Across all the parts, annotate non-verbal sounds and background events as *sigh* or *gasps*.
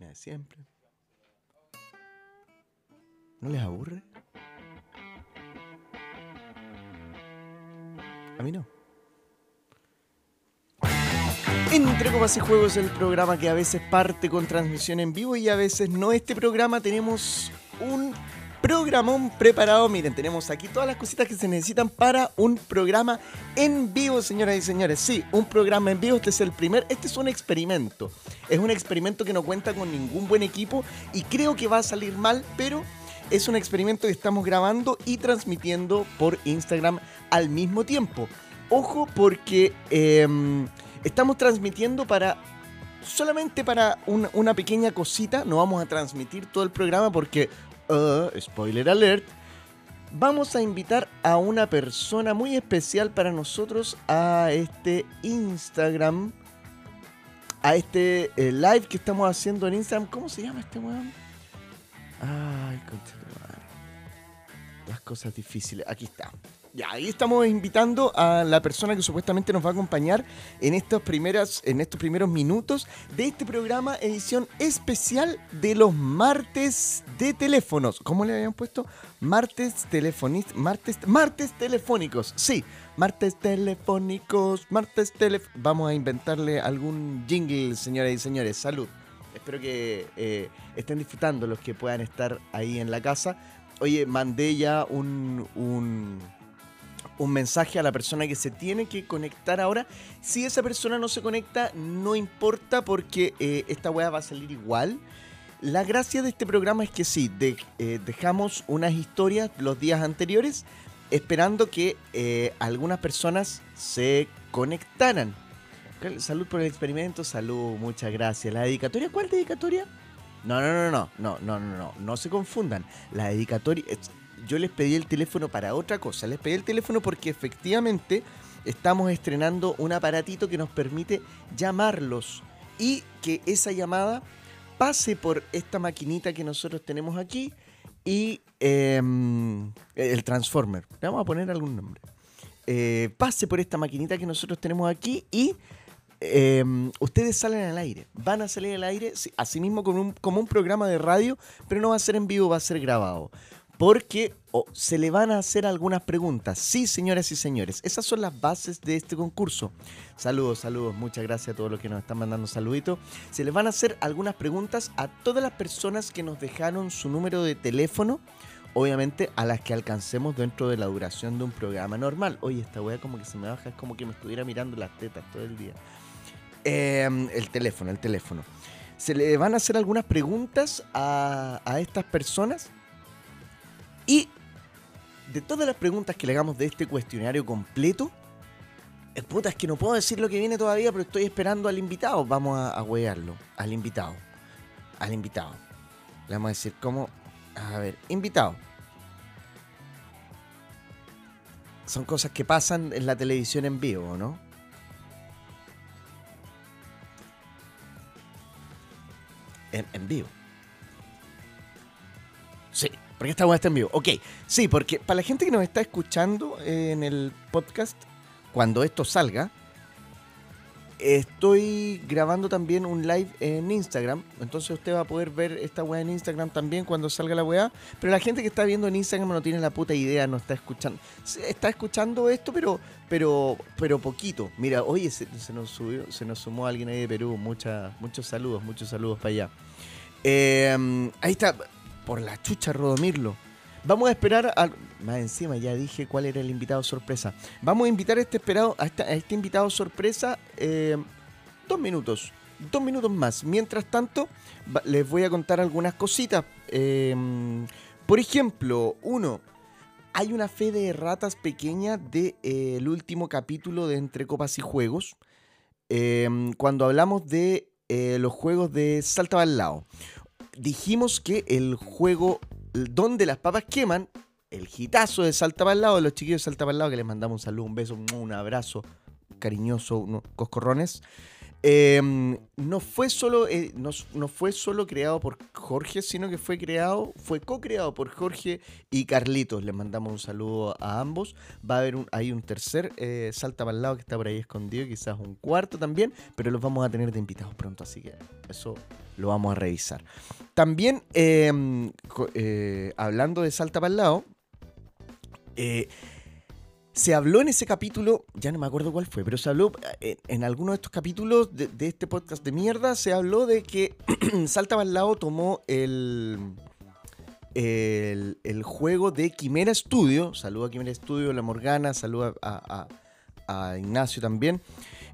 de siempre. ¿No les aburre? A mí no. Entre Copas y Juegos, el programa que a veces parte con transmisión en vivo y a veces no. Este programa tenemos un programón preparado. Miren, tenemos aquí todas las cositas que se necesitan para un programa en vivo, señoras y señores. Sí, un programa en vivo. Este es el primer. Este es un experimento. Es un experimento que no cuenta con ningún buen equipo y creo que va a salir mal, pero es un experimento que estamos grabando y transmitiendo por Instagram al mismo tiempo. Ojo, porque em, estamos transmitiendo para solamente para una, una pequeña cosita. No vamos a transmitir todo el programa porque uh, spoiler alert, vamos a invitar a una persona muy especial para nosotros a este Instagram, a este eh, live que estamos haciendo en Instagram. ¿Cómo se llama este weón? Ay, concha. Las cosas difíciles. Aquí está. Ya, ahí estamos invitando a la persona que supuestamente nos va a acompañar en estos, primeras, en estos primeros minutos de este programa, edición especial de los martes de teléfonos. ¿Cómo le habían puesto? Martes telefonistas, martes, martes telefónicos. Sí, martes telefónicos, martes telefónicos. Vamos a inventarle algún jingle, señoras y señores. Salud. Espero que eh, estén disfrutando los que puedan estar ahí en la casa. Oye, mandé ya un, un un mensaje a la persona que se tiene que conectar ahora. Si esa persona no se conecta, no importa porque eh, esta weá va a salir igual. La gracia de este programa es que sí, eh, dejamos unas historias los días anteriores esperando que eh, algunas personas se conectaran. Salud por el experimento, salud, muchas gracias. ¿La dedicatoria? ¿Cuál dedicatoria? No, no, no, no, no, no, no, no, no se confundan. La dedicatoria, yo les pedí el teléfono para otra cosa. Les pedí el teléfono porque efectivamente estamos estrenando un aparatito que nos permite llamarlos y que esa llamada pase por esta maquinita que nosotros tenemos aquí y em, el Transformer. Le vamos a poner algún nombre. Eh, pase por esta maquinita que nosotros tenemos aquí y em, ustedes salen al aire. Van a salir al aire, así mismo como un, como un programa de radio, pero no va a ser en vivo, va a ser grabado porque se le van a hacer algunas preguntas. Sí, señoras y señores, esas son las bases de este concurso. Saludos, saludos, muchas gracias a todos los que nos están mandando saluditos. Se les van a hacer algunas preguntas a todas las personas que nos dejaron su número de teléfono, obviamente a las que alcancemos dentro de la duración de un programa normal. Oye, esta weá como que se me baja, es como que me estuviera mirando las tetas todo el día. Em, el teléfono, el teléfono. Se le van a hacer algunas preguntas a, a estas personas y de todas las preguntas que le hagamos de este cuestionario completo, es eh, puta, es que no puedo decir lo que viene todavía, pero estoy esperando al invitado. Vamos a, a al invitado. Al invitado. Le vamos a decir cómo. A ver, invitado. Son cosas que pasan en la televisión en vivo, ¿no? En, en vivo. Sí, porque esta weá está en vivo. Ok, sí, porque para la gente que nos está escuchando en el podcast, cuando esto salga, estoy grabando también un live en Instagram. Entonces usted va a poder ver esta weá en Instagram también cuando salga la weá. Pero la gente que está viendo en Instagram no tiene la puta idea, no está escuchando. Está escuchando esto, pero pero pero poquito. Mira, oye, se, nos subió, se nos sumó alguien ahí de Perú. muchos saludos, muchos saludos para allá. Eh, ahí está por la chucha Rodomirlo. Vamos a esperar a... Más encima, ya dije cuál era el invitado sorpresa. Vamos a invitar a este, esperado, a este, invitado sorpresa eh, dos minutos. Dos minutos más. Mientras tanto, les voy a contar algunas cositas. Eh, por ejemplo, uno, hay una fe de ratas pequeña del de, eh, último capítulo de Entre Copas y Juegos. cuando hablamos de los juegos de Salta al lado dijimos que el juego donde las papas queman, el hitazo de Salta para el lado, los chiquillos de Salta para el lado, que les mandamos un saludo, un beso, un abrazo cariñoso, unos coscorrones. Em, no, fue solo, eh, no, no, fue solo creado por Jorge, sino que fue creado, fue co-creado por Jorge y Carlitos. Les mandamos un saludo a ambos. Va a haber un, hay un tercer eh, Salta para el lado que está por ahí escondido, quizás un cuarto también, pero los vamos a tener de invitados pronto, así que eso lo vamos a revisar. También, em, eh, hablando de Salta para el lado, se habló en ese capítulo, ya no me acuerdo cuál fue, pero se habló eh, en, alguno de estos capítulos de, este podcast de mierda, se habló de que *clears throat* Salta al lado tomó el, el, juego de Quimera Studio. Saludo a Quimera Studio, La Morgana, saludo a, Ignacio también.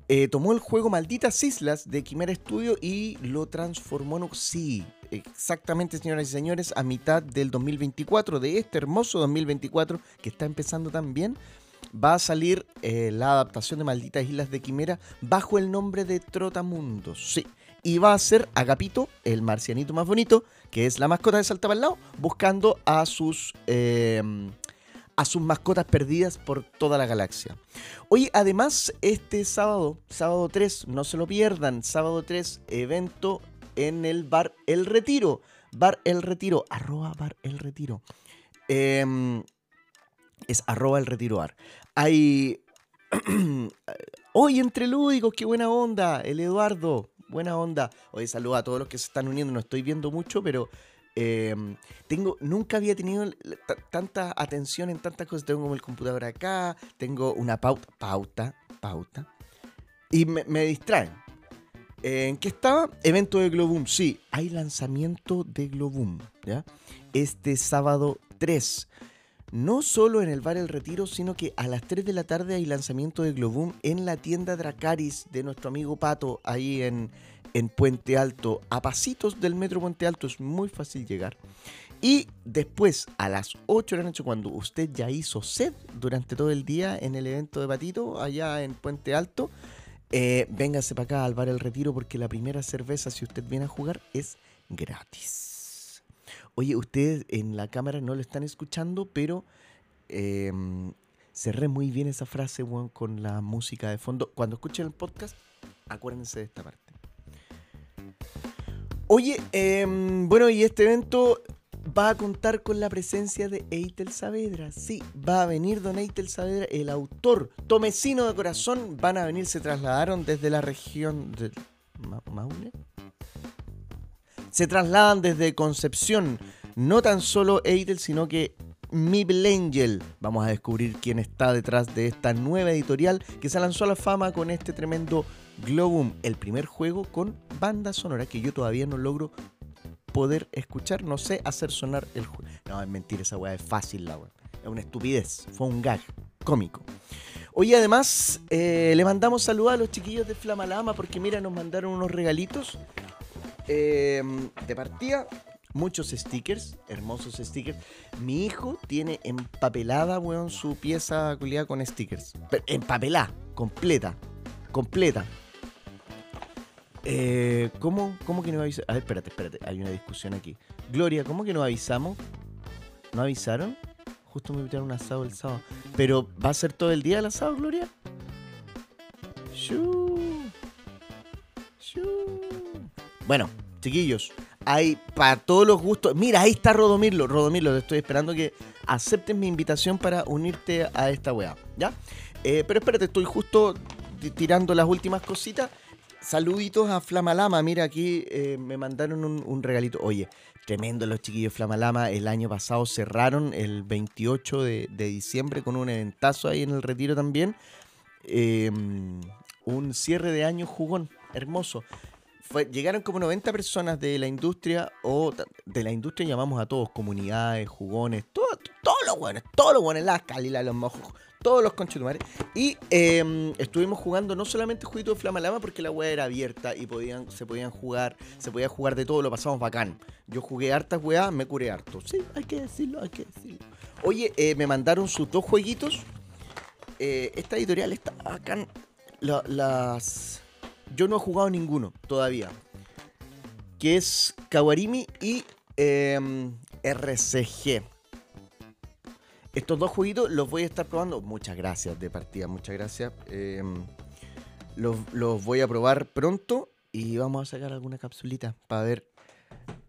Eh, tomó el juego Malditas Islas de Quimera Studio y lo transformó en... Sí, exactamente, señoras y señores, a mitad del 2024, de este hermoso 2024 que está empezando tan bien va a salir eh, la adaptación de Malditas Islas de Quimera bajo el nombre de Trotamundos. Sí. Y va a ser Agapito, el marcianito más bonito, que es la mascota de Salta lado, buscando a sus, eh, a sus mascotas perdidas por toda la galaxia. Oye, además, este sábado, sábado 3, no se lo pierdan, sábado 3, evento en el bar El Retiro. Bar El Retiro, arroba bar El Retiro. Em, es arroba el retiroar. Hay... *clears throat* Hoy entre lúdicos, qué buena onda, el Eduardo, buena onda. Hoy saludo a todos los que se están uniendo, no estoy viendo mucho, pero em, tengo, nunca había tenido tanta atención en tantas cosas. Tengo como el computador acá, tengo una pauta, pauta, pauta. Y me, distraen. ¿En qué estaba? Evento de Globum. Sí, hay lanzamiento de Globum. ¿ya? Este sábado 3 no solo en el bar El Retiro, sino que a las 3 de la tarde hay lanzamiento de Globum en la tienda Dracaris de nuestro amigo Pato, ahí en, en Puente Alto, a pasitos del metro Puente Alto, es muy fácil llegar. Y después, a las 8 de la noche, cuando usted ya hizo sed durante todo el día en el evento de Patito, allá en Puente Alto, eh, véngase para acá al bar El Retiro porque la primera cerveza, si usted viene a jugar, es gratis. Oye, ustedes en la cámara no lo están escuchando, pero em, cerré muy bien esa frase con la música de fondo. Cuando escuchen el podcast, acuérdense de esta parte. Oye, em, bueno, y este evento va a contar con la presencia de Eitel Saavedra. Sí, va a venir don Eitel Saavedra, el autor tomecino de corazón. Van a venir, se trasladaron desde la región de Maule se trasladan desde Concepción. No tan solo Eitel, sino que Mibel Angel. Vamos a descubrir quién está detrás de esta nueva editorial que se lanzó a la fama con este tremendo Globum, el primer juego con banda sonora que yo todavía no logro poder escuchar, no sé hacer sonar el juego. No, es mentira, esa weá es fácil la weá. Es una estupidez, fue un gag cómico. Hoy además eh, le mandamos saludos a los chiquillos de Flamalama porque mira, nos mandaron unos regalitos Em, de partida, muchos stickers, hermosos stickers. Mi hijo tiene empapelada, weón, su pieza culiada con stickers. empapelada, completa, completa. Eh, ¿cómo, ¿Cómo que no avisamos? A ver, espérate, espérate, hay una discusión aquí. Gloria, ¿cómo que no avisamos? ¿No avisaron? Justo me invitaron un asado el sábado. ¿Pero va a ser todo el día el asado, Gloria? Bueno, chiquillos, hay para todos los gustos. Mira, ahí está Rodomirlo. Rodomirlo, te estoy esperando que aceptes mi invitación para unirte a esta weá. ¿Ya? Eh, pero espérate, estoy justo tirando las últimas cositas. Saluditos a Flamalama. Mira, aquí eh, me mandaron un, regalito. Oye, tremendo los chiquillos Flamalama. El año pasado cerraron el 28 de, diciembre con un eventazo ahí en el retiro también. Em, un cierre de año jugón, hermoso llegaron como 90 personas de la industria, o de la industria llamamos a todos, comunidades, jugones, todos los buenos, todos los buenos, las calilas, los mojos, todos los conchetumares. Y em, estuvimos jugando no solamente jueguito de Flamalama porque la web era abierta y podían, se podían jugar, se podía jugar de todo, lo pasamos bacán. Yo jugué hartas weas, me curé harto. Sí, hay que decirlo, hay que decirlo. Oye, eh, me mandaron sus dos jueguitos. Eh, esta editorial está bacán. las yo no he jugado ninguno todavía. Que es Kawarimi y em, RCG. Estos dos jueguitos los voy a estar probando. Muchas gracias de partida, muchas gracias. Em, los, voy a probar pronto y vamos a sacar alguna capsulita para ver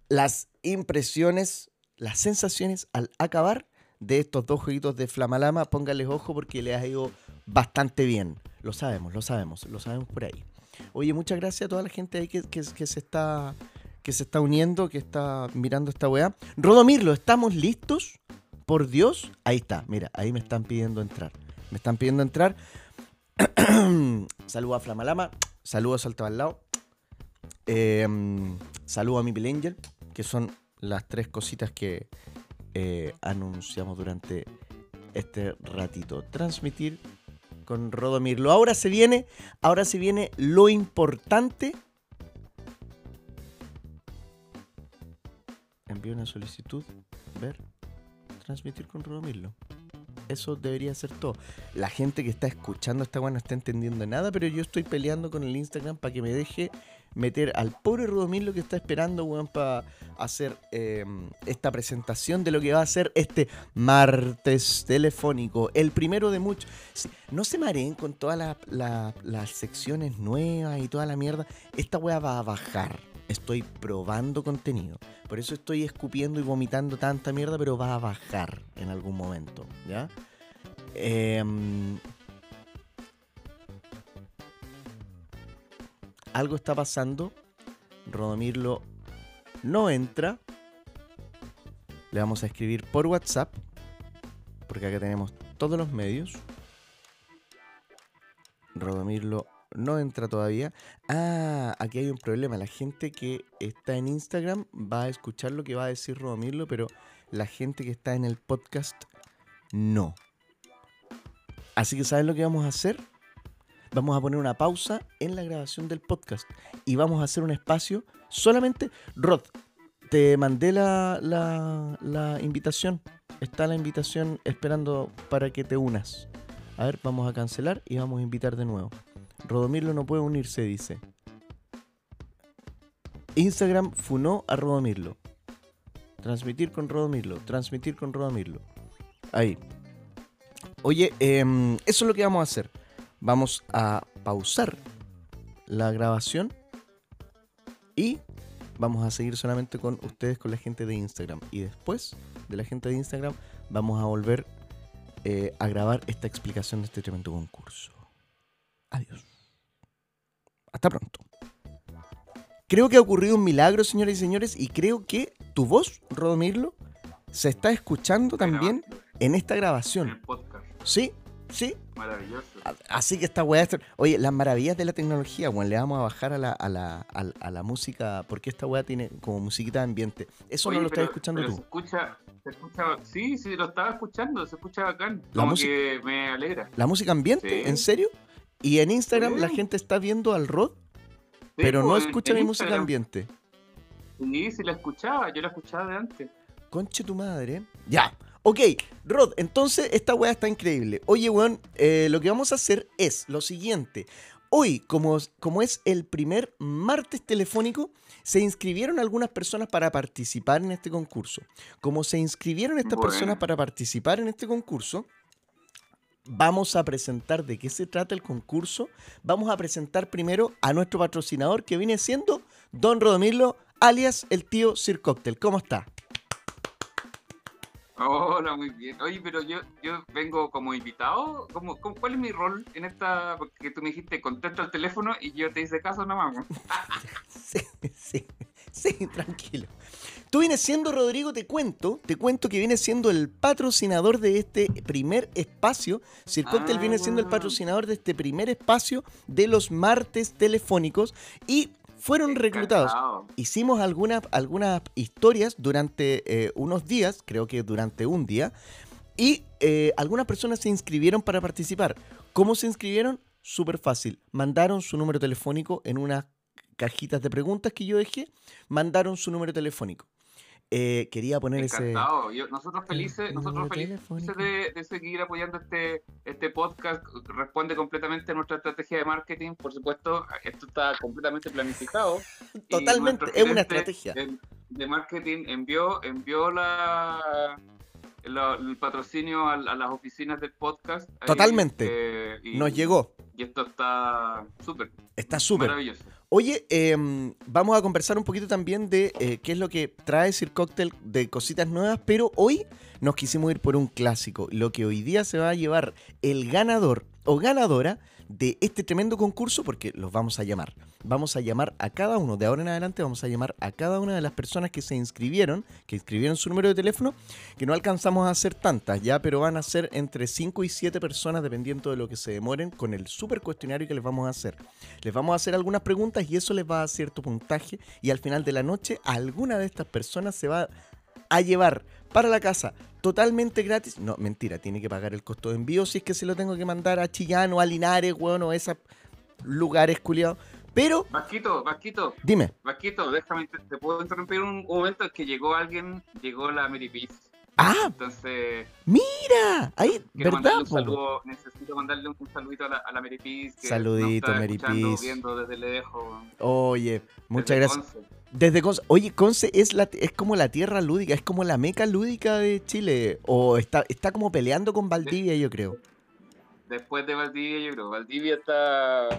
las impresiones, las sensaciones al acabar de estos dos jueguitos de Flamalama. Póngales ojo porque les ha ido bastante bien. Lo sabemos, lo sabemos, lo sabemos por ahí. Oye, muchas gracias a toda la gente ahí que, se está que se está uniendo, que está mirando esta weá. Rodomirlo, ¿estamos listos? Por Dios, ahí está, mira, ahí me están pidiendo entrar. Me están pidiendo entrar. *clears throat* Saludos a Flamalama, saludos a Salto al lado. Eh, saludos a mi Angel, que son las tres cositas que eh, anunciamos durante este ratito. Transmitir con Rodomirlo. Ahora se viene, ahora se viene lo importante. Envío una solicitud, ver, transmitir con Rodomirlo. Eso debería ser todo. La gente que está escuchando esta weá no está entendiendo nada, pero yo estoy peleando con el Instagram para que me deje meter al pobre Rodomilo que está esperando, weón, para hacer eh, esta presentación de lo que va a ser este martes telefónico. El primero de muchos. No se mareen con todas la- la- las secciones nuevas y toda la mierda. Esta weá va a bajar. Estoy probando contenido. Por eso estoy escupiendo y vomitando tanta mierda, pero va a bajar en algún momento. ¿Ya? Em, algo está pasando. Rodomirlo no entra. Le vamos a escribir por WhatsApp. Porque acá tenemos todos los medios. Rodomirlo no entra todavía. Ah, aquí hay un problema. La gente que está en Instagram va a escuchar lo que va a decir Rodomirlo, pero la gente que está en el podcast no. Así que ¿sabes lo que vamos a hacer? Vamos a poner una pausa en la grabación del podcast y vamos a hacer un espacio solamente. Rod, te mandé la, la, la invitación. Está la invitación esperando para que te unas. A ver, vamos a cancelar y vamos a invitar de nuevo. Rodomirlo no puede unirse, dice. Instagram funó a Rodomirlo. Transmitir con Rodomirlo. Transmitir con Rodomirlo. Ahí. Oye, em, eso es lo que vamos a hacer. Vamos a pausar la grabación y vamos a seguir solamente con ustedes, con la gente de Instagram. Y después de la gente de Instagram vamos a volver eh, a grabar esta explicación de este tremendo concurso. Adiós. Hasta pronto. Creo que ha ocurrido un milagro, señoras y señores, y creo que tu voz, Rodomirlo, se está escuchando también en esta en grabación. el podcast. Sí, sí. Maravilloso. Así que esta weá. Oye, las maravillas de la tecnología, weón. Le vamos a bajar a la, a la, a la- a la música, porque esta weá tiene como musiquita de ambiente. Eso Oye, no lo estás escuchando pero tú. Se escucha, se escucha, sí, sí, lo estaba escuchando, se escucha bacán. La Como música- que me alegra. ¿La música ambiente? Sí. ¿En serio? Y en Instagram Sí. la gente está viendo al Rod, Sí, pero no pues, escucha en mi música ambiente. Sí, sí la escuchaba, yo la escuchaba de antes. Conche tu madre. Ya. Ok, Rod, entonces esta weá está increíble. Oye, weón, eh, lo que vamos a hacer es lo siguiente. Hoy, como, como es el primer martes telefónico, se inscribieron algunas personas para participar en este concurso. Como se inscribieron estas Bueno. personas para participar en este concurso, vamos a presentar de qué se trata el concurso. Vamos a presentar primero a nuestro patrocinador que viene siendo Don Rodomilo, alias el tío Sir Cocktail. ¿Cómo está? Hola, muy bien. Oye, pero yo, yo vengo como invitado. ¿Cómo, cómo- cuál es mi rol en esta? Porque tú me dijiste contesta el teléfono y yo te hice caso nomás. ¿no? *laughs* Sí, sí, sí, tranquilo. Tú vienes siendo, Rodrigo, te cuento, te cuento que vienes siendo el patrocinador de este primer espacio. Sir Cocktail viene siendo el Ah. patrocinador de este primer espacio de los martes telefónicos y fueron reclutados. Hicimos algunas, algunas historias durante eh, unos días, creo que durante un día, y eh, algunas personas se inscribieron para participar. ¿Cómo se inscribieron? Súper fácil. Mandaron su número telefónico en unas cajitas de preguntas que yo dejé, mandaron su número telefónico. Eh, quería poner ese... Yo- nosotros felices, El nosotros felices de, de seguir apoyando este, este podcast. Responde completamente a nuestra estrategia de marketing. Por supuesto, esto está completamente planificado. *laughs* Totalmente, es una estrategia. De, de marketing envió, envió la, lo- el patrocinio a, a las oficinas del podcast. ahí, Totalmente. eh, y- Nos llegó. Y esto está súper, Está súper. maravilloso. Oye, em, vamos a conversar un poquito también de eh, qué es lo que trae Sir Cocktail de cositas nuevas, pero hoy nos quisimos ir por un clásico, lo que hoy día se va a llevar el ganador o ganadora de este tremendo concurso, porque los vamos a llamar. Vamos a llamar a cada uno, de ahora en adelante vamos a llamar a cada una de las personas que se inscribieron, que inscribieron su número de teléfono, que no alcanzamos a hacer tantas ya, pero van a ser entre 5 y 7 personas dependiendo de lo que se demoren con el super cuestionario que les vamos a hacer. Les vamos a hacer algunas preguntas y eso les va a dar cierto puntaje y al final de la noche alguna de estas personas se va a llevar para la casa totalmente gratis. No, mentira, tiene que pagar el costo de envío si es que se lo tengo que mandar a Chillán o a Linares, weón, o a esos lugares culiados. Pero, Vasquito, Vasquito, dime, Vasquito, déjame, te, te puedo interrumpir un momento, es que llegó alguien, llegó la Mary Peace. Ah, Entonces, mira, ahí, ¿verdad? un saludo, necesito mandarle un, un saludito a la, a la Mary Peace. que Saludito, Mary escuchando, Peace. viendo desde lejos. Oye, muchas desde gracias. Conce. Desde Conce. Oye, Conce es, la, es como la tierra lúdica, es como la meca lúdica de Chile. O está, está como peleando con Valdivia, yo creo. Después de Valdivia, yo creo. Valdivia está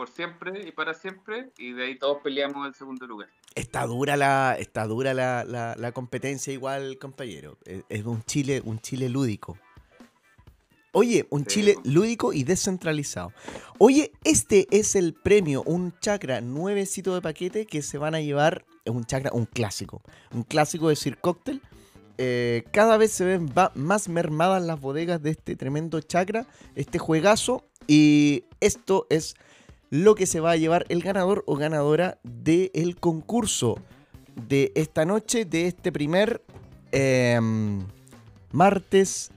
por siempre y para siempre, y de ahí todos peleamos el segundo lugar. Está dura la, está dura la, la- la competencia igual, compañero. Es, es un Chile, un Chile lúdico. Oye, un Sí, Chile lúdico y descentralizado. Oye, este es el premio, un chakra nuevecito de paquete que se van a llevar, es un chakra, un clásico. Un clásico de Sir Cocktail. Eh, cada vez se ven más mermadas las bodegas de este tremendo chakra, este juegazo. Y esto es lo que se va a llevar el ganador o ganadora del concurso de esta noche, de este primer em, martes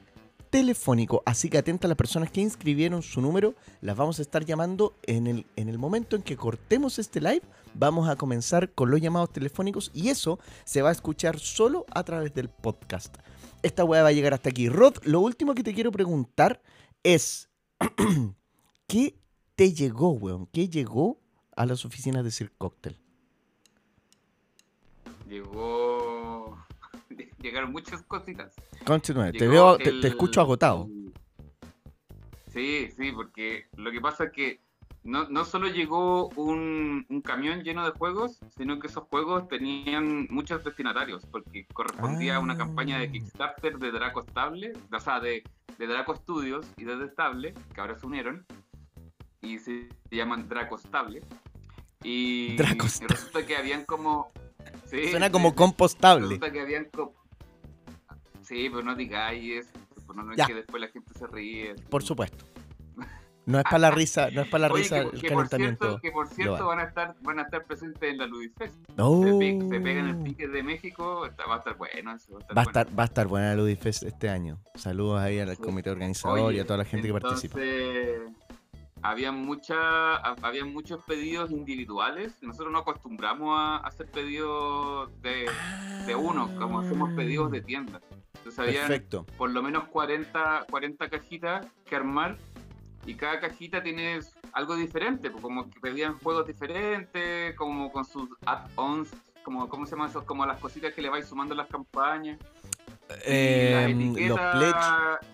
telefónico. Así que atenta a las personas que inscribieron su número, las vamos a estar llamando en el, en el momento en que cortemos este live. Vamos a comenzar con los llamados telefónicos y eso se va a escuchar solo a través del podcast. Esta weá va a llegar hasta aquí. Rod, lo último que te quiero preguntar es: *clears throat* ¿qué te llegó, weón? ¿Qué llegó a las oficinas de Sir Cocktail? Llegó. *laughs* Llegaron muchas cositas. Nueve, te veo, te, el- te escucho agotado. Sí, sí, porque lo que pasa es que no, no solo llegó un, un camión lleno de juegos, sino que esos juegos tenían muchos destinatarios, porque correspondía a una campaña de Ah. Kickstarter de Draco Stable, o sea, de, de Draco Studios y de Stable, que ahora se unieron, y se llaman Draco Stable. Y, Draco y Stable. resulta que habían como... sí, Suena como sí. compostable. Resulta que habían co- Sí, pero no digáis eso. pues no, no es que después la gente se ríe. Por supuesto. *laughs* No es para la risa, no es para la Oye, risa que, el que por calentamiento. cierto, que por cierto van a estar van a estar presentes en la Ludifest. No. Se, pe- se pegan el pique de México, está- va a estar bueno eso. Va a estar, Va a bueno. estar, va a estar buena la Ludifest este año. Saludos ahí al comité organizador y Oye, a toda la gente que participa. Había, mucha, había muchos pedidos individuales. Nosotros no acostumbramos a hacer pedidos de, de uno, como hacemos pedidos de tienda. Entonces había por lo menos 40, 40 cajitas que armar y cada cajita tiene algo diferente, pues, como que pedían juegos diferentes, como con sus add-ons, como, ¿cómo se llama eso? Como las cositas que le vais sumando a las campañas. Y las Em, los pledge.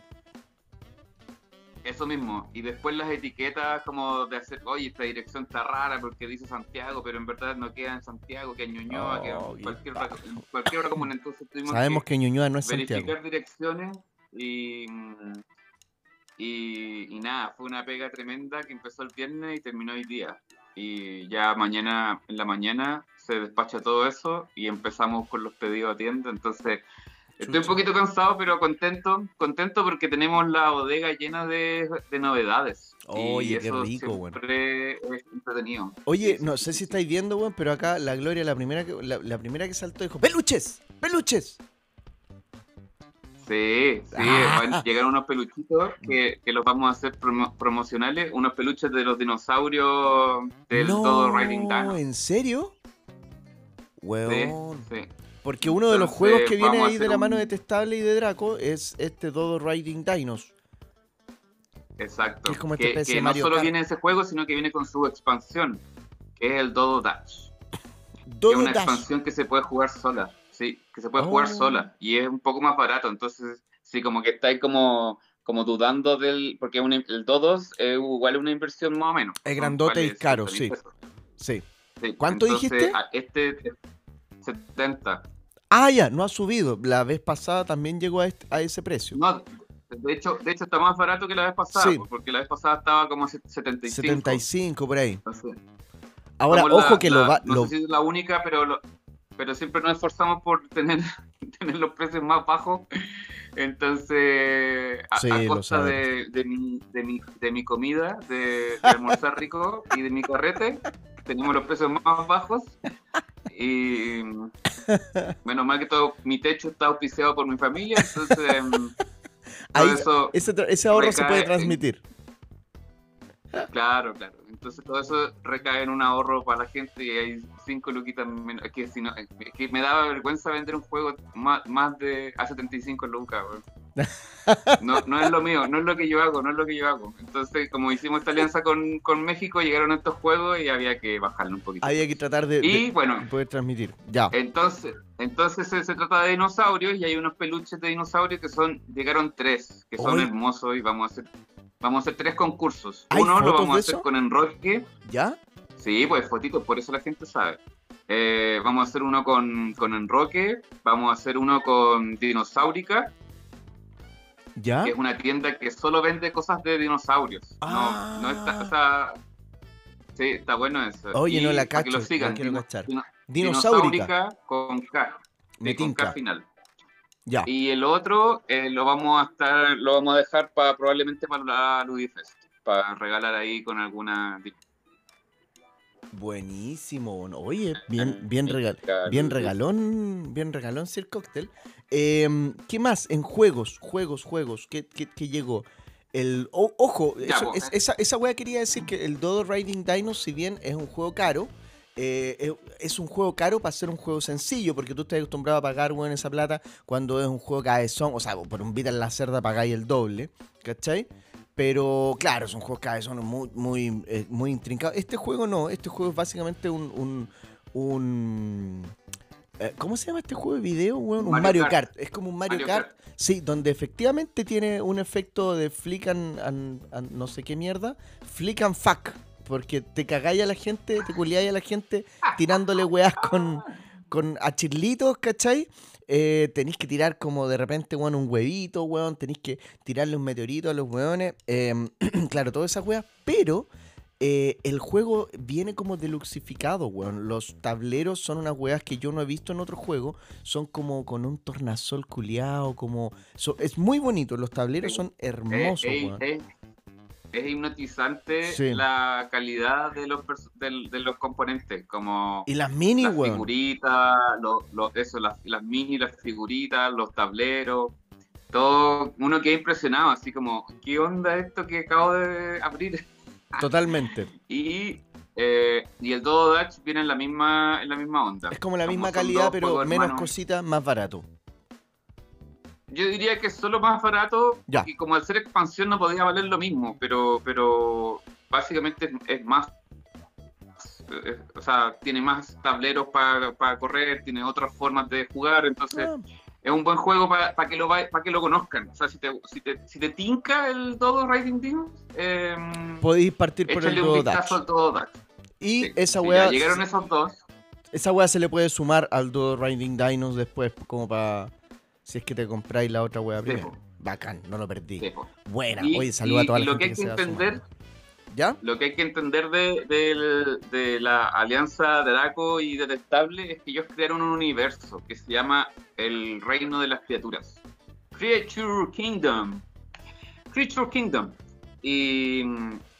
Eso mismo. Y después las etiquetas como de hacer, oye, esta dirección está rara porque dice Santiago, pero en verdad no queda en Santiago, que en Ñuñoa, que Oh, en cualquier, en comuna. Entonces tuvimos Sabemos que que Ñuñoa no es verificar Santiago. direcciones y, y, y nada, fue una pega tremenda que empezó el viernes y terminó hoy día. Y ya mañana, en la mañana, se despacha todo eso y empezamos con los pedidos a tienda. Entonces, estoy un poquito cansado, pero contento, contento porque tenemos la bodega llena de, de novedades. Oye, y qué eso rico, bueno. siempre es entretenido. Oye, no sé si estáis viendo, weón, pero acá la Gloria, la primera que, la, la primera que saltó, dijo: ¡Peluches! ¡Peluches! Sí, sí, Ah. llegaron unos peluchitos que, que los vamos a hacer promo- promocionales, unos peluches de los dinosaurios del no, todo Riding Dino. ¿en serio? Sí, Weón. sí. Porque uno de los juegos que viene ahí de la mano de Testable y de Draco es este Dodo Riding Dinos. Exacto. Que es como Que, que no solo Kart. viene ese juego, sino que viene con su expansión, que es el Dodo Dash. Que es Dodo una Dash. expansión que se puede jugar sola. sí, que se puede jugar Oh. sola y es un poco más barato, entonces sí, como que estáis como, como dudando del, porque un- el Dodos es igual una inversión más o menos. Es grandote y caro, 50.000 sí. Sí. Sí, ¿Cuánto entonces, dijiste? a- Este es 70. Ah, ya, no ha subido. La vez pasada también llegó a, este- a ese precio. No, de hecho, de hecho está más barato que la vez pasada, Sí. porque la vez pasada estaba como a 75. 75 por ahí. Entonces, Ahora, ojo la- que la- lo va. No lo- sé si es la única, pero lo- pero siempre nos esforzamos por tener, *laughs* tener los precios más bajos. Entonces, a, Sí, a lo costa de, de mi, de, mi, de mi comida, de, de almorzar rico y de mi carrete, tenemos los precios más bajos. Y *laughs* menos mal que todo mi techo está auspiciado por mi familia, entonces em, *laughs* ahí- eso ese, ahorro se puede transmitir. Claro, claro. Entonces todo eso recae en un ahorro para la gente y hay cinco luquitas menos. Es que, si no, es que me daba vergüenza vender un juego más, más de a 75 lucas. No, no es lo mío, no es lo que yo hago, no es lo que yo hago. Entonces, como hicimos esta alianza con, con México, llegaron estos juegos y había que bajarlo un poquito. Había que tratar de, Y de bueno, poder transmitir. Ya. entonces, entonces se, se trata de dinosaurios y hay unos peluches de dinosaurios que son, llegaron tres, que son hermosos y vamos a hacer, vamos a hacer tres concursos. ¿Hay Uno lo vamos a hacer con enroque. ¿Ya? Sí, pues fotitos, por eso la gente sabe. Eh, vamos a hacer uno con, con enroque, vamos a hacer uno con dinosaurica, ¿Ya? que es una tienda que solo vende cosas de dinosaurios. Ah. No, no está, o sea, sí, está bueno eso. Oye, no la para que cacho, lo sigan. quiero cachar. Dinosaurica. Con K. Sí, con K final. Ya. Y el otro eh, lo vamos a estar, lo vamos a dejar para probablemente para la Ludifest, para regalar ahí con alguna Buenísimo. Oye, bien, bien, regal, bien regalón, bien regalón Sir Cocktail. Em, ¿Qué más? En juegos, juegos, juegos. ¿Qué, qué- qué llegó? El, ojo, Ya, eso- es- esa, esa wea quería decir que el Dodo Riding Dino, si bien es un juego caro, eh, es- es un juego caro para ser un juego sencillo, porque tú estás acostumbrado a pagar weón, esa plata cuando es un juego cabezón, o sea, por un Vita en la cerda pagáis el doble, ¿cachai? Pero claro, son juegos cabezón muy, muy, eh, muy intrincados. Este juego no, este juego es básicamente un... un, un- eh, ¿Cómo se llama este juego de video, weón? Un Mario, Mario Kart. Kart. Es como un Mario, Mario Kart, Sí, donde efectivamente tiene un efecto de flick and, and- and no sé qué mierda. Flick and fuck. Porque te cagáis a la gente, te culiáis a la gente *laughs* tirándole weas con, con achirlitos, ¿cachai? Eh, tenéis que tirar como de repente, weón, un huevito, weón. Tenéis que tirarle un meteorito a los weones. em, *clears throat* claro, todas esas weas. Pero eh, el juego viene como deluxificado, weón. Los tableros son unas weas que yo no he visto en otro juego. Son como con un tornasol culiado, como... so- es muy bonito, los tableros son hermosos, es, weón. es- es hipnotizante Sí. la calidad de los, del- de los componentes, como Y las mini, las weón. figuritas, lo- lo- eso, las, las mini, las figuritas, los tableros, todo, uno queda impresionado, así como, ¿qué onda esto que acabo de abrir? *laughs* Totalmente. Y, eh, y el Dodo Dutch viene en la misma, en la misma onda. Es como la Como misma calidad, pero menos hermanos. cositas, más barato. Yo diría que es solo más barato Ya. y como al ser expansión no podía valer lo mismo, pero, pero básicamente es, es más, o sea, tiene más tableros para correr, tiene otras formas de jugar, entonces Ah, es un buen juego para que lo va- pa' que lo conozcan. O sea, si te, si te, si te tinca el Dodo Riding Team, eh, podéis partir por el un Dodo al Dodo Dutch. Y Sí, esa wea, ya llegaron esos dos. esa wea se le puede sumar al Dodo Riding Dinos después, como para... Si es que te compráis la otra wea primero. Bacán, no lo perdí. sí, po. Buena, Y- oye, saluda a y- toda y la lo que hay que, que entender. ¿Ya? Lo que hay que entender de, la alianza de Draco y Detestable es que ellos crearon un universo que se llama el Reino de las Criaturas. Creature Kingdom. Creature Kingdom. Y,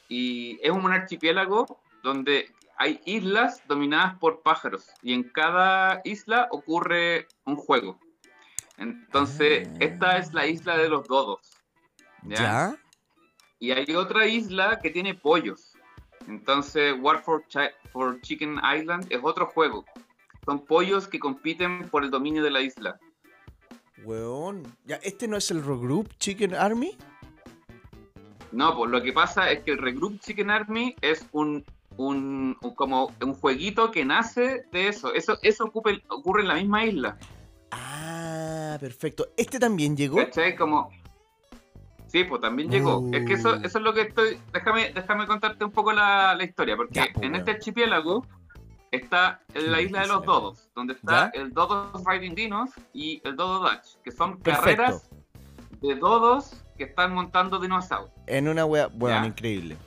y es un archipiélago donde hay islas dominadas por pájaros y en cada isla ocurre un juego. Entonces, Ah. esta es la isla de los dodos. ¿ya? ¿Ya? Y hay otra isla que tiene pollos. Entonces, War for, for Chicken Island es otro juego. Son pollos que compiten por el dominio de la isla. Weón. ¿Ya, ¿Este no es el Regroup Chicken Army? No, pues lo que pasa es que el Regroup Chicken Army es un, un, un- como un jueguito que nace de eso. Eso, eso ocupe- ocurre en la misma isla. Ah, perfecto. ¿Este también llegó? ¿Cachai? Como. Sí, pues también llegó. Es que eso, Uh. eso es lo que estoy. Déjame, déjame contarte un poco la, la historia, porque Ya, pues, en este archipiélago está la isla de los dodos, donde está ¿Ya? el Dodos Riding Dinos y el Dodo Dutch, que son Perfecto. carreras de dodos que están montando dinosaurios. En una wea, bueno, increíble.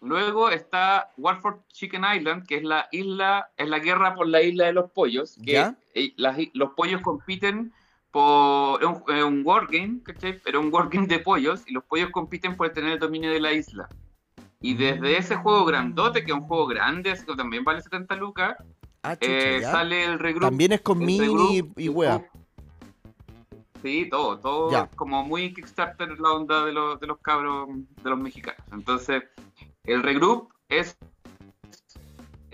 Luego está Warford Chicken Island, que es la isla, es la guerra por la isla de los pollos, que ¿Ya? eh, las los pollos compiten por es un, es un wargame, ¿cachai? Pero un wargame de pollos, y los pollos compiten por tener el dominio de la isla. Y desde ese juego grandote, que es un juego grande, así que también vale 70 lucas, Ah, eh, sale el regroup. También es con mini y, y wea. Sí, todo, todo Ya. como muy Kickstarter la onda de los, de los cabros, de los mexicanos. Entonces, el regroup es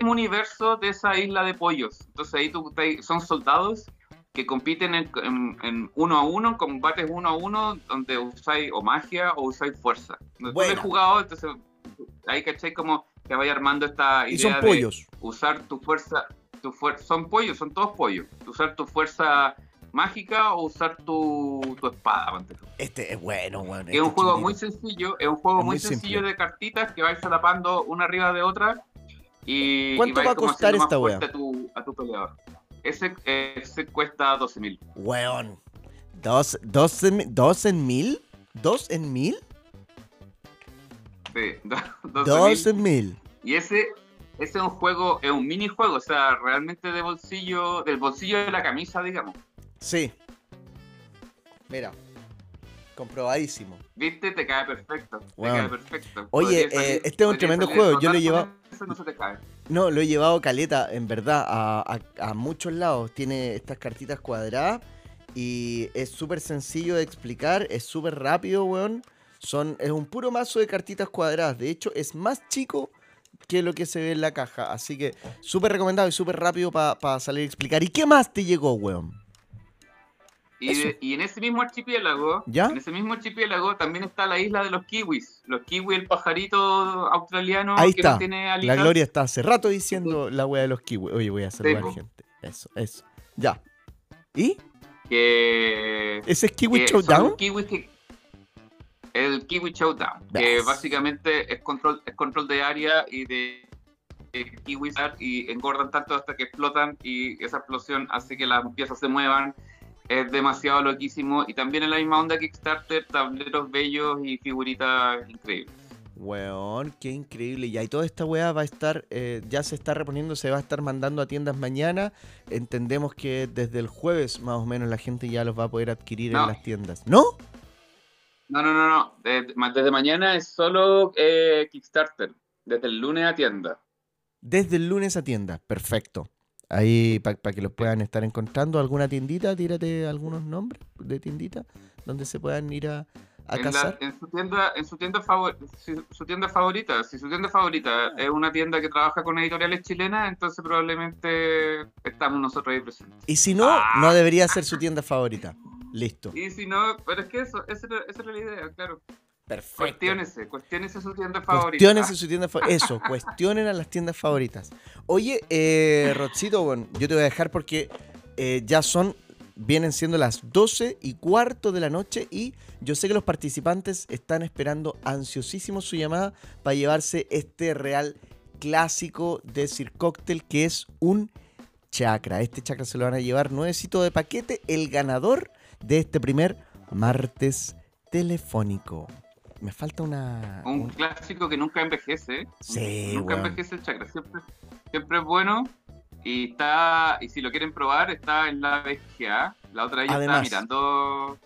un universo de esa isla de pollos. Entonces ahí tú, son soldados que compiten en, en- en uno a uno, combates uno a uno, donde usáis o magia o usáis fuerza. No, Tú Buena. lo he jugado, entonces ahí caché como que vaya armando esta Y idea de pollos. usar tu fuerza, tu fuer- son pollos, son todos pollos. Usar tu fuerza mágica o usar tu, tu espada. tú. Este es bueno, weón. Es un este juego chiquitito. muy sencillo, es un juego Es muy, muy sencillo de cartitas que vais solapando una arriba de otra y, ¿Cuánto y vais va a costar esta wea? fuerte a tu, a tu peleador. Ese, ese cuesta 12 mil. Weón. ¿Dos, dos, en, ¿Dos en mil? ¿Dos en mil? Sí, *laughs* 12 Dos en mil. Y ese, ese es un juego, es un minijuego, o sea, realmente de bolsillo, del bolsillo de la camisa, digamos. Sí. Mira. Comprobadísimo. ¿Viste? Te cae perfecto. Te Weón. cae perfecto. Oye, eh, este es un tremendo juego, yo lo con eso, no se te cae. No, lo he llevado caleta, en verdad, a, muchos lados. Tiene estas cartitas cuadradas y es súper sencillo de explicar, es súper rápido, weón. Son, es un puro mazo de cartitas cuadradas. De hecho, es más chico que lo que se ve en la caja. Así que súper recomendado y súper rápido para salir a explicar. ¿Y qué más te llegó, weón? Y, de- y en ese mismo archipiélago, ¿Ya? en ese mismo archipiélago también está la isla de los kiwis. Los kiwis, el pajarito australiano Ahí que está. no tiene La alitas. Gloria está hace rato diciendo la wea de los kiwis. Oye, voy a saludar po. gente. Eso, eso. Ya. ¿Y? Que, ¿Ese es Kiwi Showdown? kiwis que- el Kiwi Showdown, que básicamente es control, es control de área y de, de kiwis y engordan tanto hasta que explotan y esa explosión hace que las piezas se muevan. Es demasiado loquísimo y también en la misma onda Kickstarter, tableros bellos y figuritas increíbles. Weón, qué increíble. Ya, y toda esta weá va a estar, eh, ya se está reponiendo, se va a estar mandando a tiendas mañana. Entendemos que desde el jueves más o menos la gente ya los va a poder adquirir en las tiendas. ¿No? No, no, no, no. Desde, ma- desde mañana es solo eh, Kickstarter. Desde el lunes a tienda. Desde el lunes a tiendas. Perfecto. Ahí, para que los puedan estar encontrando. ¿Alguna tiendita? Tírate algunos nombres de tiendita donde se puedan ir a, a En, la- cazar. en su tienda, en su tienda favor- si- su tienda favorita. Si su tienda favorita es una tienda que trabaja con editoriales chilenas, entonces probablemente estamos nosotros ahí presentes. Y si no, Ah. no debería ser su tienda favorita. Listo. Y si no, pero es que eso, esa esa era la idea, claro. Perfecto. Cuestiónese, cuestiónese su tienda favorita. Cuestiones su tienda favorita. Eso, cuestionen a las tiendas favoritas. Oye, eh, Rodsito, bueno, yo te voy a dejar porque eh, ya son, vienen siendo las 12 y cuarto de la noche y yo sé que los participantes están esperando ansiosísimos su llamada para llevarse este real clásico de Sir Cocktail que es un chakra. Este chakra se lo van a llevar nuevecito de paquete, el ganador de este primer martes telefónico. Me falta una... Un un- clásico que nunca envejece. Sí, nunca envejece el chakra. Siempre, siempre es bueno. Y está, y si lo quieren probar, está en la BGA. La otra Además. estaba mirando.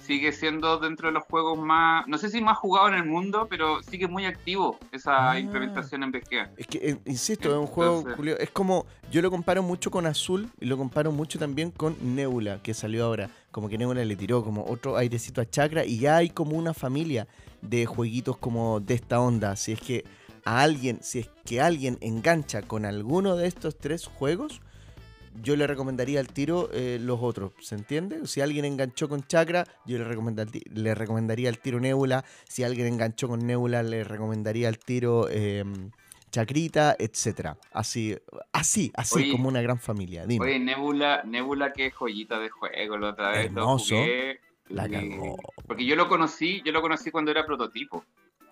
Sigue siendo dentro de los juegos más, no sé si más jugado en el mundo, pero sigue muy activo esa Ah. implementación en BGA. Es que, eh, insisto, es un juego, Julio, es como, yo lo comparo mucho con Azul y lo comparo mucho también con Nebula, que salió ahora. Como que Nebula le tiró como otro airecito a Chakra y ya hay como una familia de jueguitos como de esta onda. Si es que a alguien, si es que alguien engancha con alguno de estos tres juegos, yo le recomendaría al tiro eh, los otros, ¿se entiende? Si alguien enganchó con Chakra, yo le, recomenda- le recomendaría al tiro Nebula. Si alguien enganchó con Nebula, le recomendaría al tiro eh, chacrita, etcétera. Así, así, así Oye, como una gran familia. Dime. Oye, Nebula, Nebula, qué joyita de juego la otra vez. lo Hermoso. jugué, La y- cagó. Porque yo lo conocí, yo lo conocí cuando era prototipo.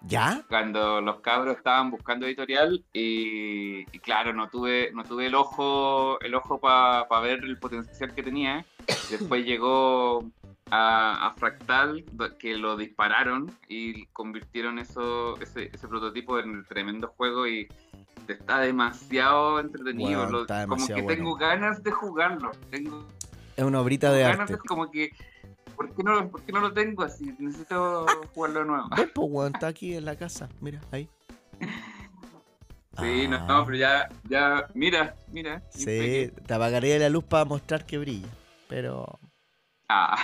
¿Ya? cuando los cabros estaban buscando editorial y, y claro no tuve no tuve el ojo el ojo para ver el potencial que tenía después llegó a, a Fractal que lo dispararon y convirtieron eso ese, ese prototipo en el tremendo juego y está demasiado entretenido Bueno, Lo- está como que bueno. tengo ganas de jugarlo tengo Es una obrita de ganas arte. de como que ¿por qué, no, ¿Por qué no lo tengo así? Necesito jugarlo de nuevo. Ven, weón, está aquí en la casa. Mira, ahí. *laughs* Sí, no, Ah, no, pero ya, ya, mira, mira. Sí, te apagaría la luz para mostrar que brilla. Pero. Ah,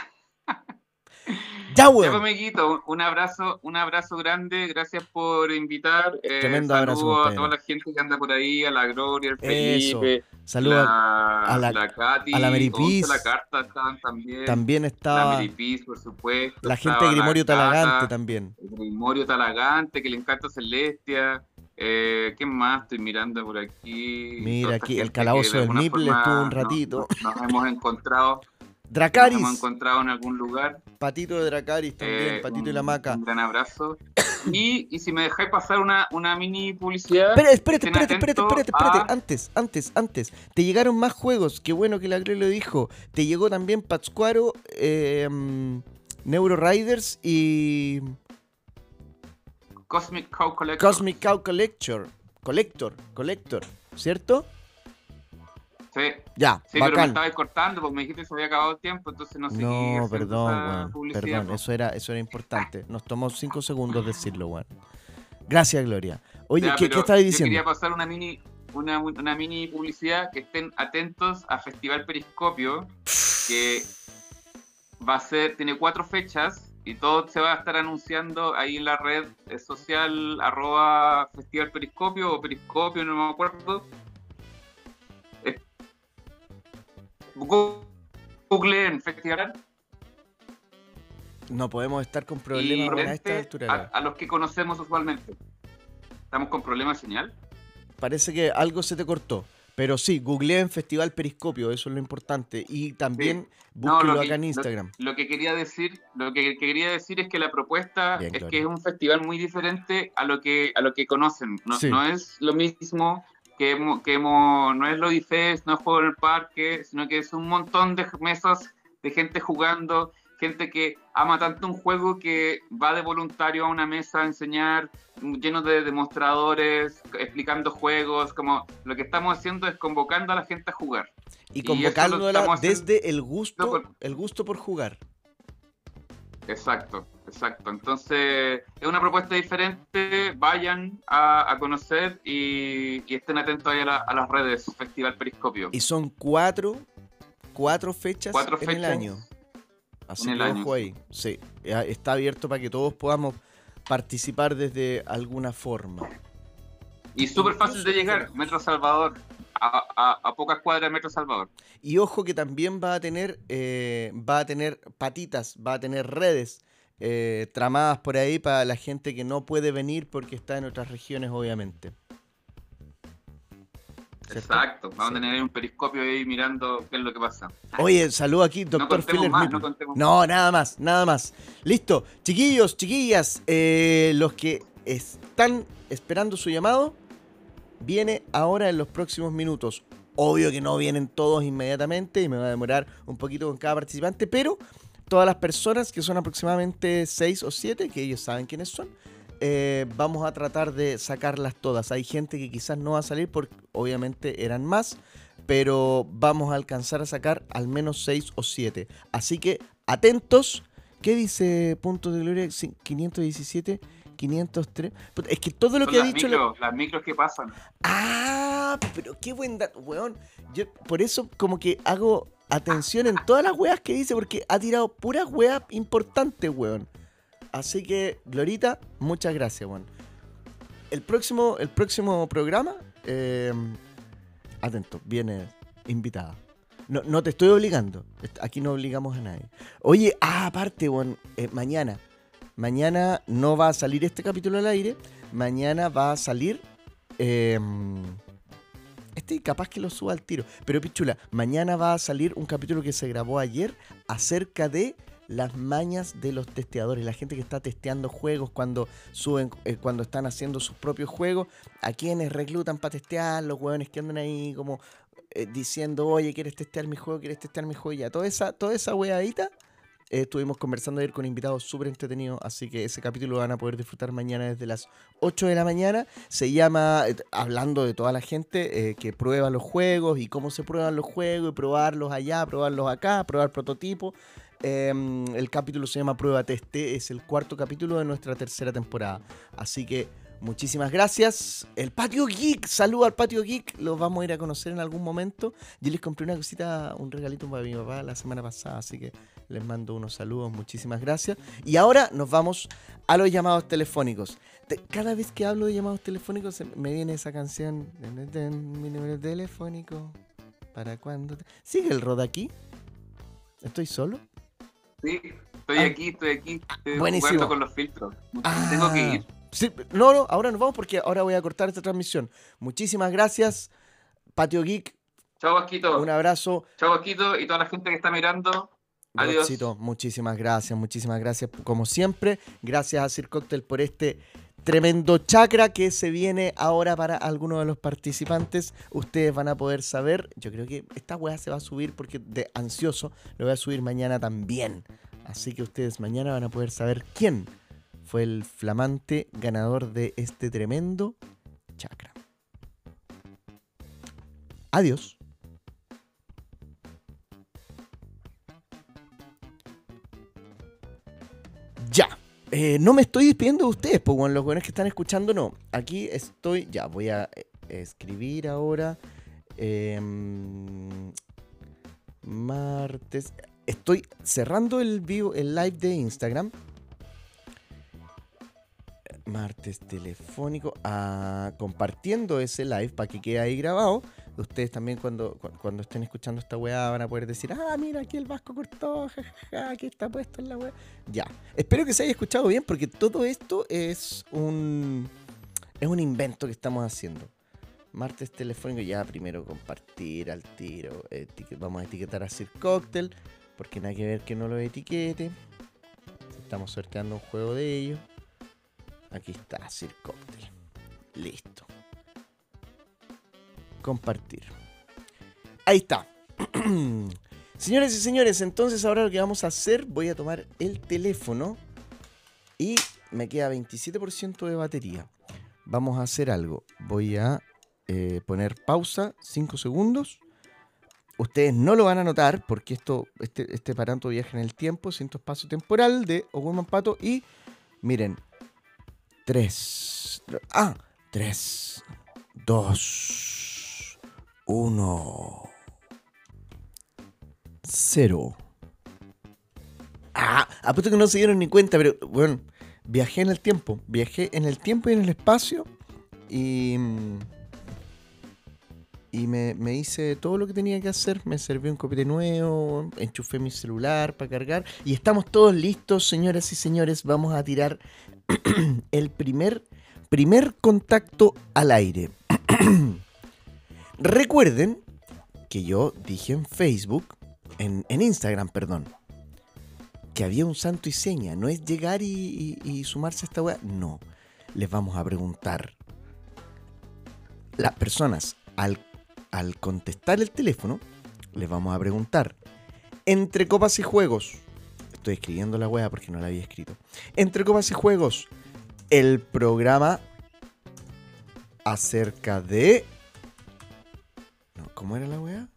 ¡Ya, ya weón! amiguito, un abrazo, un abrazo grande, gracias por invitar. Eh, Tremendo abrazo, a toda la gente que anda por ahí, a la Gloria, al. Felipe, Saluda. la, a la- la Katy, a la Peace. la Carta estaban también. También La estaba Mary Peace, por supuesto. la gente de Grimorio la Cata, Talagante también. Grimorio Talagante, que le encanta Celestia. Eh, ¿Qué más estoy mirando por aquí? Mira aquí, el calabozo de del Nipple estuvo un ratito. Nos hemos encontrado, nos hemos Dracaris. encontrado en algún lugar. Patito de Dracaris también. Eh, Patito y la maca. Un gran abrazo. Y, y si me dejáis pasar una, una mini publicidad. Espera, espérate, espérate, espérate, espérate, espérate. a- Antes, antes, antes. Te llegaron más juegos. Qué bueno que la Gre lo dijo. Te llegó también Pátzcuaro, eh, mm, Neuro Riders y Cosmic Cow Collector. Cosmic Cow Collector. Collector, Collector. ¿Cierto? Sí, Ya, sí pero me bacán. estabais cortando porque me dijiste que se había acabado el tiempo, entonces no seguí No, perdón, weón. Perdón, po. eso era, eso era importante. Nos tomó cinco segundos decirlo, weón. Gracias, Gloria. Oye, Ya, ¿qué, ¿qué estabas Yo diciendo? quería pasar una mini, una, una mini publicidad que estén atentos a Festival Periscopio, que va a ser, tiene cuatro fechas y todo se va a estar anunciando ahí en la red social arroba Festival Periscopio o Periscopio, no me acuerdo. Google en Festival No podemos estar con problemas a esta altura. a, los que conocemos usualmente. ¿Estamos con problemas de señal? Parece que algo se te cortó. Pero sí, googleé en Festival Periscopio, eso es lo importante. Y también No, búsquelo lo que- acá en lo- Instagram. Lo que quería decir, lo que quería decir es que la propuesta Bien, es Gloria. que es un festival muy diferente a lo que a lo que conocen. No, Sí. no es lo mismo que hemos, que hemos, no es lo Fest, no es juego en el parque, sino que es un montón de mesas de gente jugando, gente que ama tanto un juego que va de voluntario a una mesa a enseñar, lleno de demostradores, explicando juegos, como lo que estamos haciendo es convocando a la gente a jugar. Y y convocándola haciendo- desde el gusto, por- el gusto por jugar. Exacto, exacto. Entonces, es una propuesta diferente. Vayan a, a conocer y, y estén atentos ahí a, la- a las redes Festival Periscopio. Y son cuatro, cuatro fechas Cuatro en el año. Así en el que año, ahí. Sí, está abierto para que todos podamos participar desde alguna forma. Y súper fácil de llegar. Metro Salvador, a, a- a pocas cuadras de Metro Salvador. Y ojo que también va a tener, eh, va a tener patitas, va a tener redes eh, tramadas por ahí para la gente que no puede venir porque está en otras regiones, obviamente. ¿Cierto? Exacto, vamos Sí. a tener un periscopio ahí mirando qué es lo que pasa. Oye, saludo aquí, no doctor contemos Filler más, no contemos No, nada más, nada más. Listo. Chiquillos, chiquillas, eh, los que están esperando su llamado, viene ahora en los próximos minutos. Obvio que no vienen todos inmediatamente y me va a demorar un poquito con cada participante, pero todas las personas, que son aproximadamente 6 o 7, que ellos saben quiénes son, eh, vamos a tratar de sacarlas todas. Hay gente que quizás no va a salir porque obviamente eran más, pero vamos a alcanzar a sacar al menos 6 o 7. Así que atentos. ¿Qué dice Punto de Gloria? Cin- 517, 503. Puta, Es que todo lo Son que ha dicho... la- las micros que pasan. Ah, pero qué buen dato, weón. Yo por eso como que hago atención en todas las weas que dice porque ha tirado puras weas importantes, weón. Así que, Glorita, muchas gracias, weón. El próximo, el próximo programa, eh, atento, viene invitada. No, no te estoy obligando. Aquí no obligamos a nadie. Oye, ah, aparte, weón, eh, mañana. Mañana no va a salir este capítulo al aire. Mañana va a salir Eh, este capaz que lo suba al tiro. Pero Pichula, mañana va a salir un capítulo que se grabó ayer acerca de las mañas de los testeadores, la gente que está testeando juegos cuando suben, eh, cuando están haciendo sus propios juegos, a quienes reclutan para testear, los hueones que andan ahí como eh, diciendo, oye, ¿quieres testear mi juego? ¿Quieres testear mi juego? Y ya, toda esa, toda esa weadita estuvimos conversando ayer con invitados súper entretenidos, así que ese capítulo lo van a poder disfrutar mañana desde las 8 de la mañana. Se llama, eh, hablando de toda la gente eh, que prueba los juegos y cómo se prueban los juegos y probarlos allá, probarlos acá, probar prototipos. Em, el capítulo se llama Prueba Teste, es el cuarto capítulo de nuestra tercera temporada. Así que muchísimas gracias. El Patio Geek, saludo al Patio Geek, los vamos a ir a conocer en algún momento. Yo les compré una cosita, un regalito para mi papá la semana pasada, así que les mando unos saludos, muchísimas gracias. Y ahora nos vamos a los llamados telefónicos. cada vez que hablo de llamados telefónicos me viene esa canción. Mi número telefónico. ¿Para cuándo? ¿Sigue el rod aquí? ¿Estoy solo? Sí, estoy ah. aquí, estoy aquí. Estoy Buenísimo. con los filtros. Tengo que ir. No, no, ahora nos vamos porque ahora voy a cortar esta transmisión. Muchísimas gracias, Patio Geek. Chao, Vasquito. Un abrazo. Chao, Vasquito, y toda la gente que está mirando. Adiós. muchísimas gracias, muchísimas gracias como siempre. Gracias a Sir Cocktail por este tremendo chakra que se viene ahora para algunos de los participantes. Ustedes van a poder saber. Yo creo que esta weá se va a subir porque de ansioso lo voy a subir mañana también. Así que ustedes mañana van a poder saber quién fue el flamante ganador de este tremendo chakra. Adiós. Ya. Eh, no me estoy despidiendo de ustedes, pues bueno, los buenos que están escuchando, no. Aquí estoy, ya, voy a eh, escribir ahora. Em, martes. Estoy cerrando el, vivo, el live de Instagram. Martes telefónico. Ah, compartiendo ese live para que quede ahí grabado ustedes también cuando, cuando estén escuchando esta weá van a poder decir, ah, mira, aquí el Vasco cortó, *laughs* jajaja, aquí está puesto en la weá. Ya. Espero que se haya escuchado bien porque todo esto es un, es un invento que estamos haciendo. Martes telefónico, ya primero compartir al tiro. vamos a etiquetar a Sir Cocktail, porque nada que ver que no lo etiquete. Estamos sorteando un juego de ellos. Aquí está Sir. Listo compartir. Ahí está. *clears throat* Señores y señores, entonces ahora lo que vamos a hacer, voy a tomar el teléfono y me queda 27% de batería. Vamos a hacer algo. Voy a eh, poner pausa 5 segundos. Ustedes no lo van a notar porque esto, este, este paranto viaja en el tiempo, siento espacio temporal de Oguman Pato y miren, 3, ah, 3, 2, 1 0 Ah, apuesto que no se dieron ni cuenta, pero bueno, viajé en el tiempo. Viajé en el tiempo y en el espacio. Y. Y me, me hice todo lo que tenía que hacer. Me serví un copete nuevo. Enchufé mi celular para cargar. Y estamos todos listos, señoras y señores. Vamos a tirar *clears throat* el primer, primer contacto al aire. *clears throat* Recuerden que yo dije en Facebook, en, Instagram, perdón, que había un santo y seña. No es llegar y, sumarse a esta web. No. Les vamos a preguntar. Las personas, al, al contestar el teléfono, les vamos a preguntar. Entre copas y juegos. Estoy escribiendo la web porque no la había escrito. Entre copas y juegos. El programa acerca de ¿Cómo era la weá?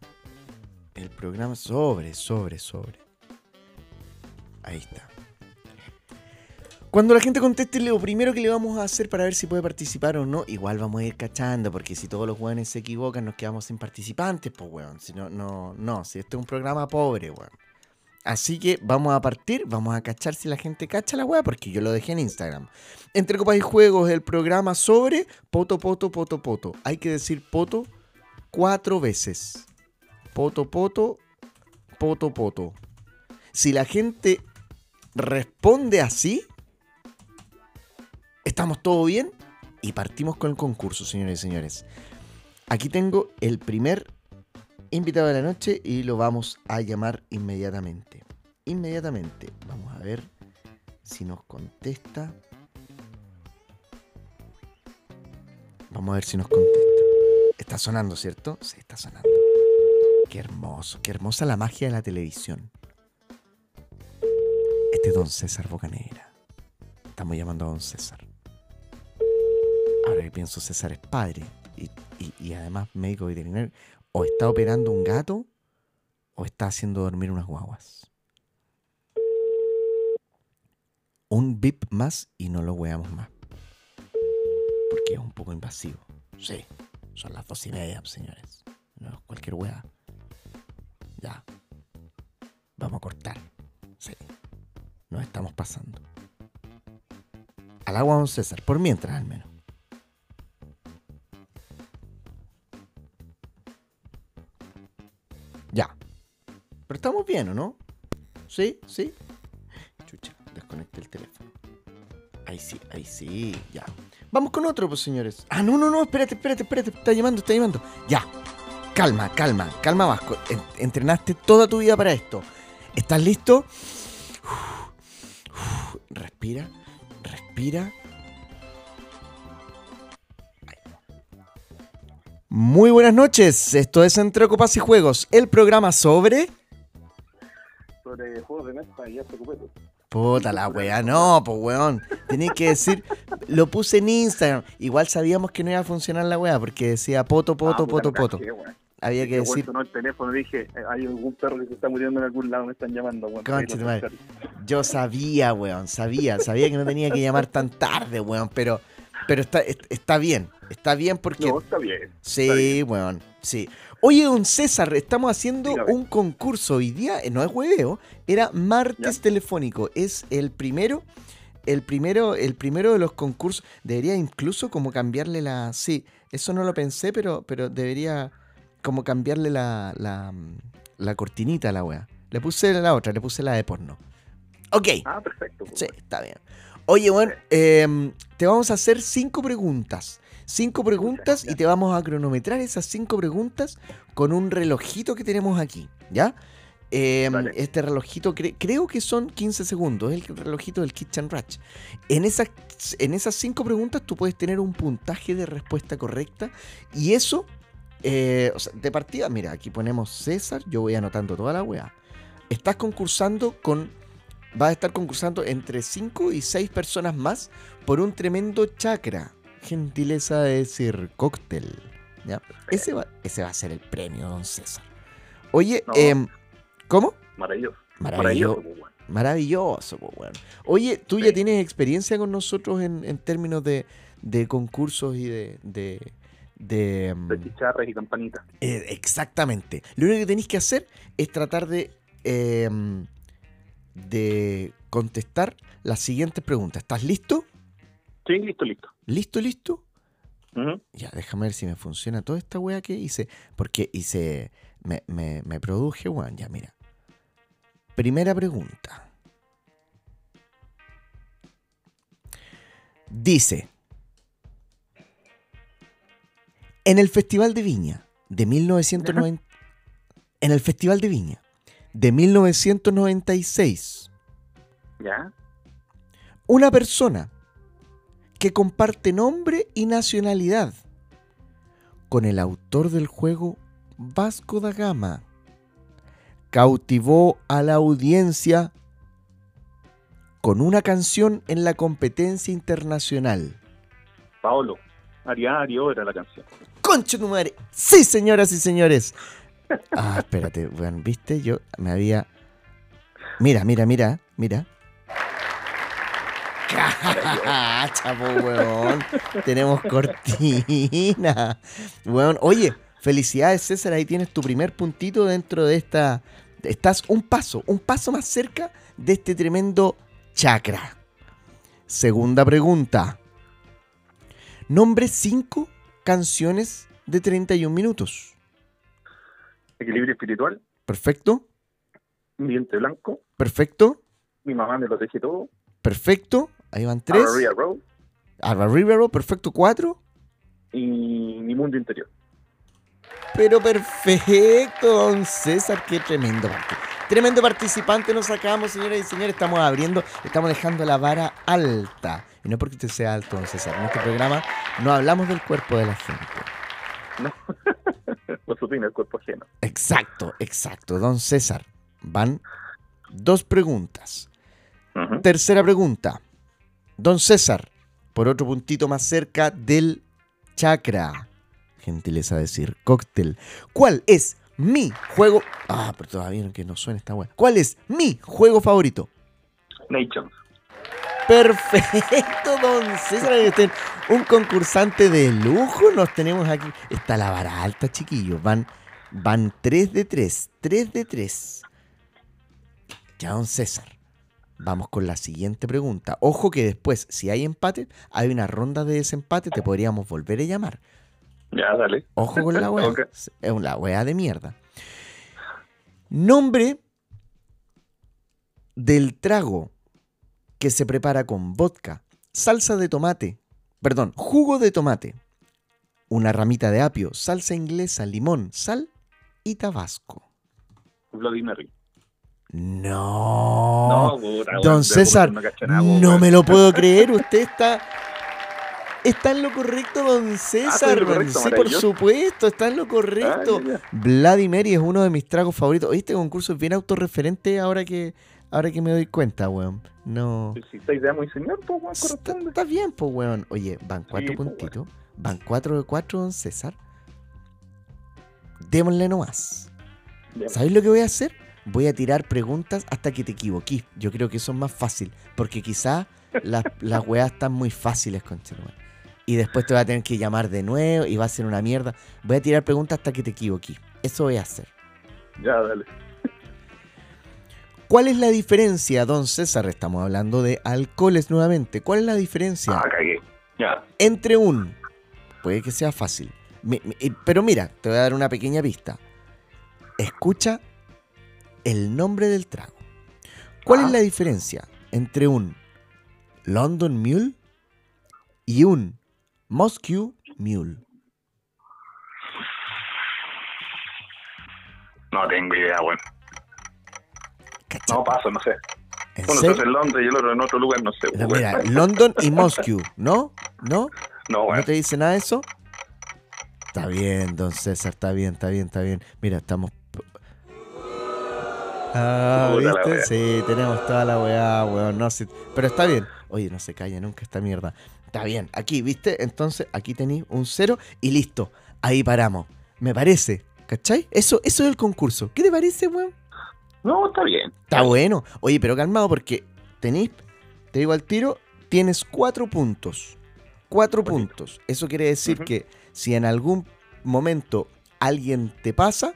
El programa sobre, sobre, sobre. Ahí está. Cuando la gente conteste lo primero que le vamos a hacer para ver si puede participar o no, igual vamos a ir cachando, porque si todos los weones se equivocan, nos quedamos sin participantes, pues weón. Si no, no, no, si este es un programa pobre, weón. Así que vamos a partir, vamos a cachar si la gente cacha la weá, porque yo lo dejé en Instagram. Entre copas y juegos, el programa sobre poto, poto, poto, poto. Hay que decir poto cuatro veces. Poto, poto, poto, poto. Si la gente responde así, ¿estamos todo bien? Y partimos con el concurso, señores y señores. Aquí tengo el primer invitado de la noche y lo vamos a llamar inmediatamente. Inmediatamente. Vamos a ver si nos contesta. Vamos a ver si nos contesta. Está sonando, ¿cierto? Sí, está sonando. Qué hermoso, qué hermosa la magia de la televisión. Este es don César Bocanegra. Estamos llamando a don César. Ahora que pienso, César es padre y, y- y además médico veterinario. O está operando un gato o está haciendo dormir unas guaguas. Un bip más y no lo weamos más. Porque es un poco invasivo. Sí, son las dos y media, señores. No es cualquier wea. Ya. Vamos a cortar. Sí. Nos estamos pasando. Al agua, don César, por mientras al menos. Pero estamos bien, ¿o no? ¿Sí? ¿Sí? Chucha, desconecte el teléfono. Ahí sí, ahí sí, ya. Vamos con otro, pues, señores. Ah, no, no, no, espérate, espérate, espérate. Está llamando, está llamando. Ya. Calma, calma, calma, Vasco. En- entrenaste toda tu vida para esto. ¿Estás listo? Respira, respira. Muy buenas noches. Esto es Entre Copas y Juegos, el programa sobre. Sobre juegos de mesa y este cupete. Puta la weá, no, pues weón. Tenéis que decir, *laughs* lo puse en Instagram. Igual sabíamos que no iba a funcionar la weá porque decía poto, poto, Ah, poto, poto. caché. Había que Yo, decir, sonó el teléfono dije, hay algún perro que se está muriendo en algún lado, me están llamando, weón. Madre. yo sabía, weón, sabía, sabía que no tenía que llamar tan tarde, weón, pero, pero está, est- está bien, está bien porque... No, está bien. está Sí, bien. weón, sí. Oye, don César, estamos haciendo Dígame. un concurso hoy día, eh, no es hueveo, era martes Ya. telefónico, es el primero, el primero, el primero de los concursos. Debería incluso como cambiarle la, sí, eso no lo pensé, pero, pero debería como cambiarle la, la, la cortinita a la wea. Le puse la otra, le puse la de porno. Ok. Ah, perfecto. pues, Sí, está bien. Oye, bueno, em, te vamos a hacer cinco preguntas. Cinco preguntas y te vamos a cronometrar esas cinco preguntas con un relojito que tenemos aquí, ¿ya? Em, este relojito cre- creo que son 15 segundos, es el relojito del Kitchen Ratch. En esas, en esas cinco preguntas tú puedes tener un puntaje de respuesta correcta y eso, eh, o sea, de partida, mira, aquí ponemos César, yo voy anotando toda la weá. Estás concursando con vas a estar concursando entre 5 y 6 personas más por un tremendo chakra. Gentileza de decir cóctel. ¿ya? Ese, va, ese va a ser el premio, don César. Oye, No. em, ¿cómo? Maravilloso. Maravilloso. Maravilloso, pues, weón. Maravilloso, pues, bueno. Oye, ¿tú ya tienes experiencia con nosotros en, en términos de, de concursos y de... de, de, em, De chicharras y campanitas. eh, exactamente. Lo único que tenéis que hacer es tratar de, em, de contestar las siguientes preguntas. ¿Estás listo? Sí, listo, listo. ¿Listo, listo? Ya, déjame ver si me funciona toda esta wea que hice. Porque hice. Me, me, me produje, weón. Ya, mira. Primera pregunta. Dice. En el Festival de Viña de 1990. En el Festival de Viña de 1996. Ya. una persona que comparte nombre y nacionalidad con el autor del juego Vasco da Gama cautivó a la audiencia con una canción en la competencia internacional. Paolo. Ariario era la canción. ¡Concha tu madre! ¡Sí, señoras y señores! Ah, espérate, bueno, viste, yo me había. Mira, mira, mira, mira. ¡Cacha, *laughs* po, weón! Tenemos cortina. Weón, oye, felicidades, César. Ahí tienes tu primer puntito dentro de esta. Estás un paso, un paso más cerca de este tremendo chakra. Segunda pregunta. Nombre cinco canciones de 31 minutos. Equilibrio espiritual. Perfecto, Un diente blanco. perfecto, Mi mamá me lo dejé todo. perfecto. Ahí van tres. Aria Road. Alba Rivero, perfecto, 4. Y mi mundo interior. Pero perfecto, don César, qué tremendo Tremendo participante nos sacamos, señoras y señores. Estamos abriendo, estamos dejando la vara alta. Y no porque usted sea alto, don César. En este programa no hablamos del cuerpo de la gente. No. *laughs* Por su el cuerpo ajeno. Exacto, exacto. Don César, van dos preguntas. Tercera pregunta. Don César, por otro puntito más cerca del chakra. Gentileza decir, cóctel. ¿Cuál es mi juego. Ah, pero todavía que no suena esta weá. ¿Cuál es mi juego favorito? Nations. Perfecto, don César. Un concursante de lujo nos tenemos aquí. Está la vara alta, chiquillos. Van, van 3 de 3. 3 de 3. Ya, don César. Vamos con la siguiente pregunta. Ojo que después, si hay empate, hay una ronda de desempate, te podríamos volver a llamar. Ya, dale. Ojo con la *laughs* wea. Es una wea de mierda. Nombre del trago que se prepara con vodka, salsa de tomate, perdón, jugo de tomate, una ramita de apio, salsa inglesa, limón, sal y tabasco. Vladimir. No. no Don César, no me lo puedo creer. Usted está Está en lo correcto, don ah, César. sí, por supuesto, está en lo correcto. Ah, Vladimir es uno de mis tragos favoritos. Este concurso es bien autorreferente ahora que ahora que me doy cuenta, weón. No. Si está idea muy señor, pues, weón, está, bien, pues, weón. Oye, van cuatro pues, puntitos. Van cuatro de cuatro, don César. Démosle nomás. ¿Sabéis lo que voy a hacer? Voy a tirar preguntas hasta que te equivoquís. Yo creo que eso es más fácil. Porque quizá las, las weas están muy fáciles, con y después te voy a tener que llamar de nuevo y va a ser una mierda. Voy a tirar preguntas hasta que te equivoques. Eso voy a hacer. Ya, dale. ¿Cuál es la diferencia, don César? Estamos hablando de alcoholes nuevamente. ¿Cuál es la diferencia? Ah, cagué. Ya. Entre un. Puede que sea fácil. pero mira, te voy a dar una pequeña pista. Escucha el nombre del trago. ¿Cuál es ah. la diferencia entre un London Mule y un Moscow Mule. No tengo idea, weón. No paso, no sé. Uno está en Londres y el otro en otro lugar, no sé. mira, *laughs* London y Moscow, ¿no? ¿No? No, weón. ¿No te dice nada de eso? Está bien, don César, está bien, está bien, está bien. Mira, estamos. Ah, ¿viste? Sí, tenemos toda la weá, weón. No, sí. Pero está bien. Oye, no se calla nunca esta mierda. Está bien, aquí, ¿viste? Entonces aquí tenéis un cero y listo. Ahí paramos. Me parece. ¿Cachai? Eso, eso es el concurso. ¿Qué te parece, weón? No, está bien. Está bueno. Oye, pero calmado porque tenéis, te digo al tiro, tienes cuatro puntos. Cuatro puntos. Eso quiere decir que si en algún momento alguien te pasa,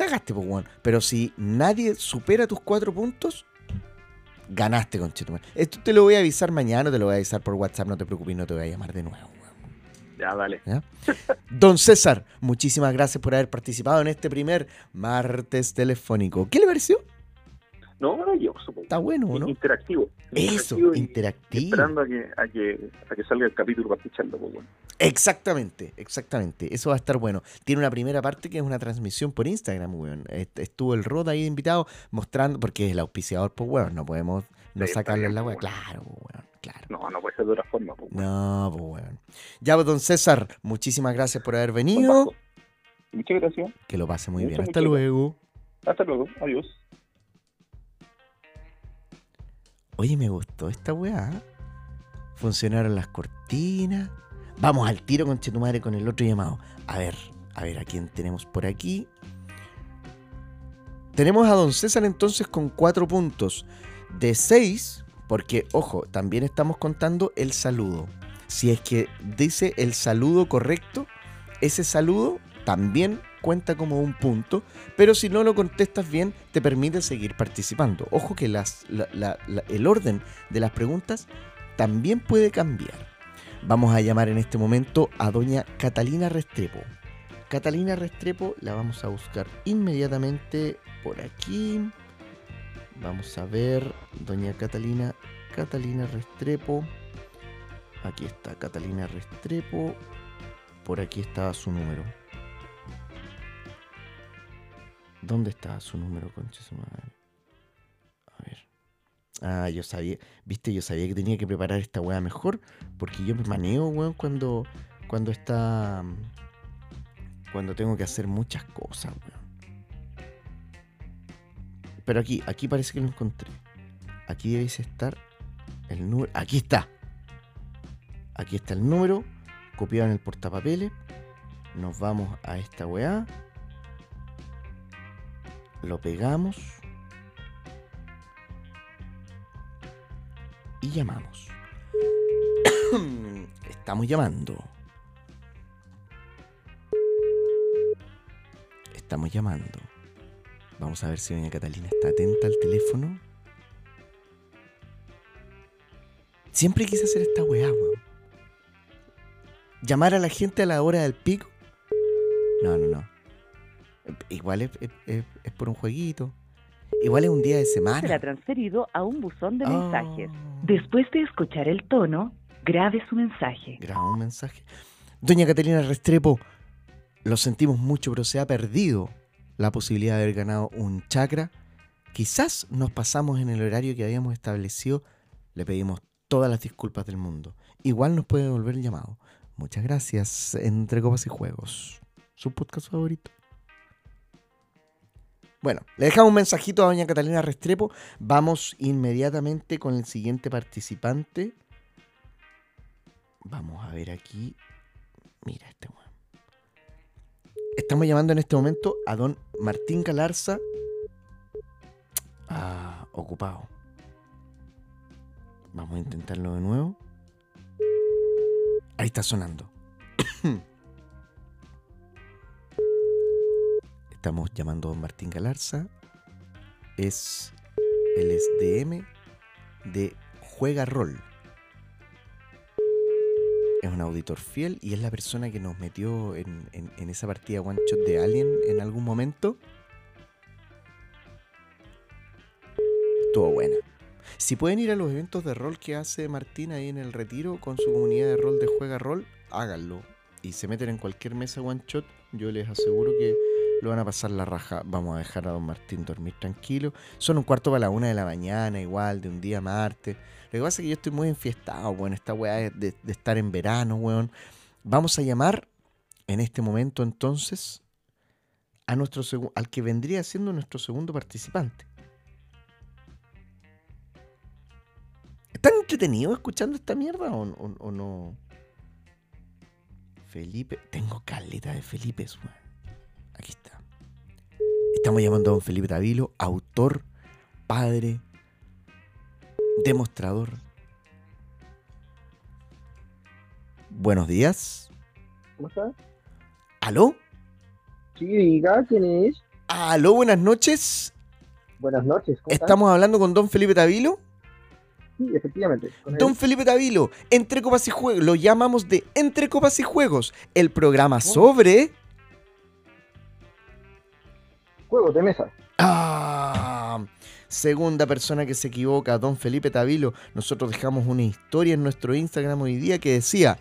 cagaste, pues, weón. Pero si nadie supera tus cuatro puntos, ganaste, con conchetumare. Esto te lo voy a avisar mañana, te lo voy a avisar por WhatsApp, no te preocupes, no te voy a llamar de nuevo. Ya, dale. Don César, muchísimas gracias por haber participado en este primer martes telefónico. ¿Qué le pareció? No, maravilloso. Está bueno, ¿no? Interactivo. Eso, interactivo. esperando a que, a, que, a que salga el capítulo para escucharlo. Pues, bueno. Exactamente, exactamente. Eso va a estar bueno. Tiene una primera parte que es una transmisión por Instagram, weón. Estuvo el Rod ahí invitado mostrando, porque es el auspiciador, pues, weón. No podemos no sacarle la weón. Claro, weón. Claro. No, no puede ser de otra forma. Pues, no, pues, weón. Ya, pues, don César, muchísimas gracias por haber venido. Muchas gracias. Que lo pase muy bien. Hasta luego. Hasta luego. Adiós. Oye, me gustó esta weá. Funcionaron las cortinas. Vamos al tiro con Chetumare con el otro llamado. A ver, a ver a quién tenemos por aquí. Tenemos a Don César entonces con cuatro puntos. De seis, porque, ojo, también estamos contando el saludo. Si es que dice el saludo correcto, ese saludo también cuenta como un punto, pero si no lo contestas bien, te permite seguir participando. Ojo que el orden de las preguntas también puede cambiar. Vamos a llamar en este momento a doña Catalina Restrepo. Catalina Restrepo la vamos a buscar inmediatamente por aquí. Vamos a ver, doña Catalina, Catalina Restrepo. Aquí está Catalina Restrepo. Por aquí estaba su número. ¿Dónde estaba su número, concha su madre? A ver. Ah, yo sabía, viste, yo sabía que tenía que preparar esta weá mejor. Porque yo me maneo, weón, cuando, cuando está. Cuando tengo que hacer muchas cosas, weón. Pero aquí, aquí parece que lo encontré. Aquí debéis estar el número. Aquí está. Aquí está el número. Copiado en el portapapeles. Nos vamos a esta weá. Lo pegamos. Y llamamos. *coughs* Estamos llamando. Estamos llamando. Vamos a ver si doña Catalina está atenta al teléfono. Siempre quise hacer esta weá, weón. Llamar a la gente a la hora del pico. No, no, no. Igual es, es- es- es por un jueguito. Igual es un día de será semana. transferido a un buzón de Ah. mensajes. Después de escuchar el tono, grabe su mensaje. Graba un mensaje. Doña Catalina Restrepo, lo sentimos mucho, pero se ha perdido la posibilidad de haber ganado un chakra. Quizás nos pasamos en el horario que habíamos establecido. Le pedimos todas las disculpas del mundo. Igual nos puede devolver el llamado. Muchas gracias. Entre copas y juegos. Su podcast favorito. Bueno, le dejamos un mensajito a doña Catalina Restrepo. Vamos inmediatamente con el siguiente participante. Vamos a ver aquí. Mira este weón. Estamos llamando en este momento a don Martín Galarza. Ah, ocupado. Vamos a intentarlo de nuevo. Ahí está sonando. Estamos llamando a don Martín Galarza. Es el SDM de Juega Rol. Es un auditor fiel y es la persona que nos metió en, en- esa partida one shot de Alien en algún momento. Estuvo buena. Si pueden ir a los eventos de rol que hace Martín ahí en el retiro con su comunidad de rol de Juega Rol, háganlo. Y se meten en cualquier mesa one shot, yo les aseguro que lo van a pasar la raja. Vamos a dejar a don Martín dormir tranquilo. Son un cuarto para la una de la mañana, igual, de un día martes. Lo que pasa es que yo estoy muy enfiestado, weón. Esta weá de, estar en verano, weón. Vamos a llamar en este momento entonces a nuestro al que vendría siendo nuestro segundo participante. ¿Están entretenidos escuchando esta mierda o, o- o no? Felipe. Tengo caleta de Felipe, weón. Aquí está. Estamos llamando a don Felipe Tavilo, autor, padre, demostrador. Buenos días. ¿Cómo está? ¿Aló? Sí, diga, ¿quién es? ¿Aló? Buenas noches. Buenas noches, ¿cómo? Estamos hablando con don Felipe Tavilo. Sí, efectivamente. Don Felipe Tavilo, Entre Copas y Juegos. Lo llamamos de Entre Copas y Juegos. El programa sobre... Juegos de mesa. Ah, segunda persona que se equivoca, don Felipe Tavilo. Nosotros dejamos una historia en nuestro Instagram hoy día que decía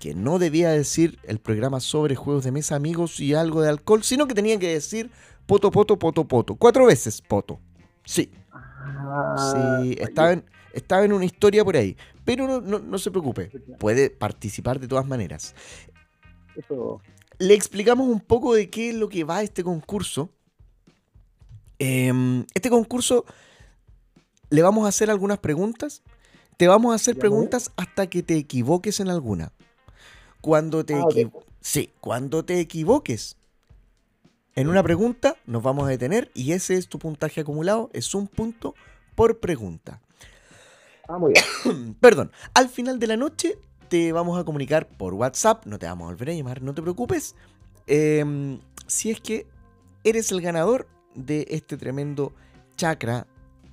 que no debía decir el programa sobre juegos de mesa, amigos y algo de alcohol, sino que tenía que decir poto, poto, poto, poto. Cuatro veces poto. Sí, Ah, sí, estaba en, estaba en una historia por ahí. Pero no, no- no se preocupe, puede participar de todas maneras. Eso, le explicamos un poco de qué es lo que va este concurso. Em, este concurso le vamos a hacer algunas preguntas. Te vamos a hacer preguntas hasta que te equivoques en alguna. Cuando te Ah, sí, cuando te equivoques en una pregunta, nos vamos a detener y ese es tu puntaje acumulado. Es un punto por pregunta. ah, muy bien. *coughs* Perdón, al final de la noche te vamos a comunicar por WhatsApp, no te vamos a volver a llamar, no te preocupes. em, si es que eres el ganador de este tremendo chakra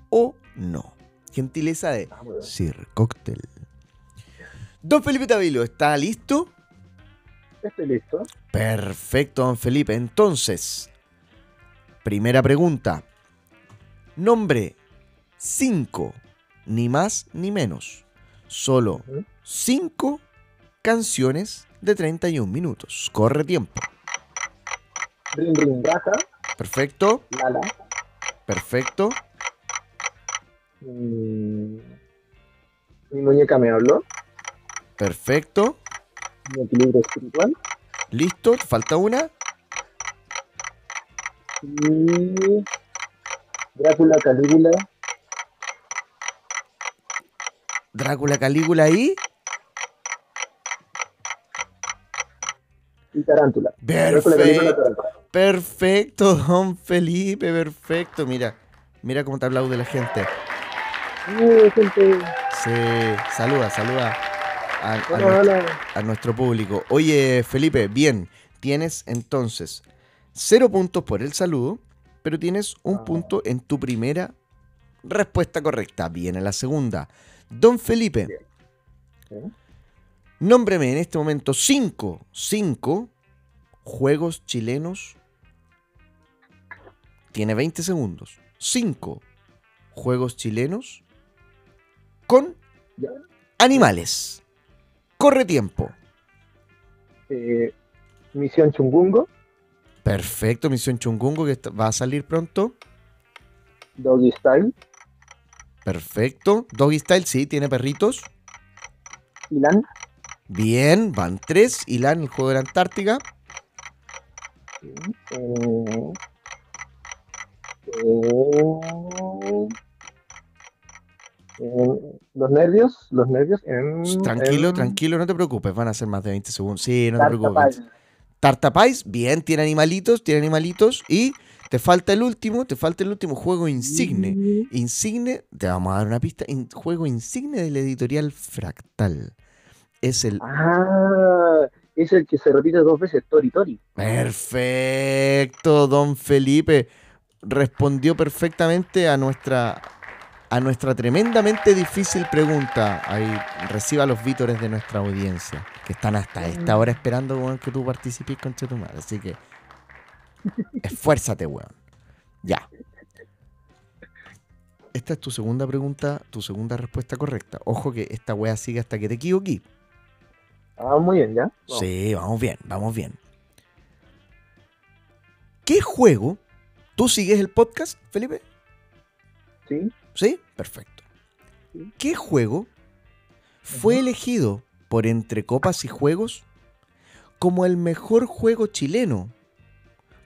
o no. Gentileza de Ah. Sir Cocktail. Don Felipe Tavilo, ¿está listo? Estoy listo. Perfecto, don Felipe. Entonces, primera pregunta. Nombre 5, ni más ni menos. Solo Ujú. cinco canciones de 31 minutos. Corre tiempo. Ring Ring Raja, Perfecto, Lala, perfecto. mm, Mi muñeca me habló, Perfecto. Mi equilibrio espiritual Listo, falta una. y Drácula, Calígula, Drácula Calígula ahí. y Tarántula. Drácula, Calígula, Perfecto. Tarántula. Perfecto, don Felipe, perfecto. Mira, mira cómo te aplaude la gente. Uh, gente, Se saluda, saluda a, a hola, nuestro, hola. a nuestro público. Oye, Felipe, bien, tienes entonces cero puntos por el saludo, pero tienes un Ah. punto en tu primera respuesta correcta. Viene la segunda. Don Felipe, Sí. nómbreme en este momento cinco, cinco juegos chilenos. Tiene 20 segundos. Cinco juegos chilenos con animales. Corre tiempo. Eh, Misión Chungungo, Perfecto, Misión Chungungo que va a salir pronto. Doggy Style, Perfecto. Doggy Style, sí, tiene perritos. Ilan, Bien, van tres. Ilan, el juego de la Antártica. eh, eh, eh, los nervios, los nervios en... Tranquilo, en tranquilo, no te preocupes. Van a ser más de 20 segundos. Sí, no te Tarta preocupes. Pie. Tartapais, bien, tiene animalitos, tiene animalitos. Y te falta el último, te falta el último juego insigne. Insigne, te vamos a dar una pista. in- juego insigne de la editorial Fractal. Es el Ah, es el que se repite dos veces, Tori Tori. Perfecto, don Felipe. Respondió perfectamente a nuestra a nuestra tremendamente difícil pregunta. Ahí reciba los vítores de nuestra audiencia, que están hasta esta hora esperando weón, que tú participes con tu madre. Así que esfuérzate, weón. Ya. Esta es tu segunda pregunta, tu segunda respuesta correcta. Ojo que esta wea sigue hasta que te equivoqué. Ah, muy bien, ¿ya? Vamos. Sí, vamos bien, vamos bien. ¿Qué juego? ¿Tú sigues el podcast, Felipe? Sí. ¿Sí? Perfecto. Sí. ¿Qué juego fue elegido por Entre Copas y Juegos como el mejor juego chileno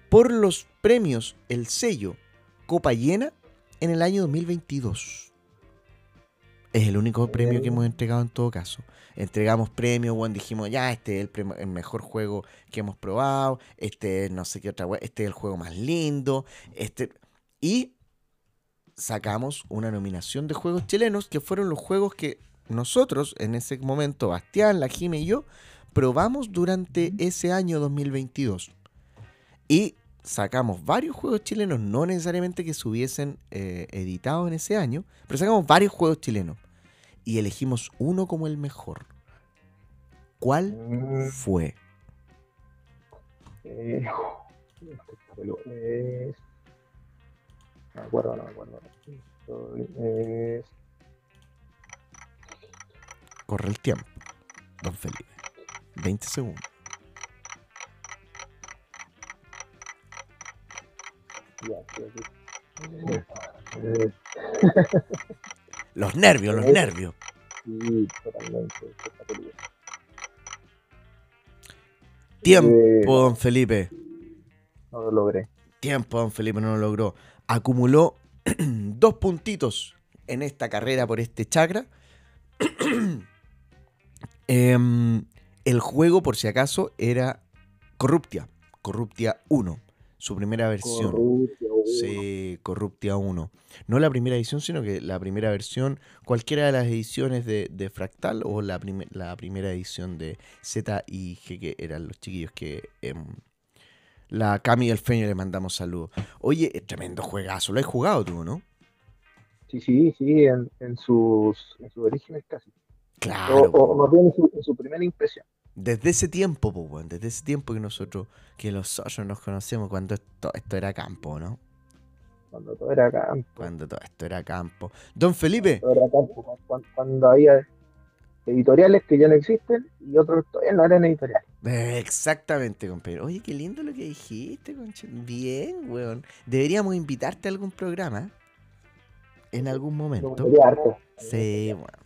por los premios El Sello Copa Llena en el año 2022? Es el único premio que hemos entregado en todo caso. Entregamos premios, bueno, dijimos, ya, este es el, mejor juego que hemos probado, este es no sé qué otra, este es el juego más lindo, este... Y sacamos una nominación de juegos chilenos que fueron los juegos que nosotros en ese momento, Bastián, la Jime y yo, probamos durante ese año 2022. Y sacamos varios juegos chilenos, no necesariamente que se hubiesen eh, editado en ese año, pero sacamos varios juegos chilenos y elegimos uno como el mejor. ¿Cuál Mm, fue? eh, juego es... No me acuerdo, no me acuerdo. Esto Es... Corre el tiempo, don Felipe. 20 segundos. Ya, *laughs* Los nervios, los nervios. sí, totalmente. Tiempo, Eh, don Felipe. no lo logré. Tiempo, don Felipe no lo logró. Acumuló *clears throat* dos puntitos en esta carrera por este chakra. *clears throat* Em, el juego, por si acaso, era Corruptia. Corruptia 1. Su primera versión. Corrupio, uh, Sí, Corruptia 1. No la primera edición, sino que la primera versión, cualquiera de las ediciones de, de Fractal o la, la primera edición de Z y G, que eran los chiquillos que em, la Cami y el Feño le mandamos saludos. Oye, es tremendo juegazo, lo has jugado tú, ¿no? Sí, sí, sí, en, en sus, en sus orígenes casi. Claro. o más bien en su, en su primera impresión. Desde ese tiempo, po, weón, desde ese tiempo que nosotros, que los socios nos conocemos cuando esto, esto era campo, ¿no? Cuando todo era campo. Cuando todo esto era campo. Don Felipe, Todo era campo. Cuando, cuando había editoriales que ya no existen y otros todavía no eran editoriales. Exactamente, compañero. Oye, qué lindo lo que dijiste, conche. Bien, weón. Deberíamos invitarte a algún programa en algún Me momento. Sí, bueno.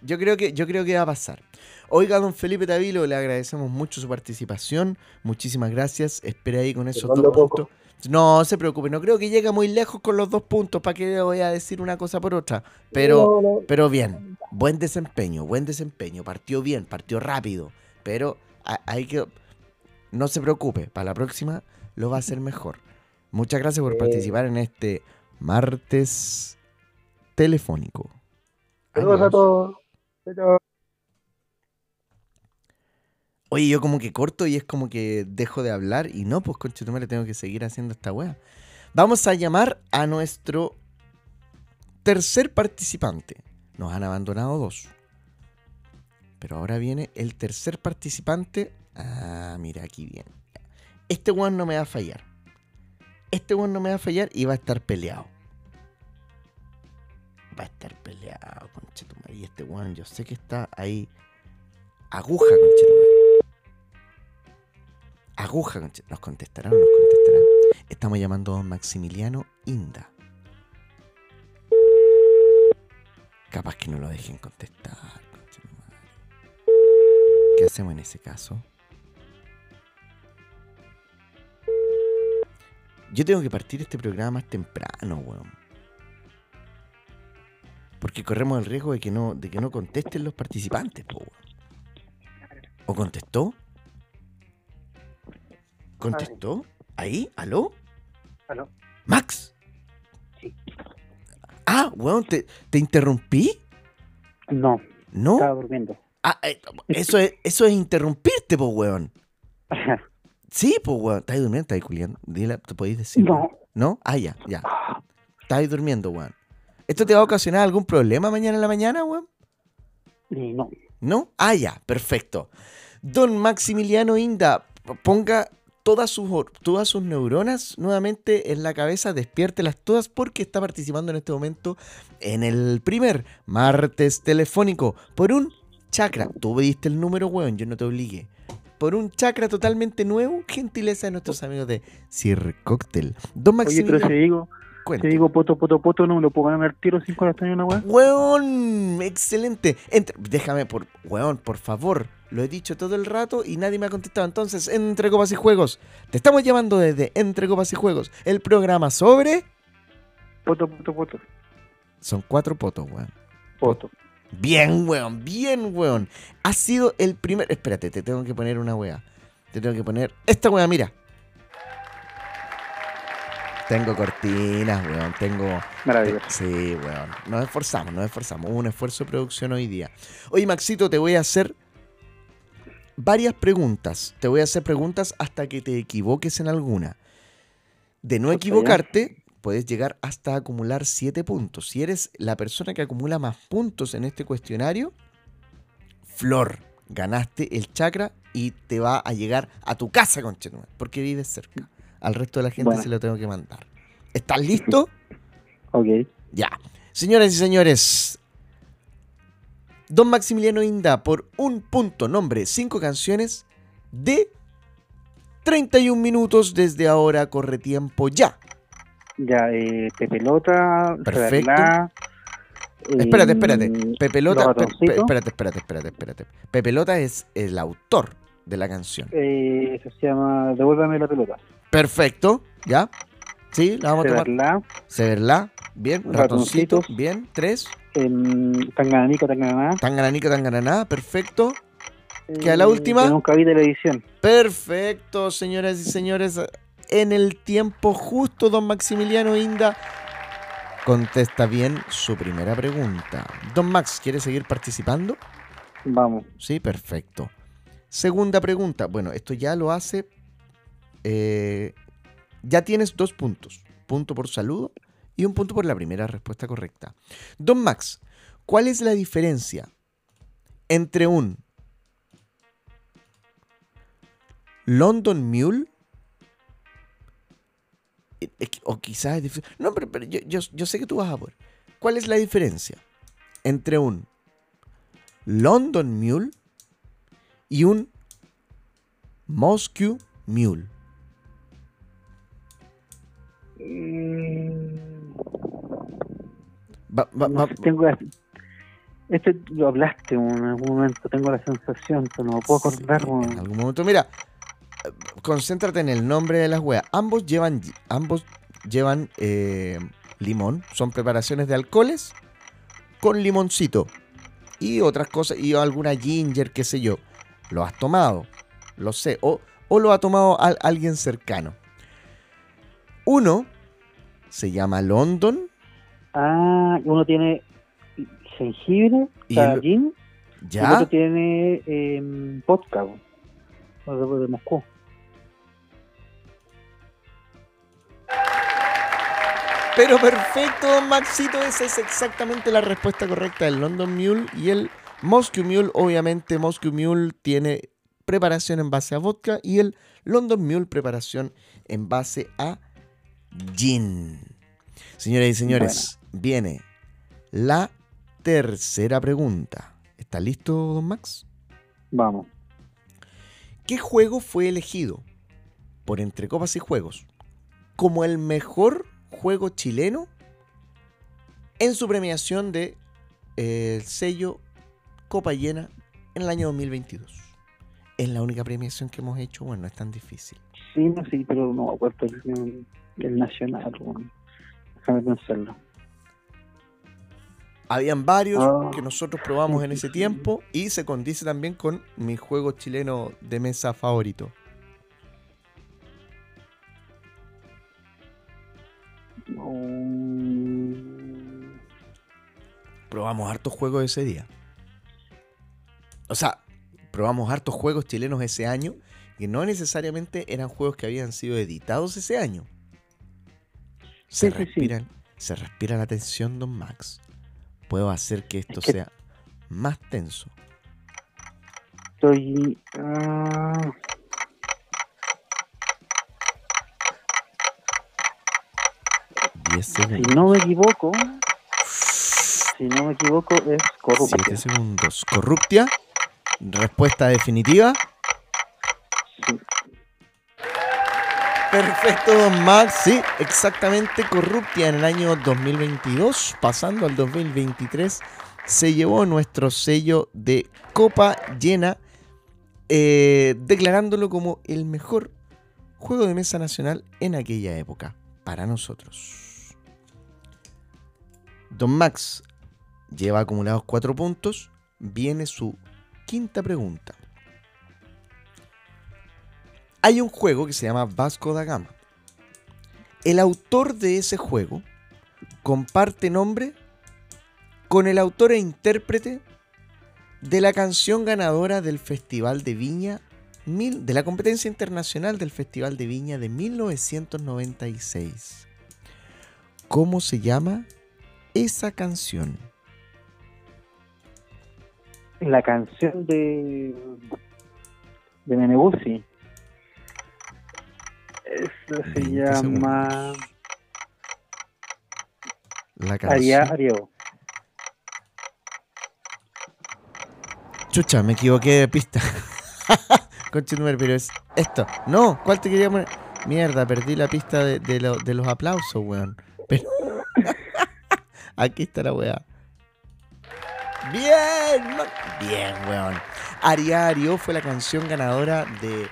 Yo creo que, yo creo que va a pasar. Oiga, don Felipe Tavilo, le agradecemos mucho su participación. Muchísimas gracias. Espera ahí con esos dos puntos. No se preocupe, no creo que llegue muy lejos con los dos puntos. ¿Para qué le voy a decir una cosa por otra? Pero, No, no, pero bien, buen desempeño, buen desempeño. Partió bien, partió rápido. Pero ha- hay que. No se preocupe, para la próxima lo va a hacer mejor. Muchas gracias por Sí. participar en este martes telefónico. Saludos a todos. Oye, yo como que corto y es como que dejo de hablar y no, pues conchetumare, tengo que seguir haciendo esta weá. Vamos a llamar a nuestro tercer participante. Nos han abandonado dos. Pero ahora viene el tercer participante. Ah, mira, aquí viene. Este weón no me va a fallar. Este weón no me va a fallar y va a estar peleado. Va a estar peleado, conchetumare. Y este weón, yo sé que está ahí. Aguja, conchetumare. Aguja, ¿nos contestará o no nos contestará? Estamos llamando a don Maximiliano Inda. Capaz que no lo dejen contestar. ¿Qué hacemos en ese caso? Yo tengo que partir este programa más temprano, weón. Porque corremos el riesgo de que no, de que no contesten los participantes, po, weón. ¿O contestó? ¿Contestó? ¿Ahí? ¿Aló? Aló. ¿Max? Sí. Ah, weón, ¿te, te interrumpí? no, ¿No? estaba durmiendo. Ah, eh, eso, es, eso es interrumpirte, po, weón. *laughs* Sí, po, weón. ¿Estás durmiendo? ¿Estás culiando? Dile, ¿te podéis decir? no, weón? ¿No? Ah, ya, ya. *gasps* Estás durmiendo, weón. ¿Esto te va a ocasionar algún problema mañana en la mañana, weón? y no. ¿No? Ah, ya, perfecto. Don Maximiliano Inda, ponga todas sus, todas sus neuronas nuevamente en la cabeza, despiértelas todas porque está participando en este momento en el primer martes telefónico por un chakra. Tú pediste el número, weón, yo no te obligué. Por un chakra totalmente nuevo, gentileza de nuestros amigos de Sir Cocktail. Don Oye, pero Maximiliano, si digo, cuente. si digo poto, poto, poto, no me lo puedo ganar tiro sin corazón una weá. Weón, excelente. Entre- déjame, por, weón, por favor. Lo he dicho todo el rato y nadie me ha contestado. Entonces, Entre Copas y Juegos. Te estamos llamando desde Entre Copas y Juegos. El programa sobre... Poto, poto, poto. Son cuatro potos, weón. Poto. Bien, weón, bien, weón. Ha sido el primer... Espérate, te tengo que poner una wea. Te tengo que poner... Esta wea, mira. Tengo cortinas, weón. Tengo... Maravilloso. Sí, weón. Nos esforzamos, nos esforzamos. Hubo un esfuerzo de producción hoy día. Oye, Maxito, te voy a hacer varias preguntas. Te voy a hacer preguntas hasta que te equivoques en alguna. De no equivocarte, puedes llegar hasta acumular 7 puntos. Si eres la persona que acumula más puntos en este cuestionario, Flor, ganaste el chakra y te va a llegar a tu casa, conchetumare, porque vives cerca. Al resto de la gente Bueno. se lo tengo que mandar. ¿Estás listo? Ok. Ya. Señoras y señores, Don Maximiliano Inda por un punto, nombre, cinco canciones de 31 minutos desde ahora, corre tiempo ya. Ya, eh, Pepelota, Perfecto. Saberla, Espérate, eh, espérate. Pepelota, pe- pe- ratoncitos. espérate, espérate, espérate, espérate. Pepelota es el autor de la canción. Eh, eso se llama Devuélvame la pelota. Perfecto, ¿ya? Sí, la vamos a tomar. Severla, bien. Ratoncito, Ratoncitos. bien. Tres. Em, Tangananica, Tangananá. Tangananica, Tangananá, perfecto. ¿Queda la eh, última? que nunca vi televisión. Perfecto, señoras y señores. En el tiempo justo, don Maximiliano Inda contesta bien su primera pregunta. Don Max, ¿quiere seguir participando? Vamos. Sí, perfecto. Segunda pregunta. Bueno, esto ya lo hace. eh, ya tienes dos puntos. Punto por saludo y un punto por la primera respuesta correcta. Don Max, ¿cuál es la diferencia entre un London Mule? Eh, O quizás es dif- No, pero, yo sé que tú vas a poder. ¿Cuál es la diferencia entre un London Mule y un Moscow Mule. Mm, Va- va- no va- sé, tengo la- este lo hablaste en algún momento, tengo la sensación, pero no me puedo acordar. Sí, en algún momento, mira, concéntrate en el nombre de las weas. Ambos llevan, ambos llevan eh, limón. Son preparaciones de alcoholes con limoncito y otras cosas y alguna ginger, qué sé yo. Lo has tomado, lo sé, o, o lo ha tomado al- alguien cercano. Uno se llama London Ah, uno tiene jengibre, Y el otro tiene eh, vodka. O de, Moscú. Pero perfecto, Maxito, esa es exactamente la respuesta correcta del London Mule y el Moscow Mule. Obviamente, Moscow Mule tiene preparación en base a vodka y el London Mule preparación en base a gin. Señoras y señores, viene la tercera pregunta. ¿Está listo, don Max? Vamos. ¿Qué juego fue elegido por Entre Copas y Juegos como el mejor juego chileno en su premiación de eh, el sello Copa Llena en el año 2022? Es la única premiación que hemos hecho, bueno, no es tan difícil. Sí, no, sí, pero no acuerdo el, el nacional, weón. Déjame pensarlo. Habían varios Ah. que nosotros probamos en ese tiempo y se condice también con mi juego chileno de mesa favorito. Mm, probamos hartos juegos ese día. O sea, probamos hartos juegos chilenos ese año que no necesariamente eran juegos que habían sido editados ese año. Se Sí, respiran, se respira la tensión, don Max. Puedo hacer que esto que- sea más tenso. Estoy. ah, Diez si no me equivoco. Si no me equivoco, es corrupto. 7 segundos. Corruptia. Respuesta definitiva. Perfecto, don Max. Sí, exactamente. Corruptia en el año 2022, pasando al 2023, se llevó nuestro sello de copa llena, eh, declarándolo como el mejor juego de mesa nacional en aquella época, para nosotros. Don Max lleva acumulados cuatro puntos. Viene su quinta pregunta. Hay un juego que se llama Vasco da Gama. El autor de ese juego comparte nombre con el autor e intérprete de la canción ganadora del Festival de Viña, de la competencia internacional del Festival de Viña de 1996. ¿Cómo se llama esa canción? La canción de. de. Esa se 20 llama. segundos. La canción. Ariego. Chucha, me equivoqué de pista. *laughs* Conchetumare, pero es esto. No, ¿cuál te quería poner? Mierda, perdí la pista de, de lo- de los aplausos, weón. Pero... *laughs* Aquí está la weá. Bien, bien, weón. Ariario fue la canción ganadora de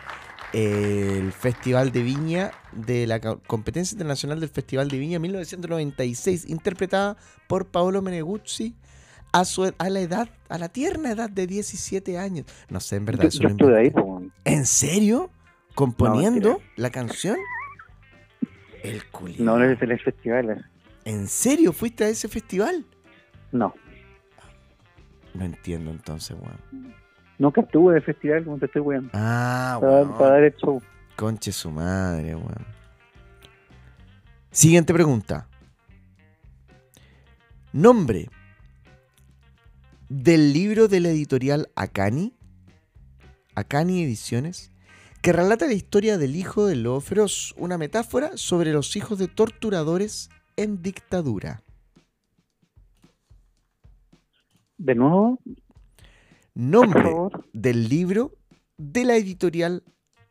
el Festival de Viña, de la competencia internacional del Festival de Viña 1996, interpretada por Paolo Meneguzzi a, su, ed- a la edad, a la tierna edad de 17 años. No sé, en verdad. Yo, eso yo estuve ahí. ¿En serio? ¿Componiendo la canción? El culiao. No, no es el festival. ¿En serio fuiste a ese festival? No. No entiendo entonces, weón. Nunca estuve el festival, como te estoy weón. Ah, Para, weón. para dar el show. Conche su madre, weón. Siguiente pregunta. Nombre del libro de la editorial Akani, Akani Ediciones, que relata la historia del hijo del lobo feroz, una metáfora sobre los hijos de torturadores en dictadura. De nuevo, Nombre del libro de la editorial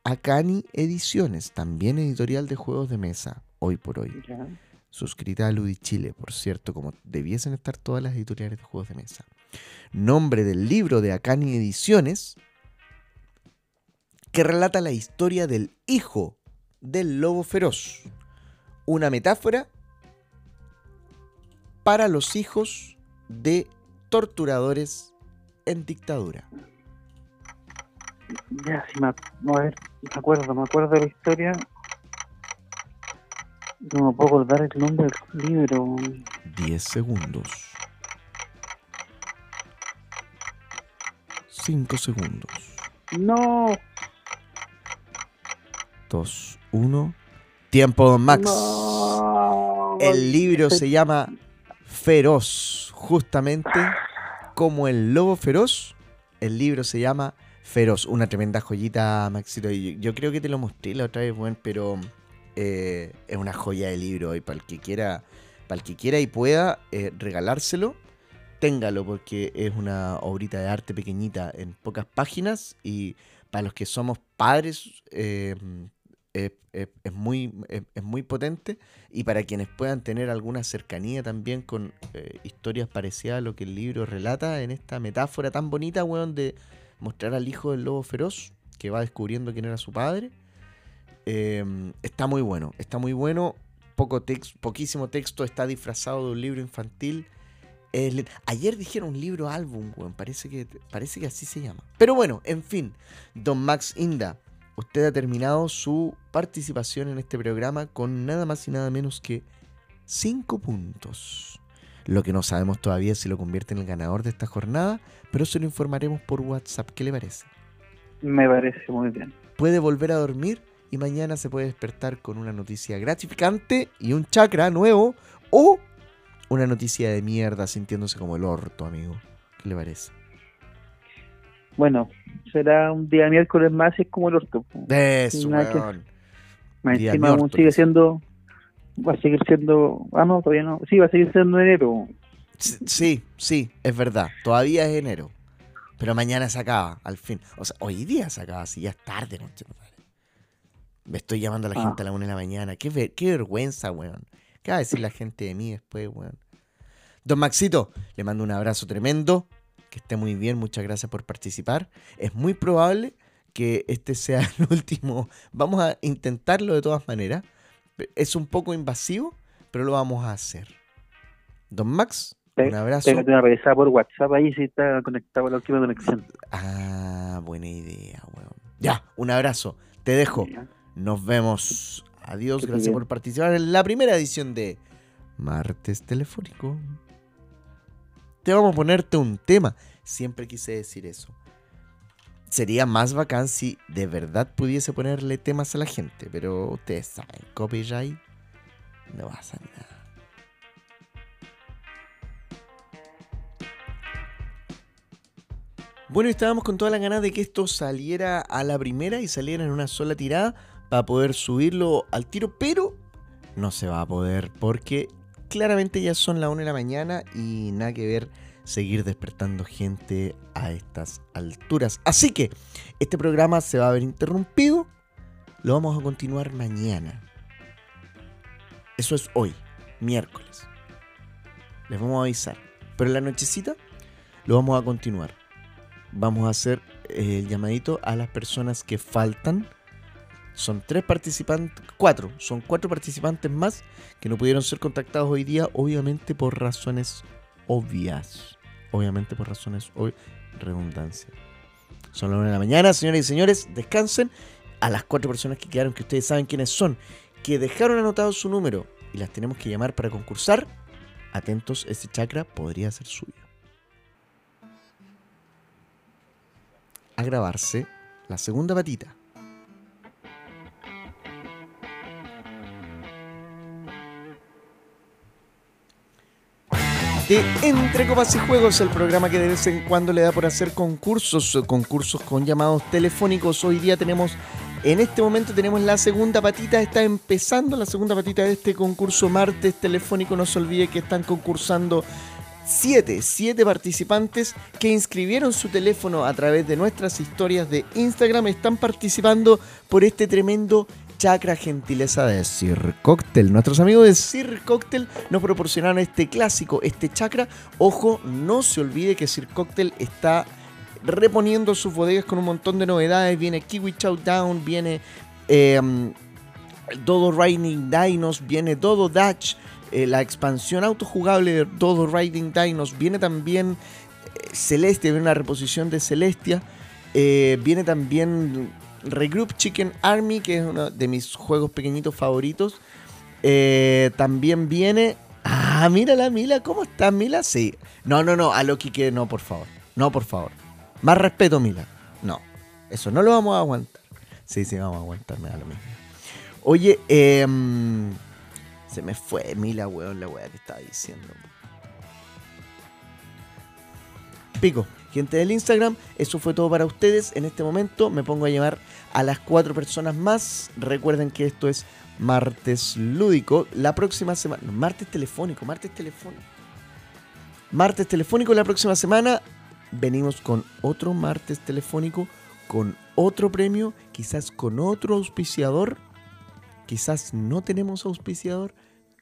Akani Ediciones, también editorial de juegos de mesa, hoy por hoy. Ya. Suscrita a Ludi Chile, por cierto, como debiesen estar todas las editoriales de juegos de mesa. Nombre del libro de Akani Ediciones, que relata la historia del hijo del lobo feroz. Una metáfora para los hijos de torturadores en dictadura. Ya, sí, me, a ver, me acuerdo, me acuerdo de la historia. No me puedo acordar el nombre del libro. 10 segundos. 5 segundos. No, 2, 1. Tiempo, don Max. no. El libro se llama Feroz, justamente como el lobo feroz. El libro se llama Feroz, una tremenda joyita, Maxito. Yo, yo creo que te lo mostré la otra vez, bueno, pero eh, es una joya de libro y para el que quiera, para el que quiera y pueda eh, regalárselo, téngalo porque es una obrita de arte pequeñita en pocas páginas y para los que somos padres eh, es, es- muy, es, muy potente y para quienes puedan tener alguna cercanía también con eh, historias parecidas a lo que el libro relata en esta metáfora tan bonita, weón, de mostrar al hijo del lobo feroz que va descubriendo quién era su padre. Eh, está muy bueno, está muy bueno. Poco poquísimo texto, está disfrazado de un libro infantil. Ayer dijeron un libro álbum, weón. Parece que, parece que así se llama. Pero bueno, en fin. Don Max Inda, usted ha terminado su participación en este programa con nada más y nada menos que 5 puntos. Lo que no sabemos todavía es si lo convierte en el ganador de esta jornada, pero se lo informaremos por WhatsApp. ¿Qué le parece? Me parece muy bien. Puede volver a dormir y mañana se puede despertar con una noticia gratificante y un chakra nuevo o una noticia de mierda sintiéndose como el orto, amigo. ¿Qué le parece? Bueno, será un día miércoles más y es como el orto. Eso, que- weón. Más Día encima aún sigue siendo. Va a seguir siendo. Ah, no, todavía no. Sí, va a seguir siendo enero. Sí, sí, es verdad. Todavía es enero. Pero mañana se acaba, al fin. O sea, hoy día se acaba, si ya es tarde, madre. Me estoy llamando a la Ah. gente a la una de la mañana. Qué, ver- qué vergüenza, weón. ¿Qué va a decir la gente de mí después, weón? Don Maxito, le mando un abrazo tremendo. Que esté muy bien, muchas gracias por participar. Es muy probable que este sea *laughs* el último. Vamos a intentarlo de todas maneras. Es un poco invasivo, pero lo vamos a hacer. Don Max, un abrazo. Pégate una revisada por WhatsApp ahí si está conectado a la última conexión. Ah, buena idea, weón. Ya, un abrazo. Te dejo. Nos vemos. Adiós, gracias por participar en la primera edición de Martes Telefónico. Te vamos a ponerte un tema. Siempre quise decir eso. Sería más bacán si de verdad pudiese ponerle temas a la gente, pero ustedes saben, copyright no va a hacer nada. Bueno, estábamos con toda la ganas de que esto saliera a la primera y saliera en una sola tirada para poder subirlo al tiro, pero no se va a poder porque claramente ya son las 1 de la mañana y nada que ver seguir despertando gente a estas alturas. Así que este programa se va a ver interrumpido, lo vamos a continuar mañana. Eso es hoy, miércoles. Les vamos a avisar. Pero en la nochecita lo vamos a continuar vamos a hacer el llamadito a las personas que faltan. Son tres participantes, cuatro, son cuatro participantes más que no pudieron ser contactados hoy día, obviamente por razones obvias. Obviamente por razones obvias. Redundancia. Son las una de la mañana, señoras y señores, descansen. A las cuatro personas que quedaron, que ustedes saben quiénes son, que dejaron anotado su número y las tenemos que llamar para concursar. Atentos, ese chakra podría ser suyo. a grabarse la segunda patita. De Entre Copas y Juegos, el programa que de vez en cuando le da por hacer concursos, concursos con llamados telefónicos. Hoy día tenemos, en este momento tenemos la segunda patita, está empezando la segunda patita de este concurso martes telefónico. No se olvide que están concursando siete, siete participantes que inscribieron su teléfono a través de nuestras historias de Instagram están participando por este tremendo chakra gentileza de Sir Cocktail. Nuestros amigos de Sir Cocktail nos proporcionaron este clásico, este chakra. Ojo, no se olvide que Sir Cocktail está reponiendo sus bodegas con un montón de novedades. Viene Kiwi Chow Down, viene eh, Dodo Riding Dinos, viene Dodo Dutch, eh, la expansión autojugable de Dodo Riding Dinos, viene también eh, Celestia, viene una reposición de Celestia, eh, viene también Regroup Chicken Army, que es uno de mis juegos pequeñitos favoritos. Eh, también viene... Ah, mírala, Mila, ¿cómo estás, Mila? Sí. No, no, no, a Loki que no, por favor. No, por favor. Más respeto, Mila. No, eso no lo vamos a aguantar. Sí, sí, vamos a aguantar, me da lo mismo. Oye, em, se me fue Mila, weón, la weá que estaba diciendo. Pico, gente del Instagram, eso fue todo para ustedes. En este momento me pongo a llamar a las cuatro personas más. Recuerden que esto es martes lúdico. La próxima semana, martes telefónico, martes telefónico. Martes telefónico la próxima semana. Venimos con otro martes telefónico, con otro premio, quizás con otro auspiciador. Quizás no tenemos auspiciador.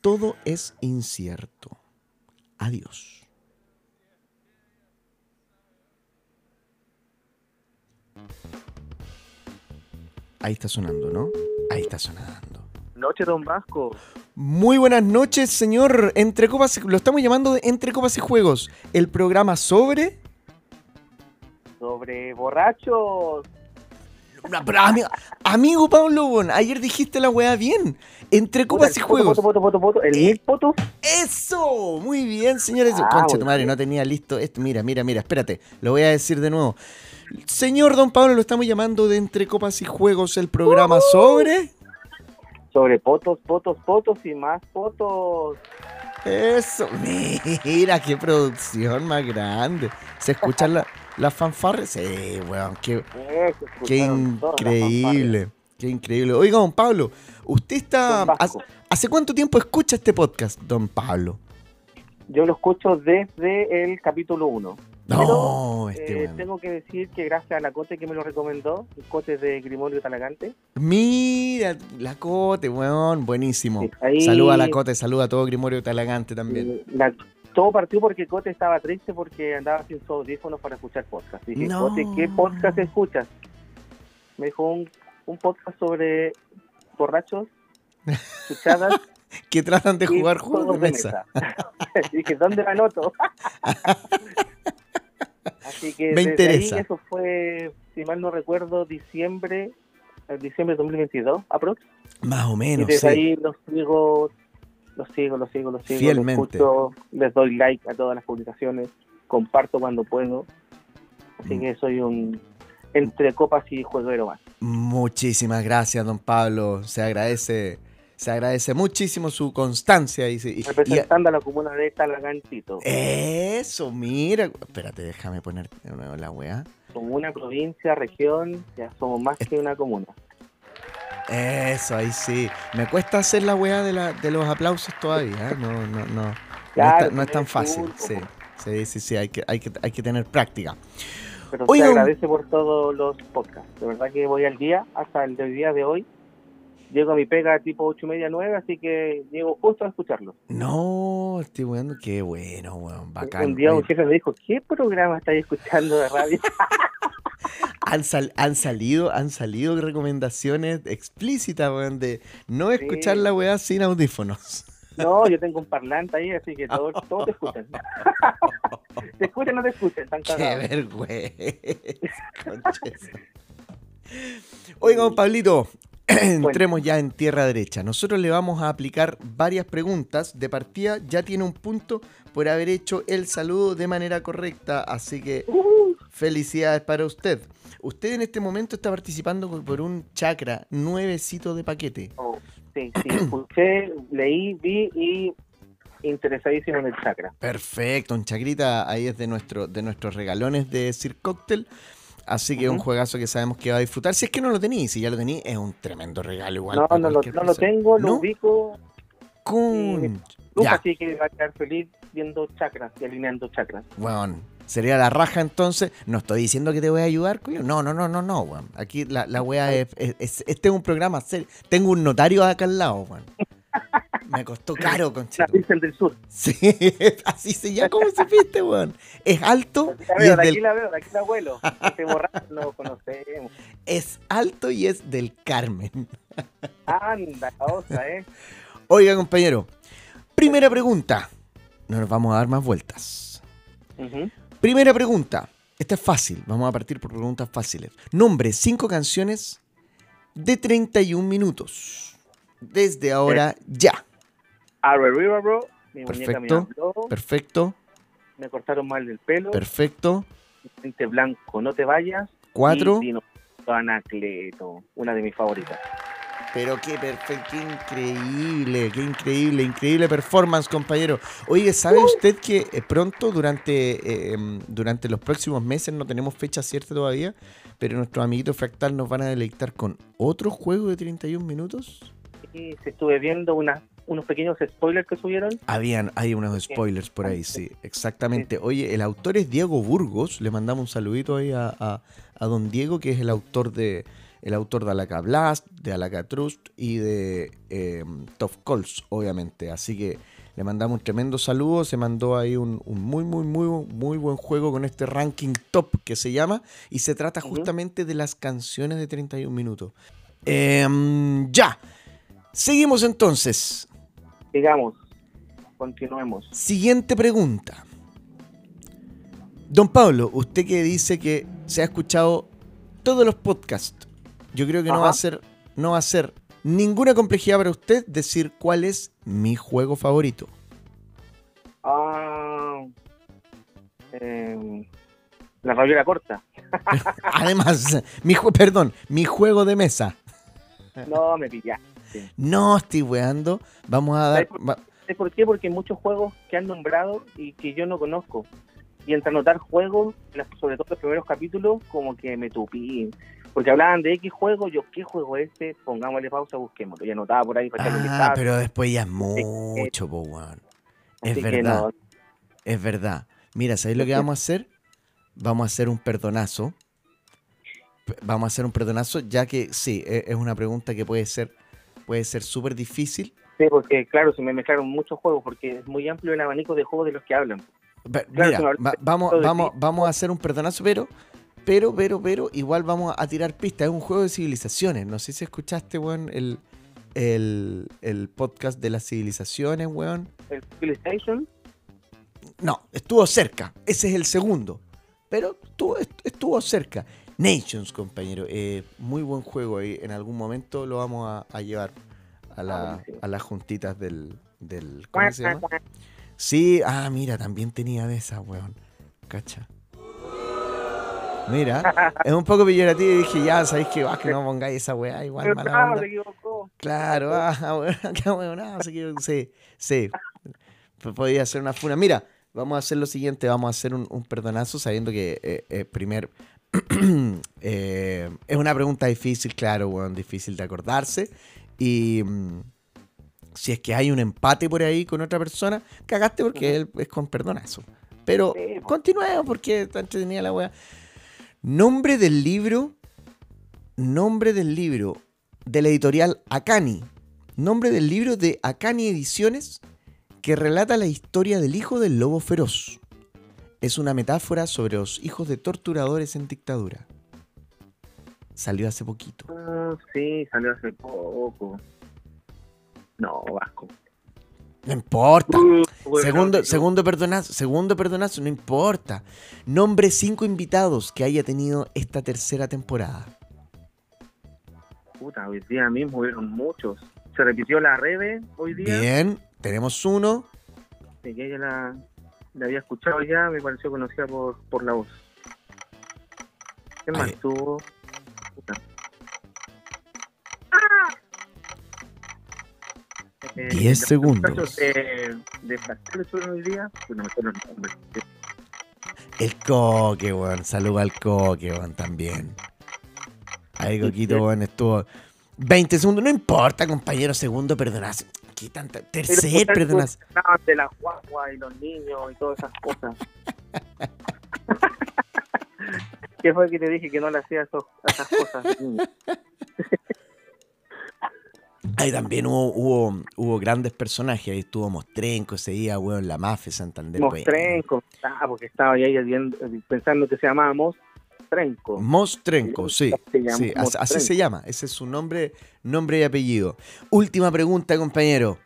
Todo es incierto. Adiós. Ahí está sonando, ¿no? Ahí está sonando. Noche, don Vasco. Muy buenas noches, señor. Entre Copas, y- lo estamos llamando de Entre Copas y Juegos. El programa sobre. Sobre borrachos. Pero, amigo, amigo Pablo, bon, ayer dijiste la weá bien. Entre Copas y Juegos. Poto, poto, poto, El Eh, mil poto. ¡Eso! Muy bien, señores. Ah, Concha tu madre, no tenía listo esto. Mira, mira, mira, espérate. Lo voy a decir de nuevo. Señor Don Pablo, lo estamos llamando de Entre Copas y Juegos, el programa sobre. Sobre potos, potos, potos y más potos. Eso, mira, qué producción más grande. ¿Se escuchan la- las fanfarres? Sí, weón, qué, qué increíble. Qué increíble. Oiga, don Pablo, usted está. ¿hace, hace cuánto tiempo escucha este podcast, don Pablo? Yo lo escucho desde el capítulo 1. No, este Eh, tengo que decir que gracias a la Cote que me lo recomendó, el Cote de Grimorio Talagante. Mira, la Cote, weón, buenísimo. Sí, ahí- Saluda a la Cote, saluda a todo Grimorio Talagante también. la- todo partió porque Cote estaba triste porque andaba sin sus audífonos para escuchar podcast. Dije, No. Cote, ¿qué podcast escuchas? Me dijo un, un podcast sobre borrachos, *laughs* chuchadas Que tratan de jugar juegos de mesa. *laughs* Dije, ¿dónde la anoto? *laughs* Así que Me desde interesa. ahí eso fue, si mal no recuerdo, diciembre, eh, diciembre de 2022, aprox. Más o Y menos, desde sí. ahí los sigo, los sigo, los sigo, los sigo. Fielmente. Los escucho, les doy like a todas las publicaciones, comparto cuando puedo. Así Mm. que soy un entre copas y jueguero más. Muchísimas gracias, don Pablo. Se agradece, se agradece muchísimo su constancia. Y, y- y- Representando a la comuna de Talagantito, eso, mira. Espérate, déjame poner de nuevo la weá. comuna, provincia, región, ya somos más que una comuna. Eso, ahí sí. Me cuesta hacer la weá de, la, de los aplausos todavía. ¿eh? No, no, no. No, es, ta- no es tan fácil. Sí, sí, sí, sí. Hay que, hay que, hay que tener práctica. Pero se agradece por todos los podcasts. De verdad que voy al día, hasta el día de hoy. Llego a mi pega tipo ocho y media, nueve, así que llego justo a escucharlo. No, estoy weando. Qué bueno, weón. Bacán. Un día un jefe me dijo, ¿qué programa estáis escuchando de radio? *laughs* *laughs* han, sal- han salido, han salido recomendaciones explícitas, weón, de no escuchar Sí. la weá sin audífonos. no, yo tengo un parlante ahí, así que todos, *laughs* todos te escuchan. te escuchan o no te escuchan, están Qué cagados. vergüenza. conches. Oiga, don Pablito, *clears throat* entremos ya en tierra derecha. Nosotros le vamos a aplicar varias preguntas. De partida ya tiene un punto por haber hecho el saludo de manera correcta, así que felicidades para usted. Usted en este momento está participando por un chakra nuevecito de paquete. oh, sí, sí, *coughs* escuché, leí, vi y interesadísimo en el chakra. Perfecto, un chacrita ahí es de, nuestro, de nuestros regalones de Sir Cocktail. Así que es un juegazo que sabemos que va a disfrutar. Si es que no lo tenéis, si ya lo tenéis, es un tremendo regalo igual. No, no, lo, no tengo, lo ¿No? ubico, Con... Luca Ya, sí que va a quedar feliz viendo chakras y alineando chakras. Weón, sería la raja entonces. No estoy diciendo que te voy a ayudar, coño. No, no, no, no, no, weón. Aquí la, la weá es, es- es- Este es un programa serio. Tengo un notario acá al lado, weón. *laughs* Me costó *laughs* caro, La conchito. Virgen del Sur. Sí, *laughs* así se llama. ¿Cómo supiste, weón? Es alto La y veo, es de aquí del, la veo, de aquí la abuelo. Este borracho no lo conocemos. *laughs* es alto y es del Carmen. Anda, la otra, ¿eh? Oiga, compañero. Primera pregunta. No nos vamos a dar más vueltas. Primera pregunta. Esta es fácil. Vamos a partir por preguntas fáciles. Nombre cinco canciones de 31 minutos. Desde ahora ya. Arrow River, bro. Mi muñeca me Perfecto. Perfecto. Me cortaron mal el pelo. Perfecto. Frente blanco, no te vayas. Cuatro. Y Anacleto, una de mis favoritas. Pero qué perfecto, qué increíble, qué increíble, increíble performance, compañero. Oye, ¿sabe usted que eh, pronto, durante, eh, em, durante los próximos meses, no tenemos fecha cierta todavía, pero nuestros amiguitos Fractal nos van a deleitar con otro juego de 31 minutos? Se estuve viendo una, unos pequeños spoilers que subieron. Habían, hay unos spoilers por ahí, sí, exactamente. Oye, el autor es Diego Burgos, le mandamos un saludito ahí a, a- a don Diego, que es el autor de el autor de Alaca Blast, de Alaca Trust y de eh, Tough Calls, obviamente. Así que le mandamos un tremendo saludo, se mandó ahí un, un muy, muy, muy, muy buen juego con este ranking top que se llama, y se trata justamente de las canciones de 31 minutos. Em, ya, seguimos entonces. Digamos, continuemos. Siguiente pregunta. Don Pablo, usted que dice que se ha escuchado todos los podcasts, yo creo que no va a ser, no va a ser ninguna complejidad para usted decir cuál es mi juego favorito. Ah, em, la rabiola corta. *laughs* Además, mi perdón, mi juego de mesa. No, me No estoy weando. Vamos a dar. ¿Sabes por qué? Porque hay muchos juegos que han nombrado y que yo no conozco. Y entre anotar juegos, sobre todo los primeros capítulos, como que me tupí. Porque hablaban de X juego, yo, ¿qué juego es este? Pongámosle pausa, busquémoslo. Y anotaba por ahí para Ah, pero después ya es mucho, po, weón. Es verdad. no, Es verdad. Mira, ¿sabéis lo que vamos a hacer? Vamos a hacer un perdonazo. Vamos a hacer un perdonazo, ya que sí, e- es una pregunta que puede ser puede ser súper difícil. Sí, porque claro, se me mezclaron muchos juegos, porque es muy amplio el abanico de juegos de los que hablan. Pe- Claro, Mira, va- vamos, vamos, vamos a hacer un perdonazo, pero, pero, pero, pero, igual vamos a tirar pistas. Es un juego de civilizaciones. No sé si escuchaste, weón, el, el, el podcast de las civilizaciones, weón. El Civilization, No, estuvo cerca. Ese es el segundo. Pero estuvo, est- estuvo cerca. Nations, compañero. eh, muy buen juego ahí. En algún momento lo vamos a, a llevar a, la- Ah, a las juntitas del, del. ¿Cómo se llama? Sí, ah, mira, también tenía de esa, weón. Cacha. Mira, *laughs* es un poco peyorativo y dije, ya, sabéis que vas que no pongáis esa weá, igual mala claro, onda. se equivocó. Claro, ah, *laughs* bueno, qué bueno, se equivocó, sí, sí. Podría ser una funa. Mira, vamos a hacer lo siguiente, vamos a hacer un, un perdonazo sabiendo que eh, eh, primer *clears throat* eh, es una pregunta difícil, claro, weón, difícil de acordarse. Y mm, si es que hay un empate por ahí con otra persona, cagaste porque él es con perdonazo. Pero Sí, continuemos porque está entretenida la weá. Nombre del libro. Nombre del libro de la editorial Akani. Nombre del libro de Akani Ediciones que relata la historia del hijo del lobo feroz. Es una metáfora sobre los hijos de torturadores en dictadura. Salió hace poquito. Ah, sí, salió hace poco. No, Vasco. No importa. Uh, bueno, Segundo, no, segundo perdonazo, segundo perdonazo, no importa. Nombre cinco invitados que haya tenido esta tercera temporada. Puta, hoy día mismo hubieron muchos. Se repitió la Rebe hoy día. Bien, tenemos uno. que ya la, la había escuchado ya, me pareció conocida por, por la voz. ¿Qué más tuvo? Eh, Diez los segundos. muchachos De, de Pastel estuvieron hoy día, pues no me acuerdo el coque, weón. Saluda al coque, weón, también. Ahí, Coquito, weón, estuvo 20 segundos. No importa, compañero, segundo perdonazo. ¿Qué tanta? Tercer, tanto, hablaban de las guaguas y los niños y todas esas cosas. *laughs* ¿Qué fue que te dije que no le hacía esas cosas? Ahí también hubo, hubo, hubo grandes personajes. Ahí estuvo Mostrenco ese día, weón, la mafia Santander. Mostrenco, ah, porque estaba ahí pensando que se llamaba Mostrenco. Mostrenco, sí. Sí, as- así se llama. Ese es su nombre, nombre y apellido. Última pregunta, compañero.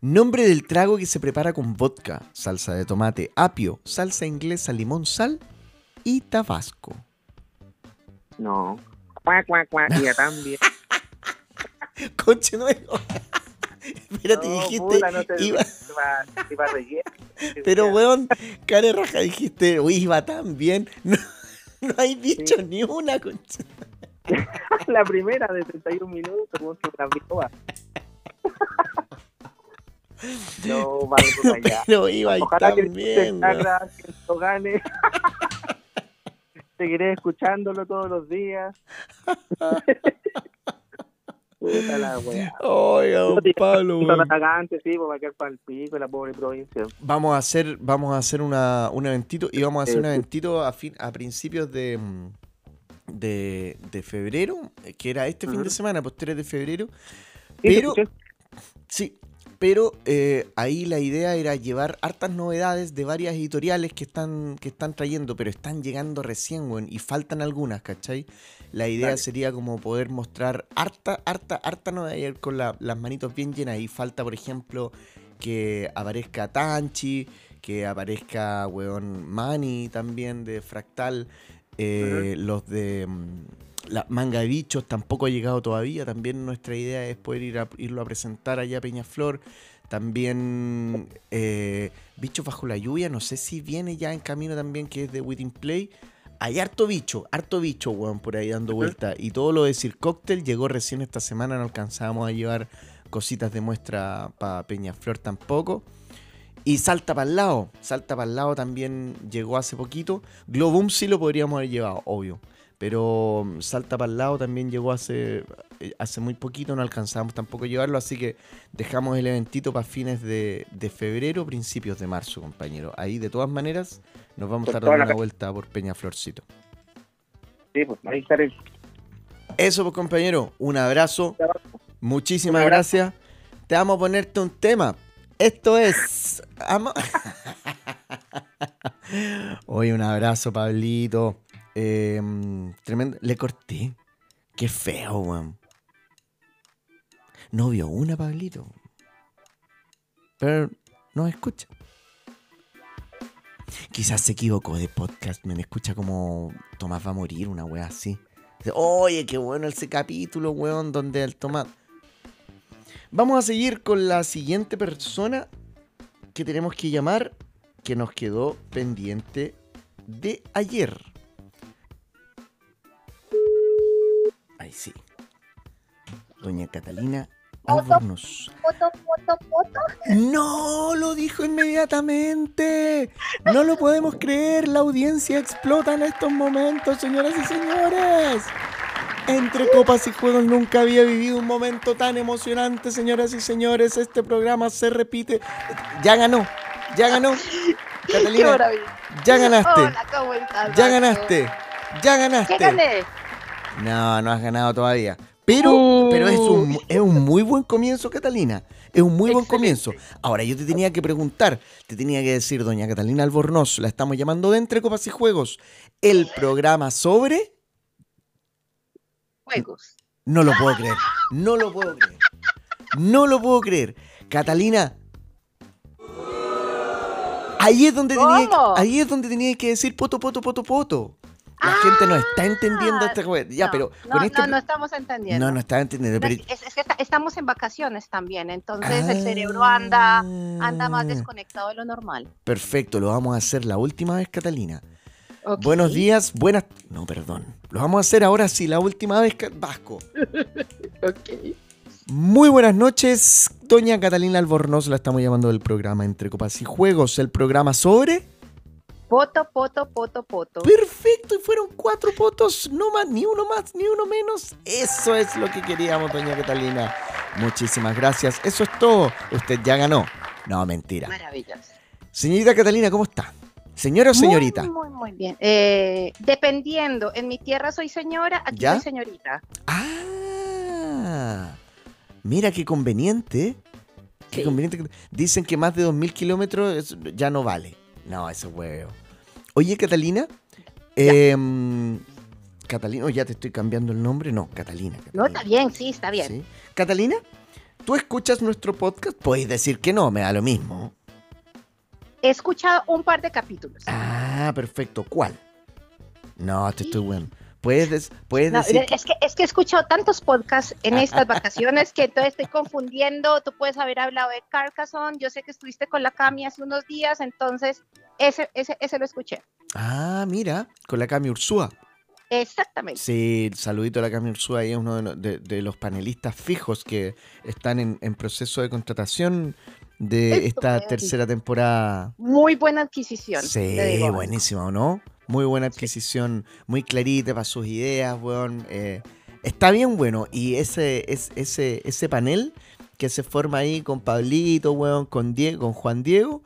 Nombre del trago que se prepara con vodka, salsa de tomate, apio, salsa inglesa, limón, sal y tabasco. No. Cuac, cuac, y ya también. *laughs* Conche nuevo. *laughs* Espérate, No, dijiste. puta, no te- iba- iba, iba relleno. *laughs* pero, weón, cara de raja, dijiste, uy, iba tan bien. No, *laughs* no hay dicho Sí. ni una, concha. *laughs* La primera de 31 minutos, con una broma. No, vale, por allá. Pero iba Ojalá que te weón. haga, que esto gane. *laughs* Seguiré escuchándolo todos los días. Puta la wea. Oiga, don Pablo, sí, pues va a quedar para el pico la pobre provincia. Vamos a hacer, vamos a hacer una, un eventito y vamos a hacer un eventito a, fin, a principios de, mm, de, de febrero, eh, que era este fin de semana, pues 3 de febrero. Pero, sí, pero eh, ahí la idea era llevar hartas novedades de varias editoriales que están, que están trayendo, pero están llegando recién, weón, y faltan algunas, ¿cachai? La idea Dale. sería como poder mostrar harta, harta, harta novedad con la- las manitos bien llenas. Y falta, por ejemplo, que aparezca Tanchi, que aparezca, weón, Mani también de Fractal, eh, los de mm, la manga de bichos tampoco ha llegado todavía. También nuestra idea es poder ir a, irlo a presentar allá a Peñaflor. También eh, Bichos bajo la lluvia, no sé si viene ya en camino también, que es de Within Play. Hay harto bicho, harto bicho, weón, por ahí dando vuelta. Y todo lo de Sir Cocktail llegó recién esta semana, no alcanzábamos a llevar cositas de muestra para Peñaflor tampoco. Y Salta para el lado, Salta para el lado también llegó hace poquito. Globum sí lo podríamos haber llevado, obvio. Pero mm, Salta para el lado también llegó hace, eh, hace muy poquito, no alcanzamos tampoco a llevarlo, así que dejamos el eventito para fines de, de febrero, principios de marzo, compañero. Ahí de todas maneras nos vamos a estar dando la una vuelta por Peñaflorcito. Sí, pues ahí estaré. Eso pues compañero, un abrazo, muchísimas Un abrazo. gracias. Te vamos a ponerte un tema. Esto es... amo- *laughs* Oye, un abrazo, Pablito. Eh, tremendo. Le corté. Qué feo, weón. No vio una, Pablito. Pero no escucha. Quizás se equivocó de podcast. Me escucha como Tomás va a morir, una wea así. Oye, qué bueno ese capítulo, weón, donde el Tomás. Vamos a seguir con la siguiente persona que tenemos que llamar, que nos quedó pendiente de ayer. Sí. Doña Catalina Albornoz. Foto, foto, foto. No, lo dijo inmediatamente. No lo podemos creer. La audiencia explota en estos momentos, señoras y señores. Entre copas y juegos nunca había vivido un momento tan emocionante, señoras y señores. Este programa se repite. Ya ganó, ya ganó. Catalina, ya ganaste, Hola, ¿cómo estás? ya ganaste, ya ¿Qué ganaste. gané? No, no has ganado todavía. Pero, pero es, un, es un muy buen comienzo, Catalina. Es un muy buen comienzo. Ahora, yo te tenía que preguntar, te tenía que decir, doña Catalina Albornoz, la estamos llamando de Entre Copas y Juegos, el programa sobre... Juegos. No lo puedo creer, no lo puedo creer. No lo puedo creer. Catalina, ahí es donde tenía, ahí es donde tenía que decir poto, poto, poto, poto. La gente no está entendiendo Ah, este juego. Ya, no, pero no, con este... no, no estamos entendiendo. No, no está entendiendo. No, pero- es, es que está- estamos en vacaciones también, entonces el cerebro anda, anda más Ah, desconectado de lo normal. Perfecto, lo vamos a hacer la última vez, Catalina. Buenos días, buenas. No, perdón. Lo vamos a hacer ahora sí, la última vez, Vasco. *laughs* Ok. Muy buenas noches, doña Catalina Albornoz. La estamos llamando del programa Entre Copas y Juegos. El programa sobre. Poto, poto, poto, poto. Perfecto, y fueron cuatro votos, no más, ni uno más, ni uno menos. Eso es lo que queríamos, doña Catalina. Muchísimas gracias. Eso es todo. Usted ya ganó. No, mentira. Maravilloso. Señorita Catalina, ¿cómo está? ¿Señora o señorita? Muy, muy, muy bien. Eh, dependiendo, en mi tierra soy señora, aquí ¿Ya? soy señorita. Ah, mira qué conveniente. Qué Sí. conveniente. Dicen que más de 2.000 kilómetros ya no vale. No, eso es huevo. Oye, Catalina. em, Catalina, oh, ya te estoy cambiando el nombre. No, Catalina. No, está bien, sí, está bien. Sí. Catalina, ¿tú escuchas nuestro podcast? Puedes decir que no, me da lo mismo. He escuchado un par de capítulos. Ah, perfecto. ¿Cuál? No, te estoy bueno. Puedes, des- puedes No, decir es, que, es que he escuchado tantos podcasts en estas vacaciones que entonces estoy confundiendo. Tú puedes haber hablado de Carcassonne. Yo sé que estuviste con la Cami hace unos días, entonces ese, ese, ese lo escuché. Ah, mira, con la Cami Ursúa. Exactamente. Sí, saludito a la Cami Ursúa, ella es uno de, de- de los panelistas fijos que están en, en proceso de contratación de esta tercera temporada. Muy buena adquisición. Sí, te buenísima, ¿o no? Muy buena adquisición, muy clarita para sus ideas, weón. eh, está bien bueno. Y ese, es, ese, ese panel que se forma ahí con Pablito, weón, con Diego, con Juan Diego,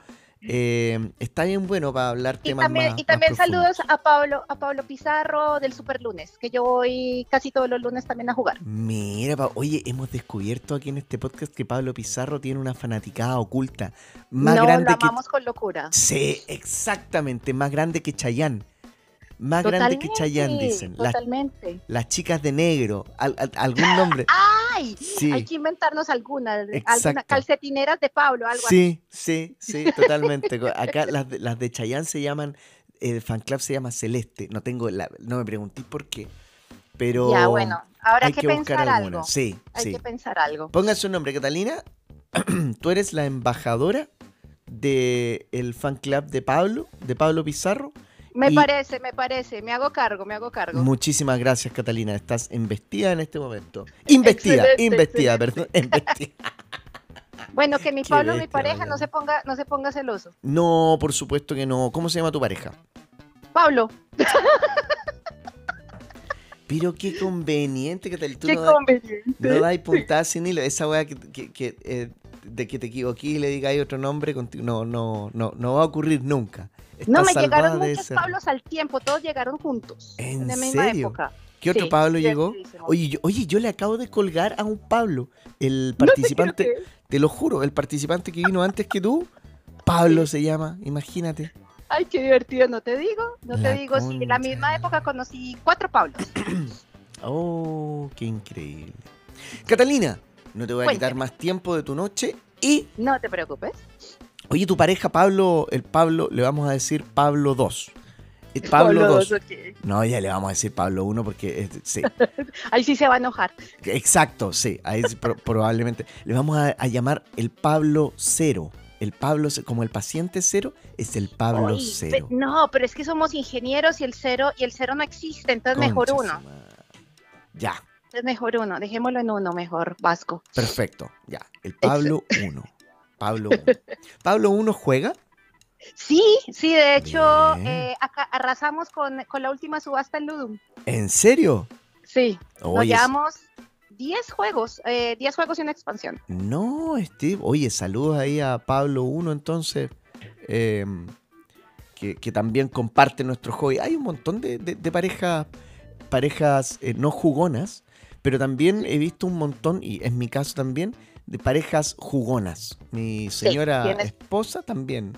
eh, está bien bueno para hablar Y temas también, más- y también más saludos a Pablo, a Pablo Pizarro del Super Lunes, que yo voy casi todos los lunes también a jugar. Mira, oye, hemos descubierto aquí en este podcast que Pablo Pizarro tiene una fanaticada oculta. Más no, grande lo que. amamos con locura. Sí, exactamente, más grande que Chayán. Más grande que Totalmente, dicen. Las, Totalmente. las chicas de negro. al- al- algún nombre. *gasps* ¡Ay! Sí. Hay que inventarnos alguna, Exacto. alguna calcetineras de Pablo, algo así. Sí, sí, sí, *laughs* totalmente. Acá las de, las de Chayán se llaman. El fan club se llama Celeste. No tengo la, no me preguntéis por qué. Pero. Ya, bueno, ahora hay que, que buscar pensar alguna. algo. Sí, Hay sí. que pensar algo. Ponga su nombre, Catalina. *clears throat* Tú eres la embajadora del el fan club de Pablo, de Pablo Pizarro. Me y- parece, me parece. Me hago cargo, me hago cargo. Muchísimas gracias, Catalina. Estás investida en este momento. Investida, Excelente, investida, excelente. perdón. investida. *laughs* Bueno, que mi Qué Pablo, mi pareja, no se ponga, no se ponga celoso. No, por supuesto que no. ¿Cómo se llama tu pareja? Pablo, *laughs* Pero qué conveniente, Catalina. Tú qué no, conveniente. no dais puntada sin hilo. Esa weá que, que- que, eh, de que te equivoqué y le digáis otro nombre, no, no, no, no va a ocurrir nunca. No, me llegaron muchos Pablos al tiempo, todos llegaron juntos. ¿En la misma serio? época. ¿Qué otro Sí, Pablo llegó? Oye yo, oye, yo le acabo de colgar a un Pablo, el No te participante, te lo juro, el participante que vino antes que tú, Pablo se llama, imagínate. Ay, qué divertido, no te digo, no La te digo, sí, en la concha. misma época conocí cuatro Pablos. *clears throat* Oh, qué increíble. Catalina, no te voy a quitar más tiempo de tu noche y, No te preocupes. Oye, tu pareja Pablo, el Pablo, le vamos a decir Pablo 2. El *laughs* Pablo 2. ok. No, ya le vamos a decir Pablo 1 porque es- sí, *laughs* Ahí sí se va a enojar. Exacto, sí, ahí pro- probablemente. Le vamos a, a llamar el Pablo cero. El Pablo, como el paciente cero, es el Pablo Ay, cero. pe- no, pero es que somos ingenieros y el cero, y el cero no existe, entonces mejor uno. Ya, Es mejor uno, dejémoslo en uno mejor, Vasco. perfecto. Ya, el Pablo 1. Pablo 1. ¿Pablo 1 juega? Sí, sí, de hecho, eh, acá arrasamos con, con la última subasta en Ludum. ¿En serio? Sí, nos Oye, llevamos 10 juegos, eh, 10 juegos y una expansión. no, Steve. Oye, saludos ahí a Pablo 1 entonces. eh, que, que también comparte nuestro hobby. Hay un montón de, de- de parejas, parejas eh, no jugonas, pero también he visto un montón, y en mi caso también, de parejas jugonas. Mi señora esposa también.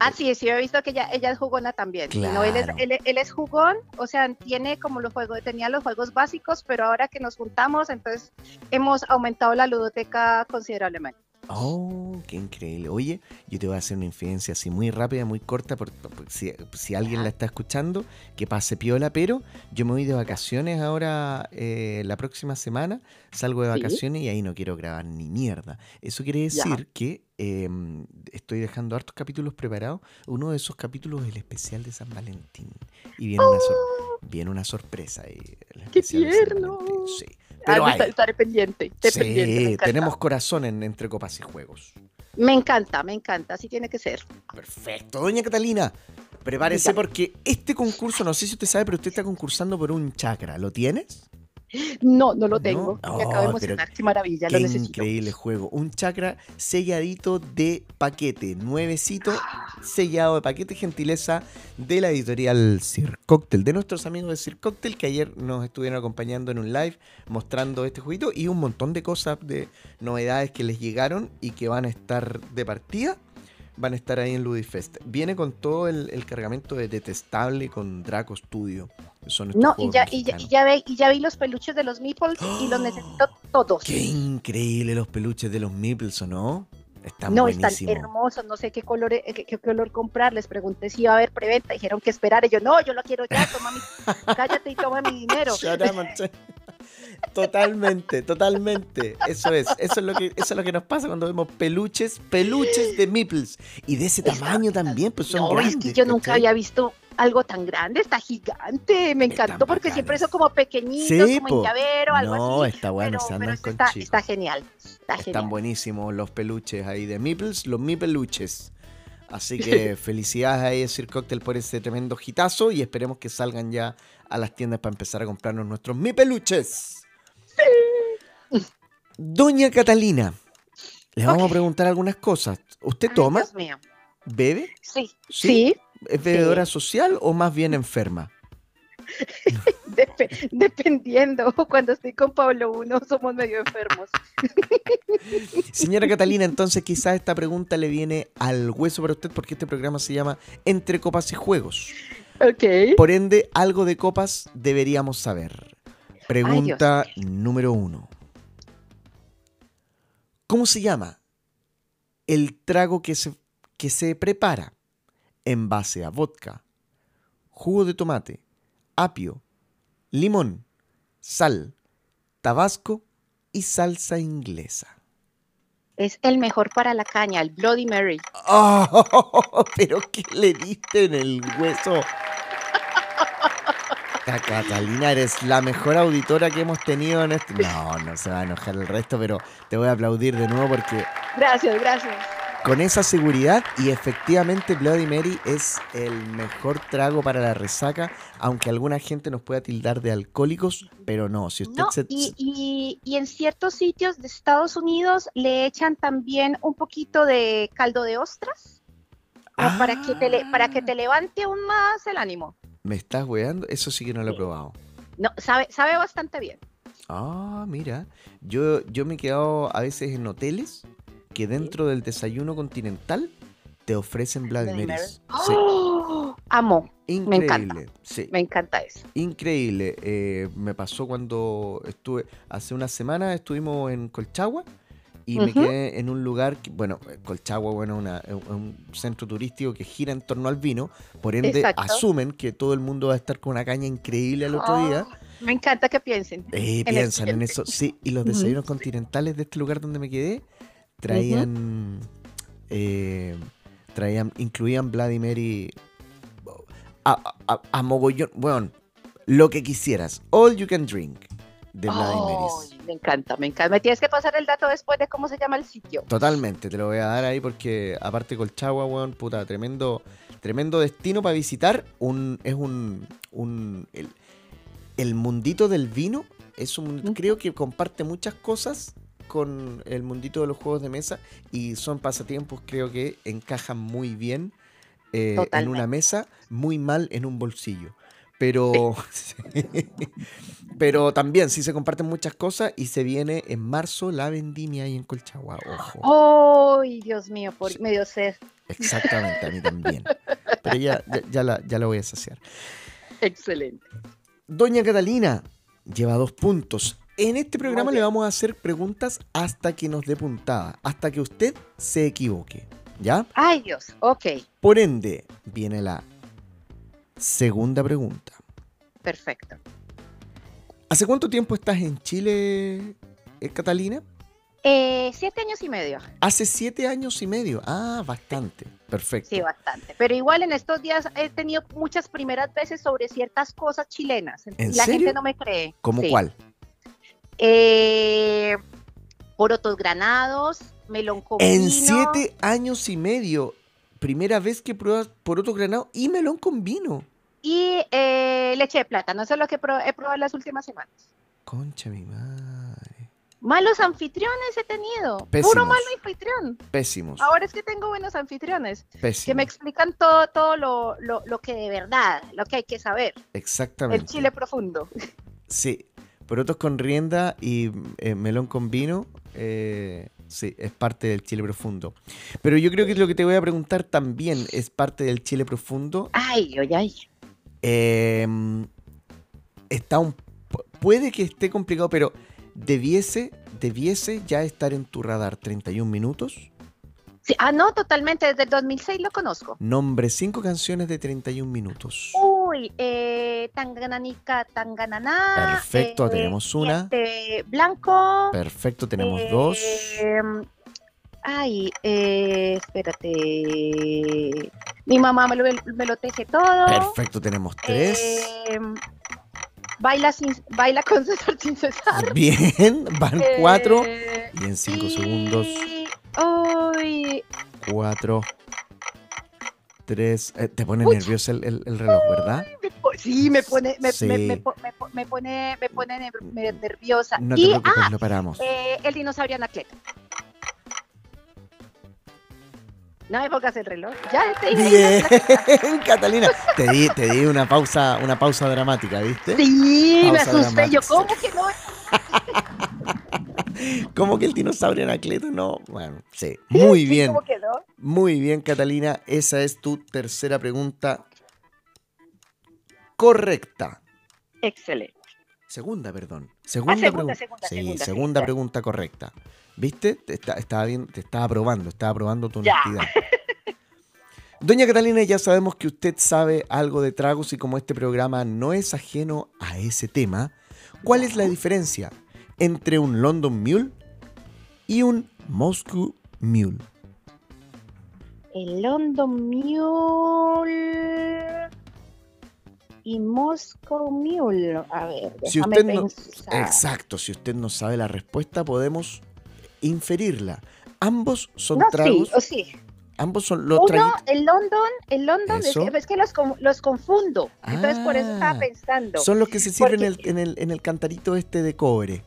Ah, sí, sí, he visto que ella, ella es jugona también. Sí, no, él, es, Claro. él, él es jugón, o sea, tiene como los juegos, tenía los juegos básicos, pero ahora que nos juntamos, entonces hemos aumentado la ludoteca considerablemente. Oh, qué increíble. Oye, yo te voy a hacer una infidencia así muy rápida, muy corta, por, por- si, si alguien la está escuchando, que pase piola, pero yo me voy de vacaciones ahora eh, la próxima semana, salgo de Sí. vacaciones y ahí no quiero grabar ni mierda. Eso quiere Ya. decir que eh, estoy dejando hartos capítulos preparados. Uno de esos capítulos es el especial de San Valentín. Y viene, una, sor- viene una sorpresa ahí. el ¡Oh! ¡Qué tierno! Sí. Pero hay. estaré pendiente, estaré Sí, pendiente, tenemos corazón en Entre Copas y Juegos. Me encanta, me encanta, así tiene que ser. Perfecto, doña Catalina. Prepárese porque este concurso, no sé si usted sabe, pero usted está concursando por un chakra. ¿Lo tienes? No, no lo ¿No? tengo. Me Oh, acabo de pero emocionar. Qué maravilla, Qué lo necesito. increíble juego. Un chakra selladito de paquete, nuevecito, sellado de paquete, gentileza de la editorial Sir Cocktail, de nuestros amigos de Sir Cocktail, que ayer nos estuvieron acompañando en un live mostrando este jueguito y un montón de cosas, de novedades que les llegaron y que van a estar de partida. Van a estar ahí en Ludifest. Viene con todo el, el cargamento de Detestable con Draco Studio. Son No, y ya, y, ya, y, ya ve, y ya vi los peluches de los meeples y los necesito *gasps* todos. Qué increíble los peluches de los Meeples, ¿o no? Están no, están hermosos, no sé qué color, eh, qué, qué color comprar. Les pregunté si iba a haber preventa, dijeron que esperar. Y yo, no, yo lo quiero ya, toma mi, *laughs* cállate y toma mi dinero. *laughs* Totalmente, totalmente. Eso es, eso es lo que, eso es lo que nos pasa cuando vemos peluches, peluches de Meeples. Y de ese tamaño también, pues son no, grandes. es que yo nunca ¿cachai? había visto algo tan grande, está gigante, me encantó porque siempre son como pequeñitos, Sí, como po. en llavero, algo No, así. está bueno, pero, pero con está, genial, está Están genial. buenísimos los peluches ahí de Meeples, los Meepeluches. Así que *laughs* felicidades ahí a Sir Cocktail por ese tremendo hitazo y esperemos que salgan ya a las tiendas para empezar a comprarnos nuestros Meepeluches. Doña Catalina, le vamos a preguntar algunas cosas. ¿Usted Ay, toma? Dios mío. ¿Bebe? Sí, ¿Sí? sí, ¿Es bebedora social o más bien enferma? *laughs* dep- dependiendo. Cuando estoy con Pablo uno somos medio enfermos. *laughs* Señora Catalina, entonces quizás esta pregunta le viene al hueso para usted porque este programa se llama Entre Copas y Juegos. Ok. Por ende, algo de copas deberíamos saber. Pregunta número uno. ¿Cómo se llama el trago que se, que se prepara en base a vodka, jugo de tomate, apio, limón, sal, tabasco y salsa inglesa? Es el mejor para la caña, el Bloody Mary. *laughs* ¡Oh! ¿Pero qué le diste en el hueso? Ca- Catalina, eres la mejor auditora que hemos tenido en este... No, no se va a enojar el resto, pero te voy a aplaudir de nuevo porque Gracias, gracias. con esa seguridad y efectivamente Bloody Mary es el mejor trago para la resaca, aunque alguna gente nos pueda tildar de alcohólicos, pero no, si usted No, se... y, y- y en ciertos sitios de Estados Unidos le echan también un poquito de caldo de ostras para, que te le- para que Ah. te levante aún más el ánimo. ¿Me estás weando? Eso sí que no lo he probado. No, sabe, sabe bastante bien. Ah, mira. Yo, yo me he quedado a veces en hoteles que dentro del desayuno continental te ofrecen. Sí, ¡Oh! Amo, increíble. encanta. Sí, me encanta eso. increíble. Eh, me pasó cuando estuve, hace una semana estuvimos en Colchagua y me quedé en un lugar, que- bueno, Colchagua, bueno, una- es un centro turístico que gira en torno al vino, por ende Exacto. asumen que todo el mundo va a estar con una caña increíble al otro día. Oh, me encanta que piensen. Eh, el piensan en eso, sí. Y los desayunos continentales de este lugar donde me quedé traían, eh, traían, incluían Vladimir y a, a- a mogollón, bueno, lo que quisieras, all you can drink de Vladimiris. Ay, me encanta, me encanta. Me tienes que pasar el dato después de cómo se llama el sitio. Totalmente, te lo voy a dar ahí porque aparte Colchagua, weón, puta, tremendo, tremendo destino para visitar. Un, es un, un el, el mundito del vino es un, creo que comparte muchas cosas con el mundito de los juegos de mesa y son pasatiempos creo que encajan muy bien eh, en una mesa, muy mal en un bolsillo. Pero, *laughs* pero también sí se comparten muchas cosas y se viene en marzo la vendimia ahí en Colchagua, ojo. ¡Ay, Dios mío! Por, Sí. me dio sed. Exactamente, a mí también. Pero ya, ya, ya la, ya la voy a saciar. Excelente. Doña Catalina lleva dos puntos. En este programa le vamos a hacer preguntas hasta que nos dé puntada, hasta que usted se equivoque. ¿Ya? ¡Ay, Dios! Ok, Por ende, viene la segunda pregunta. perfecto. ¿Hace cuánto tiempo estás en Chile, eh, Catalina? Eh, siete años y medio. Hace siete años y medio. Ah, bastante. Perfecto. Sí, bastante. Pero igual en estos días he tenido muchas primeras veces sobre ciertas cosas chilenas. ¿En la serio? gente no me cree. ¿Cómo Sí. cuál? Eh, porotos granados, melón con En siete años y medio, primera vez que pruebas poroto granado y melón con vino. Y eh, leche de plátano. Eso es lo que he probado las últimas semanas. Concha mi madre. Malos anfitriones he tenido. Pésimos. Puro malo anfitrión. Pésimos. Ahora es que tengo buenos anfitriones que pésimos. me explican todo, todo lo, lo, lo que de verdad, lo que hay que saber. Exactamente. El chile profundo. Sí. Porotos con rienda y eh, melón con vino. eh, sí, es parte del chile profundo. Pero yo creo que lo que te voy a preguntar también es parte del chile profundo. Ay, oye, ay. Eh, está un. pu- Puede que esté complicado, pero debiese, debiese ya estar en tu radar 31 minutos. Sí, ah, no, totalmente. Desde el 2006 lo conozco. Nombre 5 canciones de 31 minutos. Uy, eh, Tangananica, Tangananá. Perfecto, tenemos una. Este, Blanco. Perfecto, tenemos eh, dos. Ay, eh, espérate. Mi mamá me lo, me lo teje todo. Perfecto, tenemos tres. Eh, baila, sin, baila con César sin cesar. Bien, van cuatro. Eh, Y en cinco y- segundos, Uy, cuatro, tres. eh, te pone Uy. nervioso el, el- el reloj, ¿verdad? me po- sí, me pone, me, Sí. me- me po- me po- me pone, me pone me- nerviosa. No te y, preocupes, ah, lo paramos. eh, el dinosaurio Anacleto. No me pongas el reloj. Ya te dije. Bien, *laughs* Catalina. Te di, te di una pausa, una pausa dramática, ¿viste? Sí, me asusté. Yo. ¿cómo que no? *laughs* ¿Cómo que el dinosaurio Anacleto? No, bueno, sí. Muy bien, ¿Cómo que no? muy bien, Catalina. Esa es tu tercera pregunta correcta. Excelente. Segunda, perdón. Segunda, Ah, segunda, pregunta. segunda, sí, segunda, pregunta correcta. ¿Viste? Te, está- estaba bien, te estaba probando, estaba probando tu Ya. honestidad. *laughs* Doña Catalina, ya sabemos que usted sabe algo de tragos y como este programa no es ajeno a ese tema, ¿cuál es la diferencia entre un London Mule y un Moscow Mule? El London Mule y Moscow Mule. A ver, Si usted no, exacto, si usted no sabe la respuesta, podemos inferirla. Ambos son No, tragos, sí, o sí. ambos son los Uno, el London, el London, es que, es que los, los confundo. Entonces por eso Ah, estaba pensando. Son los que se sirven en el, Porque- en, el, en el cantarito este de cobre.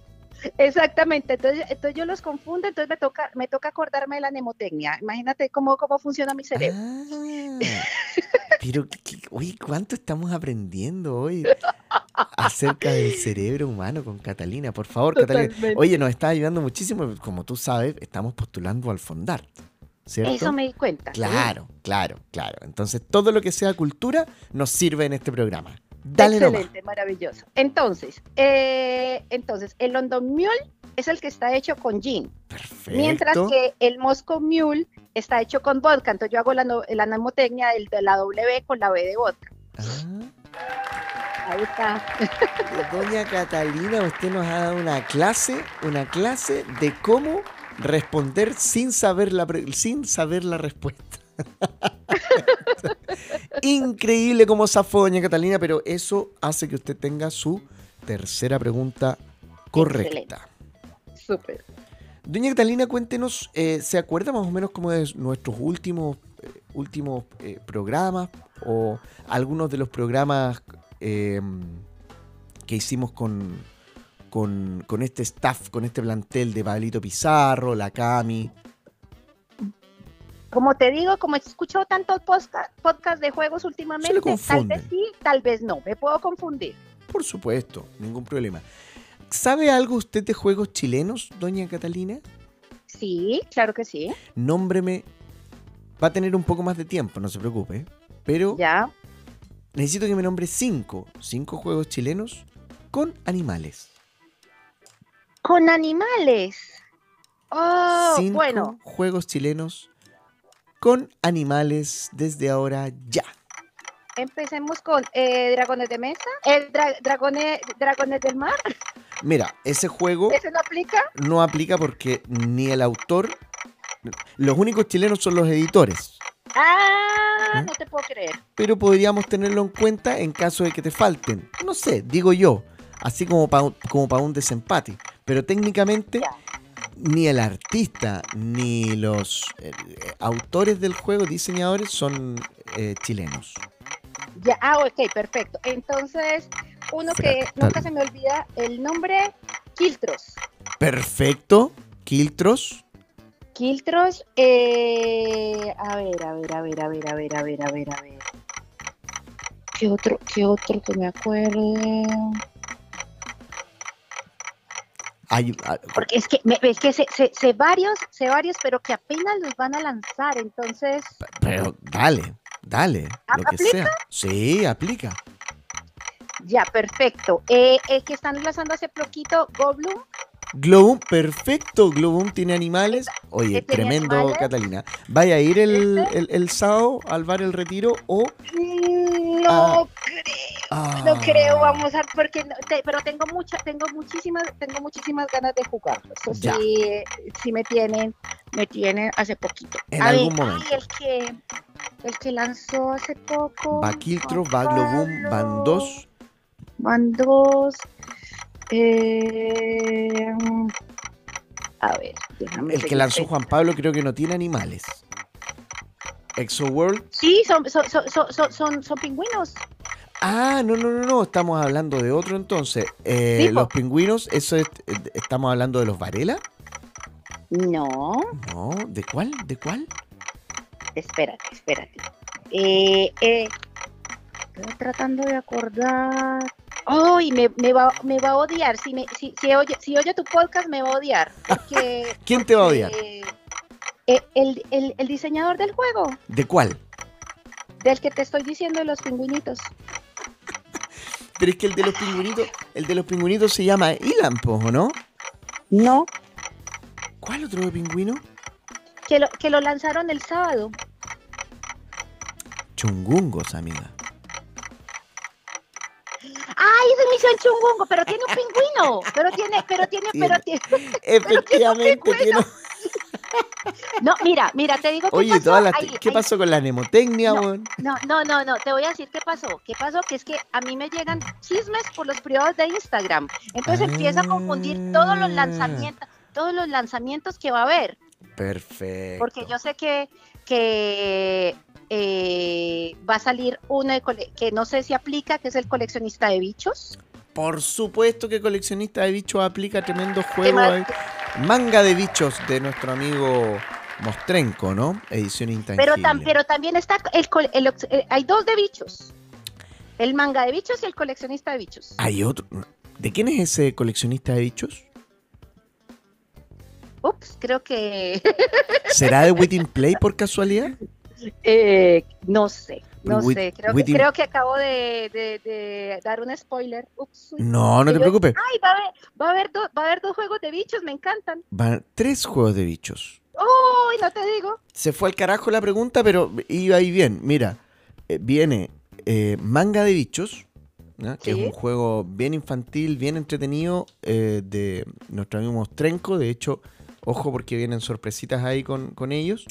Exactamente, entonces, entonces yo los confundo, entonces me toca, me toca acordarme de la mnemotecnia. Imagínate cómo, cómo funciona mi cerebro. Ah, pero, oye, ¿cuánto estamos aprendiendo hoy acerca del cerebro humano con Catalina? Por favor, Catalina. Oye, nos está ayudando muchísimo. Como tú sabes, estamos postulando al Fondar. ¿Cierto? Eso me di cuenta. sí. Claro, claro, claro. Entonces, todo lo que sea cultura nos sirve en este programa. Dale nomás. Excelente, maravilloso. Entonces, eh, entonces, el London Mule es el que está hecho con gin, Perfecto. mientras que el Moscow Mule está hecho con vodka. Entonces yo hago la, no- la mnemotecnia del- de la W con la B de vodka. Ah, Ahí está. Doña Catalina, usted nos ha dado una clase, una clase de cómo responder sin saber la, sin saber la respuesta. *laughs* Increíble cómo zafó Doña Catalina, pero eso hace que usted tenga su tercera pregunta correcta. Súper. Doña Catalina, cuéntenos, eh, ¿se acuerda más o menos como de nuestros últimos, eh, últimos eh, programas o algunos de los programas que hicimos con, con, con este staff, con este plantel de Pablito Pizarro, la Cami? Como te digo, como he escuchado tantos podcast, podcast de juegos últimamente, tal vez sí, tal vez no. Me puedo confundir. Por supuesto, ningún problema. ¿Sabe algo usted de juegos chilenos, doña Catalina? Sí, claro que sí. Nómbreme. Va a tener un poco más de tiempo, no se preocupe. Pero Ya. necesito que me nombre cinco, cinco juegos chilenos con animales. Con animales. Oh, cinco bueno. juegos chilenos con animales desde ahora ya. Empecemos con eh, Dragones de Mesa. El dra- dragones, dragones del Mar. Mira, ese juego ¿Ese no aplica? no aplica porque ni el autor, los únicos chilenos son los editores. Ah, ¿Eh? no te puedo creer. pero podríamos tenerlo en cuenta en caso de que te falten. No sé, digo yo, así como para como pa un desempate. Pero técnicamente Ya. Ni el artista ni los eh, autores del juego, diseñadores, son eh, chilenos. Ya, ah, ok, perfecto. Entonces, uno que nunca se me olvida el nombre, Kiltros. Perfecto. Kiltros. Kiltros, eh, a ver, a ver, a ver, a ver, a ver, a ver, a ver, a ver. ¿Qué otro, qué otro que me acuerde? Hay, ah, Porque es que, es que sé, sé- sé varios, sé varios, pero que apenas los van a lanzar, entonces, pero dale, dale. Lo que ¿Aplica? sea. Sí, aplica. ya, perfecto. Eh, el que están lanzando hace poquito, Goblum, Globum, perfecto. Globum tiene animales. Oye, ¿Qué tiene tremendo, animales? Catalina. ¿Vaya a ir el, ¿Este? el, el sábado al bar El Retiro o.? Mm, no Ah. creo, no creo, vamos a, porque, no- te- pero tengo mucha, tengo muchísimas, tengo muchísimas ganas de jugarlo. Eso Ya. sí, sí me tienen, me tienen hace poquito. En a algún ver, momento. ay, el que, el que lanzó hace poco. Va Kiltro, Juan va Globum, van Pablo, dos. Van dos. eh, a ver, déjame El que lanzó. Juan Pablo creo que no tiene animales. Exo World. Sí, son, son, son, son, son, pingüinos. Ah, no, no, no, no. Estamos hablando de otro entonces. Eh, Sí, los pingüinos, eso es. eh, ¿Estamos hablando de los Varela? No, No, ¿de cuál? ¿De cuál? espérate, espérate. Eh, eh, estoy tratando de acordar. Ay, me, me, va, me va a odiar. Si, me, si, si, oye, si oye tu podcast, me va a odiar. Porque. *laughs* ¿Quién te va a odiar? eh, el, el, el diseñador del juego, ¿De cuál? del que te estoy diciendo de los pingüinitos. Pero es que el de los pingüinitos, el de los pingüinitos se llama Ilan, ¿o no? No, ¿Cuál otro pingüino? que lo, que lo lanzaron el sábado. Chungungos, amiga. ¡Ay, ese es Misión Chungungo! Pero tiene un pingüino. Pero tiene, pero tiene, *laughs* pero tiene. Efectivamente tiene. No, mira, mira, te digo qué Oye, pasó. las Ahí, ¿qué ahí. pasó con la nemotecnia, No. weón? No, no, no, no, te voy a decir qué pasó. ¿Qué pasó? Que es que a mí me llegan chismes por los privados de Instagram. Entonces empieza a confundir todos los Ah. lanzamientos, todos los lanzamientos que va a haber. Perfecto. Porque yo sé que, que eh, va a salir uno de que no sé si aplica, que es el coleccionista de bichos. Por supuesto que coleccionista de bichos aplica tremendo juego. ahí. Manga de bichos de nuestro amigo Mostrenco, ¿no? Edición intangible. Pero, tam- pero también está el, eh, hay dos de bichos. El manga de bichos y el coleccionista de bichos. Hay otro. ¿De quién es ese coleccionista de bichos? Ups, creo que ¿Será de Within Play por casualidad? *laughs* eh, no sé, no sé. Creo que, Within- creo que acabo de, de- de dar un spoiler. Ups. No, no te Yo- preocupes. Ay, va a haber, va a haber, do- va a haber dos juegos de bichos, me encantan. Van tres juegos de bichos. Uy, no te digo. Se fue al carajo la pregunta, pero iba ahí bien. Mira, eh, viene eh, Manga de Bichos, que es un juego bien infantil, bien entretenido eh, de nuestro amigo Mostrenco. De hecho, ojo porque vienen sorpresitas ahí con, con ellos.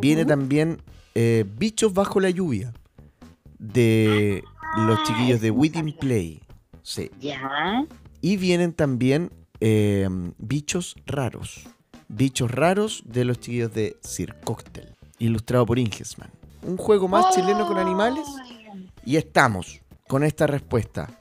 Viene también eh, Bichos bajo la lluvia de los chiquillos de Within. Play. Sí. Ya. Y vienen también eh, bichos raros. Bichos raros de los chiquillos de Sir Cocktail. Ilustrado por Ingesman. Un juego más chileno con animales. Y estamos con esta respuesta.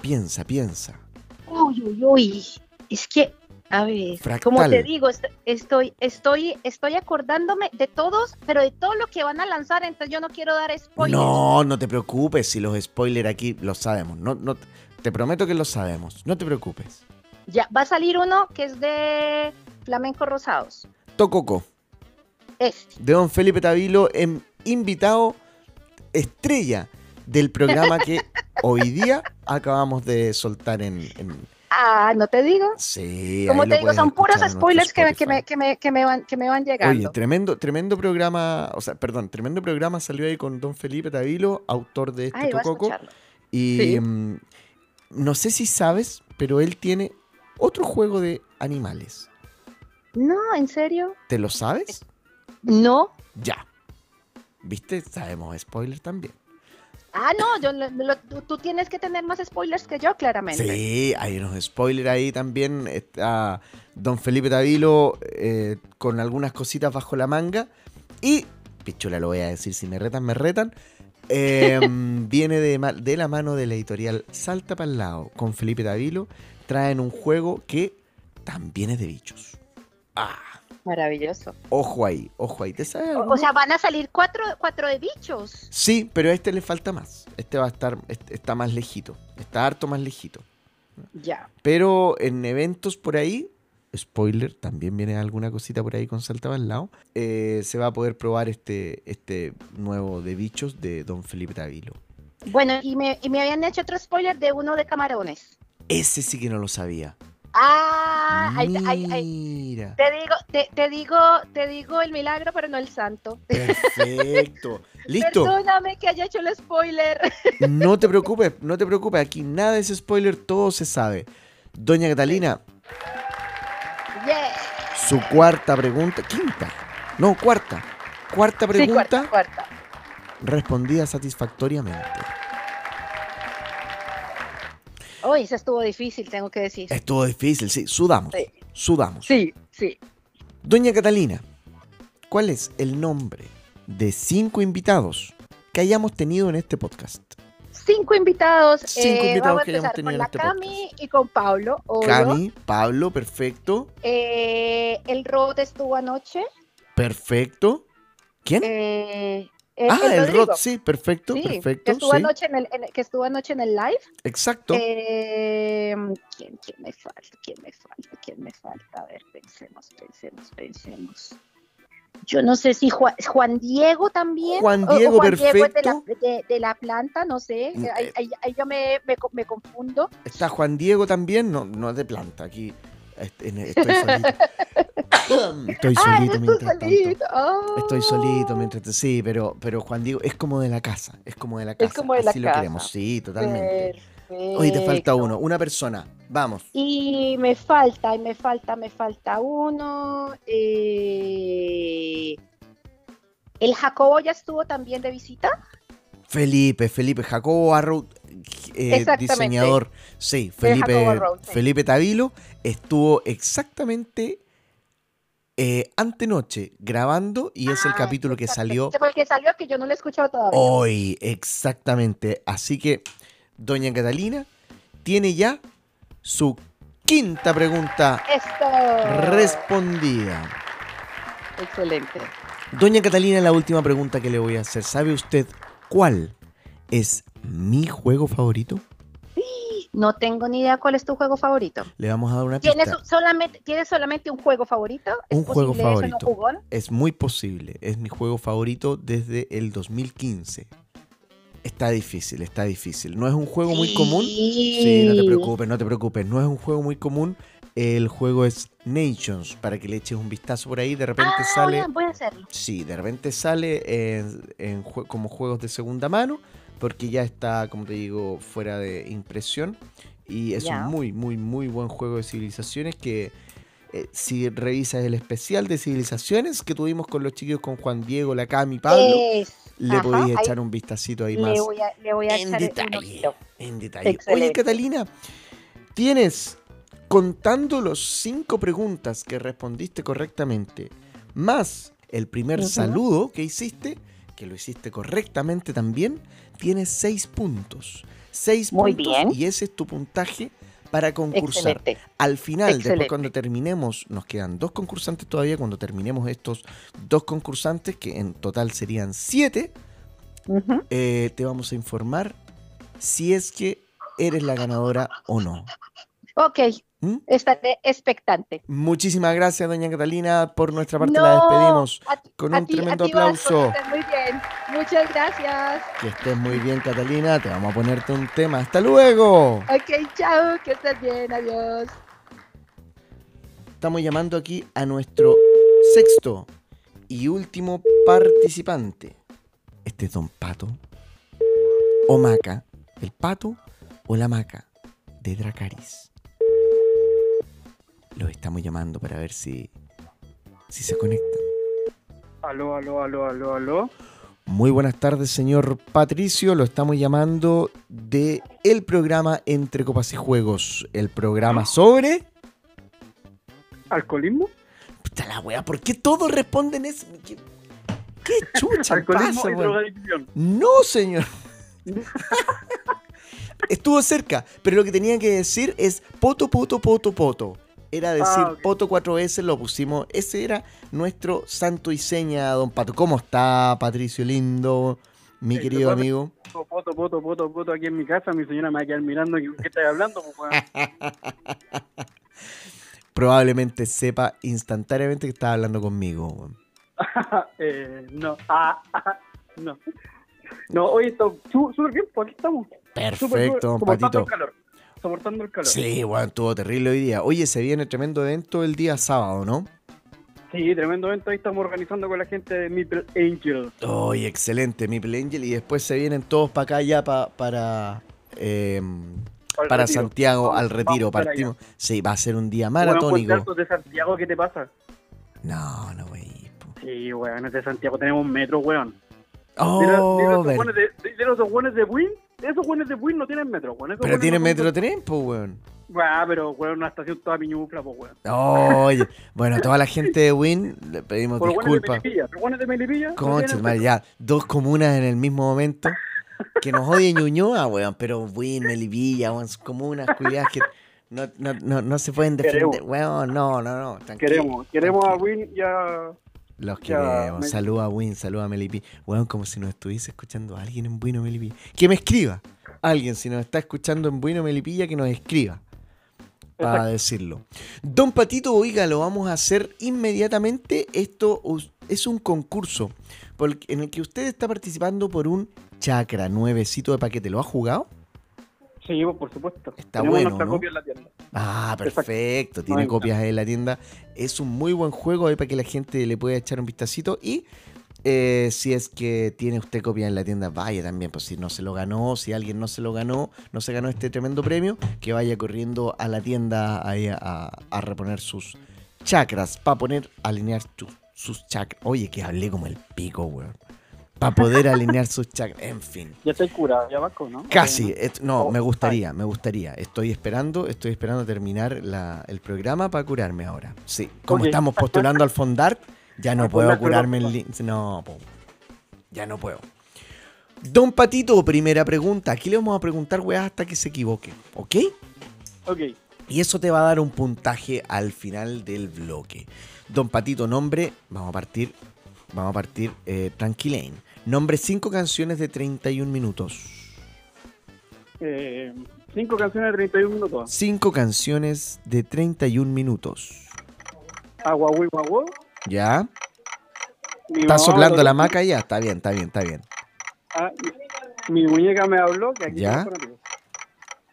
Piensa, piensa. Uy, uy, uy. Es que, a ver, Fractal. como te digo, est- estoy, estoy, estoy acordándome de todos, pero de todo lo que van a lanzar, entonces yo no quiero dar spoilers. No, no te preocupes si los spoilers aquí los sabemos. No, no, te prometo que los sabemos. No te preocupes. Ya, va a salir uno que es de Flamenco Rosados. Tococo, Este. de Don Felipe Tavilo, em- invitado estrella del programa que *laughs* hoy día acabamos de soltar en... en- Ah, no te digo. Sí, Como te digo, son puros spoilers que, me- que, me, que, me, que, me van, que me van llegando. Oye, tremendo, tremendo programa, o sea, perdón, tremendo programa salió ahí con Don Felipe Tavilo, autor de este Tococo. Y Sí. mm, no sé si sabes, pero él tiene otro juego de animales. No, ¿en serio? ¿Te lo sabes? No. Ya. ¿Viste? Sabemos spoilers también. Ah, no, yo, lo- tú, tienes que tener más spoilers que yo, claramente. Sí, hay unos spoilers ahí también. Está Don Felipe Tavilo eh, con algunas cositas bajo la manga. Y, pichula, lo voy a decir, si me retan, me retan. em, *laughs* viene de, la mano de la editorial Salta para lado con Felipe Davilo. Traen un juego que también es de bichos. Ah, Maravilloso. ojo ahí, ojo ahí. ¿Te sabes O, sea, van a salir cuatro, cuatro de bichos. Sí, pero a este le falta más. Este va a estar, este está más lejito. Está harto más lejito. Ya. Pero en eventos por ahí, spoiler, también viene alguna cosita por ahí con Salta al lado. eh, se va a poder probar este, este nuevo de bichos de Don Felipe Davilo. Bueno, y me, y me habían hecho otro spoiler de uno de camarones. Ese sí que no lo sabía. Ah. Mira. te digo, te, te digo, te digo el milagro, pero no el santo. Perfecto. *laughs* Listo. Perdóname que haya hecho el spoiler. *laughs* No te preocupes, no te preocupes. Aquí nada es spoiler, todo se sabe. Doña Catalina, Yeah. su cuarta pregunta, quinta, no, cuarta. Cuarta Sí, pregunta cuarta, cuarta. respondida satisfactoriamente. Hoy se estuvo difícil, tengo que decir. Estuvo difícil, sí, sudamos. Sí. Sudamos. Sí, sí. Doña Catalina, ¿cuál es el nombre de cinco invitados que hayamos tenido en este podcast? Cinco invitados. Cinco eh, invitados vamos a que hayamos tenido con en la este Cami y con Pablo. obvio. Cami, Pablo, perfecto. Eh, el Rod estuvo anoche. Perfecto. ¿Quién? Eh, eh, ah, el, Rodrigo. Rod, sí, perfecto, Sí, perfecto. Que estuvo, sí, anoche en el, en el- que estuvo anoche en el live. exacto. Eh, ¿quién, ¿Quién me falta? ¿Quién me falta? ¿Quién me falta? A ver, pensemos, pensemos, pensemos. Yo no sé si Juan, Juan Diego también. Juan o- o Diego, Juan Diego es de la, perfecto. de, de la planta, no sé. Mm, Ahí, eh. ahí- ahí yo me, me, me confundo. Está Juan Diego también, no, no es de planta, aquí estoy solito. *laughs* estoy ah, solito eres tú mientras tanto. solito. Oh. Estoy solito mientras t- sí, pero, pero Juan Diego es como de la casa, es como de la casa. Es como de la así lo queremos, sí, totalmente. Perfecto. Hoy te falta uno, una persona, vamos. Y me falta, y me falta, me falta uno. eh, El Jacobo ya estuvo también de visita. Felipe, Felipe, Jacobo Arrow, eh, diseñador, sí, Felipe, Arrow, sí. Felipe Tavilo estuvo exactamente eh, antenoche grabando y es el Ah, capítulo que salió Ese fue el que salió que yo no lo he escuchado todavía. hoy, exactamente. Así que, doña Catalina tiene ya su quinta pregunta Esto. respondida. Excelente. Doña Catalina, la última pregunta que le voy a hacer. ¿Sabe usted cuál es mi juego favorito? No tengo ni idea cuál es tu juego favorito. Le vamos a dar una pista. ¿Tienes solamente, ¿tienes solamente un juego favorito? ¿Es Un juego posible eso en un favorito. Es muy posible. Es mi juego favorito desde el 2015. Está difícil, está difícil. No es un juego muy común. Sí, no te preocupes, no te preocupes. No es un juego muy común. El juego es Nations, para que le eches un vistazo por ahí. De repente Ah, sale. voy a- hacerlo. Sí, de repente sale en, como juegos de segunda mano, porque ya está, como te digo, fuera de impresión. Y es un muy, muy, muy buen juego de civilizaciones que eh, si revisas el especial de civilizaciones que tuvimos con los chiquillos, con Juan Diego, la Cami y Pablo, Es- le ajá, podéis ahí echar un vistacito ahí más le voy a, le voy a en echar detalle. En detalle. Oye. Catalina, tienes, contando los cinco preguntas que respondiste correctamente, más el primer saludo que hiciste, que lo hiciste correctamente también, tienes seis puntos. Seis Muy puntos bien. y ese es tu puntaje para concursar. Excelente. Al final, después cuando terminemos, nos quedan dos concursantes todavía, cuando terminemos estos dos concursantes, que en total serían siete, eh, te vamos a informar si es que eres la ganadora o no. Ok, ¿Mm? estaré expectante. Muchísimas gracias, doña Catalina. Por nuestra parte No, la despedimos a con a un ti- a tremendo ti, aplauso. que estés muy bien. Muchas gracias. Que estés muy bien, Catalina. Te vamos a ponerte un tema. ¡Hasta luego! Ok, chao, que estés bien, adiós. Estamos llamando aquí a nuestro sexto y último participante. Este es Don Pato o Maca. ¿El Pato o la Maca de Dracaris? Los estamos llamando para ver si, si se conectan. Aló, aló, aló, aló, aló. Muy buenas tardes, señor Patricio. Lo estamos llamando de el programa Entre Copas y Juegos. El programa sobre... ¿Alcoholismo? Puta la wea, ¿por qué todos responden eso? ¿Qué, ¿Qué chucha Alcoholismo pasa, y drogadicción. No, señor. *laughs* Estuvo cerca, pero lo que tenía que decir es poto, poto, poto, poto. Era decir Ah, ok. poto cuatro veces, lo pusimos. Ese era nuestro santo y seña, don Pato. ¿Cómo está, Patricio Lindo, mi querido ¿te puedo- amigo? Poto, poto, poto, poto aquí en mi casa. Mi señora me va a quedar mirando. ¿Qué, qué estás hablando, pues? *laughs* Probablemente sepa instantáneamente que estaba hablando conmigo. *laughs* eh, no. Ah, ah, no. No, hoy está súper bien, pues aquí estamos. Súper, súper, Perfecto, don Patito. calor. Soportando el calor. Sí, bueno, estuvo terrible hoy día. Oye, se viene tremendo evento el día sábado, ¿no? Sí, tremendo evento. Ahí estamos organizando con la gente de Meeple Angel. Oye, excelente, Maple Angel. Y después se vienen todos para acá ya pa- para, eh, Al para. Santiago Vamos- al retiro. Partimos. Sí, va a ser un día maratónico. Alto de Santiago, ¿qué te pasa? No, no, po. Sí, weón, es de Santiago tenemos un metro, weón. Oh, ver- weones de- a esos weones de Buin, esos weones de Buin no tienen metro, weón. Pero weones tiene no son- metro tren, pues, weón. Ah, pero weón, una estación toda piñufla, pues weón. Oye, bueno, a toda la gente de Win le pedimos disculpas. Weones de Melipilla. no Concha, tienen madre, ya, dos comunas en el mismo momento. Que nos odie *laughs* Ñuñoa, weón, pero Win, Melipilla, weón, son comunas culiadas que no, no, no, no se pueden defender. Queremos. Weón, no, no, no. tranquilo, Queremos, queremos a. Win y a... Los queremos. me- Saluda a Win, saluda a Melipi. Weón, como si nos estuviese escuchando alguien en Bueno Melipi. Que me escriba. Alguien, si nos está escuchando en Bueno Melipilla, que nos escriba. Para Exacto. decirlo. Don Patito, oiga, lo vamos a hacer inmediatamente. Esto es un concurso en el que usted está participando por un chakra nuevecito de paquete. ¿Lo ha jugado? Sí, pues, por supuesto. Está Tenemos bueno, nuestra ¿no? copia en la tienda. Ah, Exacto. perfecto. Tiene copias en la tienda. Es un muy buen juego ahí para que la gente le pueda echar un vistacito. Y eh, si es que tiene usted copias en la tienda, vaya también. Pues si no se lo ganó, si alguien no se lo ganó, no se ganó este tremendo premio, que vaya corriendo a la tienda ahí a, a reponer sus chakras. Para poner, alinear sus chakras. Oye, que hablé como el pico, weón. Para poder alinear sus chakras. En fin. Ya estoy curado, ya Vasco, ¿no? Casi, no, Oh, me gustaría, me gustaría. Estoy esperando, estoy esperando terminar la- el programa para curarme ahora. Sí, como estamos postulando al Fondart, ya no puedo curarme en No, po. ya no puedo. Don Patito, primera pregunta. Aquí le vamos a preguntar, weá, hasta que se equivoque, ¿ok? Ok, Y eso te va a dar un puntaje al final del bloque. Don Patito, nombre, vamos a partir, vamos a partir eh, tranquilain. Nombre cinco canciones de 31 minutos. eh, cinco canciones de 31 minutos. Cinco canciones de 31 minutos. Agua, Guagua. ¿Ya? Mi ¿Está soplando la maca ya? Está bien, está bien, está bien. Ah, mi muñeca me habló que aquí ¿Ya?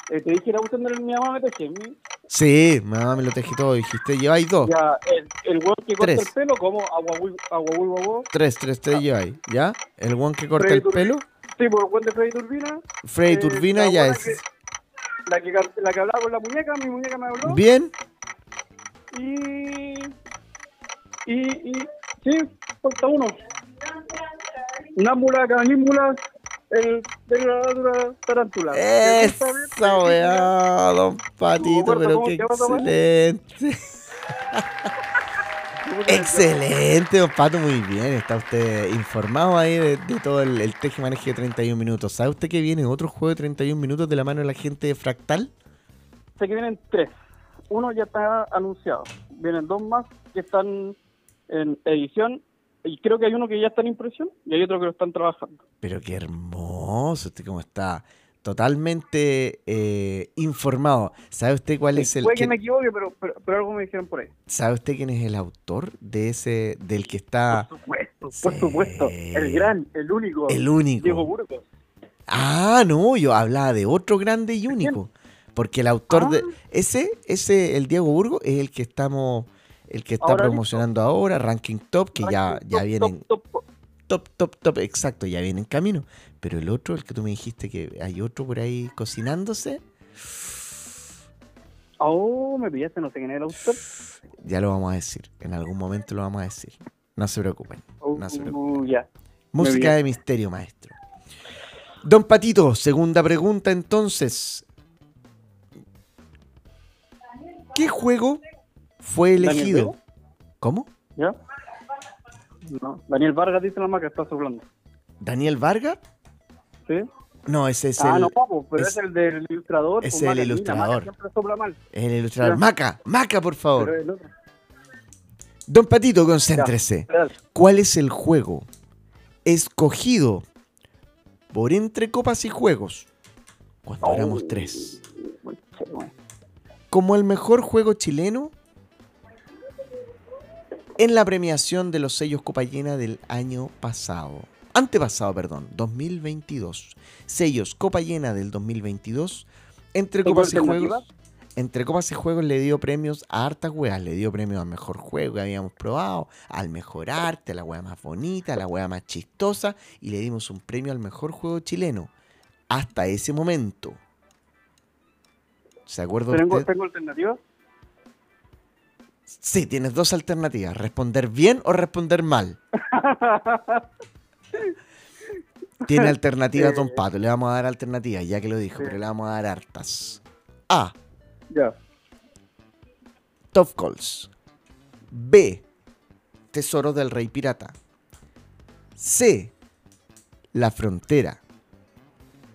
Eh, te dije, era gustando mi mamá me teje. mi- Sí, mamá me lo tejí todo, dijiste. Lleváis dos. Ya, el, el que corta Tres. el pelo, como agua. Tres, tres, tres lleváis. ¿Ya? El one que corta Freddy el pelo. Sí, por el weón de Freddy Turbina. Freddy Eh, Turbina ya es. que- la, que, la que hablaba con la muñeca, mi muñeca me habló. Bien. Y. Y. y sí, falta uno. Námbula, canímbula, el de la dura tarántula. Esa weá, don Patito, pero ¿cómo qué excelente. *laughs* Excelente, don Pato, muy bien. Está usted informado ahí de, de todo el, el teje maneje de 31 minutos. ¿Sabe usted que viene otro juego de 31 minutos de la mano de la gente de Fractal? Sé que vienen tres. Uno ya está anunciado. Vienen dos más que están en edición. Y creo que hay uno que ya está en impresión y hay otro que lo están trabajando. Pero qué hermoso, usted como está totalmente eh, informado. ¿Sabe usted cuál es el Puede que me equivoque, pero, pero, pero algo me dijeron por ahí. ¿Sabe usted quién es el autor de ese del que está Por supuesto, por sí. supuesto. El gran, el único. el único? Diego Burgos. Ah, no, yo hablaba de otro grande y único. Porque el autor de. Ah. Ese, ese, el Diego Burgo, es el que estamos. El que está Ahora promocionando ahora, Ranking Top, que ya, Ranking ya top, vienen. top, top. Top, top, top, exacto, ya viene en camino. Pero el otro, el que tú me dijiste que hay otro por ahí cocinándose, Oh, me pillaste, no sé quién es el autor. ya lo vamos a decir. En algún momento lo vamos a decir. No se preocupen. Oh, No se preocupen. ya. Música de misterio, maestro. Don Patito, segunda pregunta entonces. ¿Qué juego fue ¿Daniel elegido? ¿Cómo? ¿Ya? No. Daniel Vargas dice la maca, está soplando. ¿Daniel Vargas? ¿Sí? No, ese es ah, el, no, papo, pero es- es, el del ilustrador. es pues, el Maca, ilustrador. Maca siempre sopla mal, el ilustrador. Maca, Maca, por favor. Don Patito, concéntrese. ¿Cuál es el juego escogido por Entre Copas y Juegos cuando Oh. éramos tres? Como el mejor juego chileno en la premiación de los sellos Copa Llena del año pasado. Antepasado, perdón, 2022. Sellos Copa Llena del 2022. Entre ¿Tengo Copas y? Juegos. Entre Copas y Juegos le dio premios a hartas weas. Le dio premios al mejor juego que habíamos probado, al mejor arte, a la wea más bonita, a la wea más chistosa. Y le dimos un premio al mejor juego chileno. Hasta ese momento. ¿Se acuerda ¿Tengo, usted? ¿Tengo alternativas? Sí, tienes dos alternativas, responder bien o responder mal. *laughs* Tiene alternativas, Don Pato, le vamos a dar alternativas, ya que lo dijo, pero le vamos a dar hartas. A. Ya. Top Calls. B. Tesoro del Rey Pirata. C. La Frontera.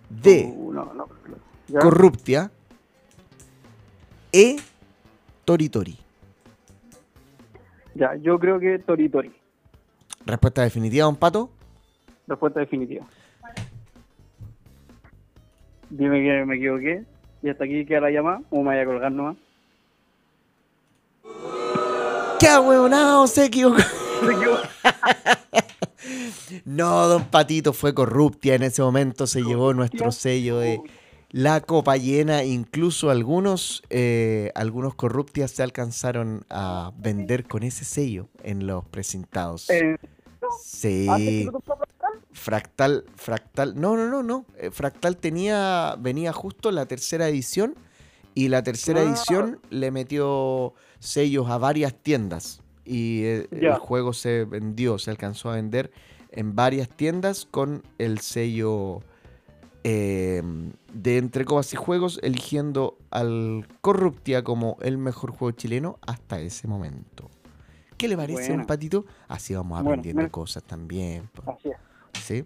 D. Uh, no, no. Ya. Corruptia. E. Toritori. Ya, yo creo que Tori Tori. Respuesta definitiva, Don Pato. Respuesta definitiva. Dime que me equivoqué. Y hasta aquí queda la llamada. O me vaya a colgar nomás. ¡Qué ahueonado! Se equivocó. *laughs* Me equivoqué. *laughs* No, don Patito fue corruptia. En ese momento se llevó nuestro sello de la copa llena. Incluso algunos, eh, algunos corruptias se alcanzaron a vender con ese sello en los presentados. Eh, Sí. soplas, Fractal, Fractal, no, no, no, no. Eh, Fractal tenía, venía justo la tercera edición y la tercera Ah. edición le metió sellos a varias tiendas y el juego se vendió, se alcanzó a vender en varias tiendas con el sello eh, de Entre Copas y Juegos, eligiendo al Corruptia como el mejor juego chileno hasta ese momento. ¿Qué le parece, Buena. don Patito? Así vamos Bueno, aprendiendo cosas también. Así es. ¿sí?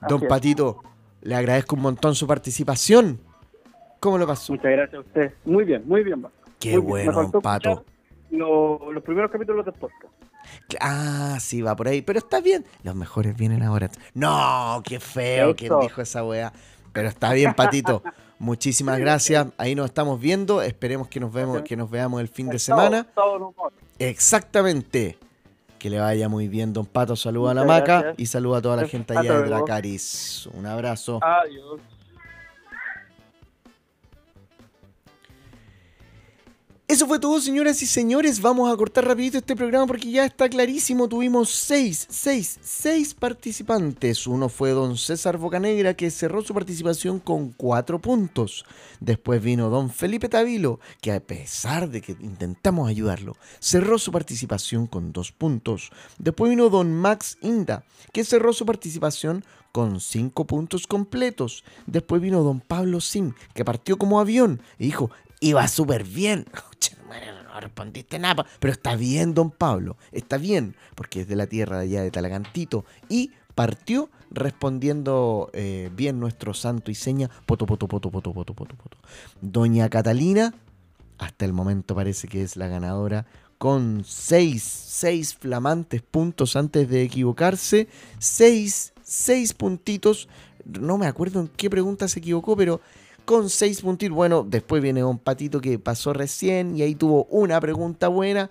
Así Don es. Patito, le agradezco un montón su participación. ¿Cómo lo pasó? Muchas gracias a usted. Muy bien, muy bien. Qué Muy bien. bueno, Me faltó don Pato. escuchar lo- los primeros capítulos del podcast. Ah, sí, va por ahí. Pero está bien. Los mejores vienen ahora. No, qué feo. ¿Quién Eso. dijo esa weá? Pero está bien, Patito. *laughs* Muchísimas gracias. Ahí nos estamos viendo. Esperemos que nos, vemos, que nos veamos el fin de semana. Exactamente. Que le vaya muy bien, don Pato. Saluda a la Muchas maca gracias. y saluda a toda la gente allá de. Dracaris. Un abrazo. Adiós. Eso fue todo, señoras y señores. Vamos a cortar rapidito este programa porque ya está clarísimo. Tuvimos seis, seis, seis participantes. Uno fue don César Bocanegra que cerró su participación con cuatro puntos. Después vino don Felipe Tavilo que a pesar de que intentamos ayudarlo, cerró su participación con dos puntos. Después vino don Max Inda que cerró su participación con cinco puntos completos. Después vino don Pablo Sim que partió como avión y dijo, iba súper bien. *laughs* No respondiste nada, pero está bien, don Pablo, está bien, porque es de la tierra de allá de Talagantito y partió respondiendo eh, bien nuestro santo y seña, poto. Doña Catalina, hasta el momento parece que es la ganadora, con seis, seis flamantes puntos antes de equivocarse, seis, seis puntitos, no me acuerdo en qué pregunta se equivocó, pero con seis puntitos. Bueno, después viene un patito que pasó recién y ahí tuvo una pregunta buena.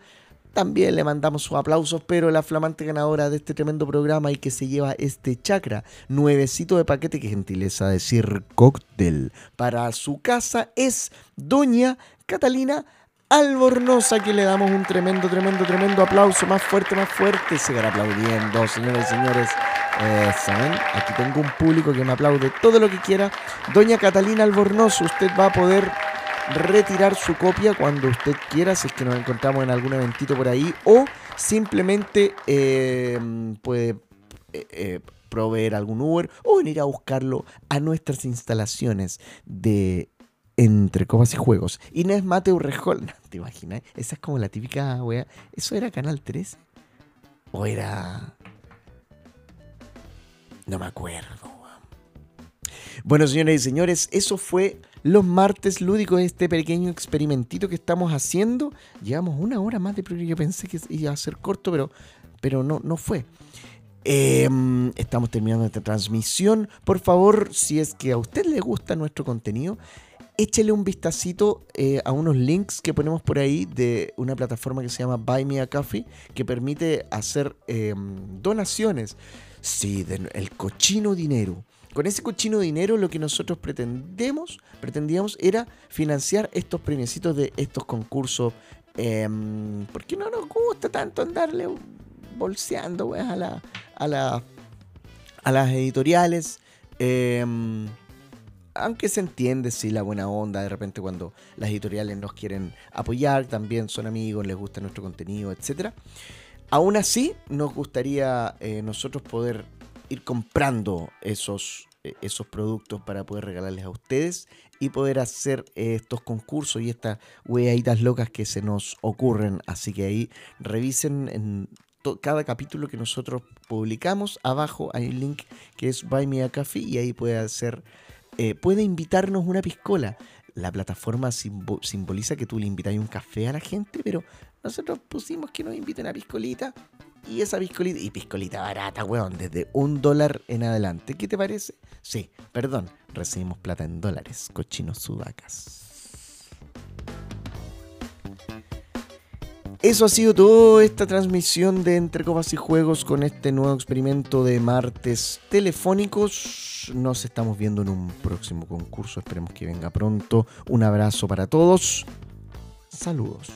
También le mandamos sus aplausos, pero la flamante ganadora de este tremendo programa y que se lleva este chakra, nuevecito de paquete, que gentileza decir cóctel, para su casa es Doña Catalina Albornoza, que le damos un tremendo, tremendo, tremendo aplauso, más fuerte, más fuerte. Sigan aplaudiendo, señores y señores. Eh, ¿Saben? Aquí tengo un público que me aplaude todo lo que quiera. Doña Catalina Albornoz, usted va a poder retirar su copia cuando usted quiera, si es que nos encontramos en algún eventito por ahí, o simplemente eh, puede eh, proveer algún Uber o venir a buscarlo a nuestras instalaciones de entre copas y juegos. Inés Mateo Rejol, *laughs* ¿te imaginas? Esa es como la típica wea. ¿Eso era Canal 3? ¿O era.? No me acuerdo. Bueno, señoras y señores, eso fue los martes lúdicos, este pequeño experimentito que estamos haciendo. Llevamos una hora más de programa. Yo pensé que iba a ser corto, pero, pero no, no fue. Eh, estamos terminando esta transmisión. Por favor, si es que a usted le gusta nuestro contenido, échele un vistacito eh, a unos links que ponemos por ahí de una plataforma que se llama Buy Me a Coffee, que permite hacer eh, donaciones. Sí, de- el cochino dinero. Con ese cochino dinero lo que nosotros pretendemos, pretendíamos era financiar estos premiecitos de estos concursos. eh, porque no nos gusta tanto andarle bolseando a, la, a, la, a las editoriales. eh, aunque se entiende, sí, la buena onda de repente cuando las editoriales nos quieren apoyar, también son amigos, les gusta nuestro contenido, etc. Aún así, nos gustaría eh, nosotros poder ir comprando esos, eh, esos productos para poder regalarles a ustedes y poder hacer eh, estos concursos y estas weitas locas que se nos ocurren. Así que ahí revisen en cada capítulo que nosotros publicamos. Abajo hay un link que es Buy Me a Coffee y ahí puede hacer, eh, puede invitarnos una piscola. La plataforma simbo- simboliza que tú le invitas un café a la gente, pero nosotros pusimos que nos inviten a piscolita. Y esa piscolita, y piscolita barata, weón, desde un dólar en adelante. ¿Qué te parece? Sí, perdón, recibimos plata en dólares, cochinos sudacas. Eso ha sido toda esta transmisión de Entre Copas y Juegos con este nuevo experimento de martes telefónicos. Nos estamos viendo en un próximo concurso. Esperemos que venga pronto. Un abrazo para todos. Saludos.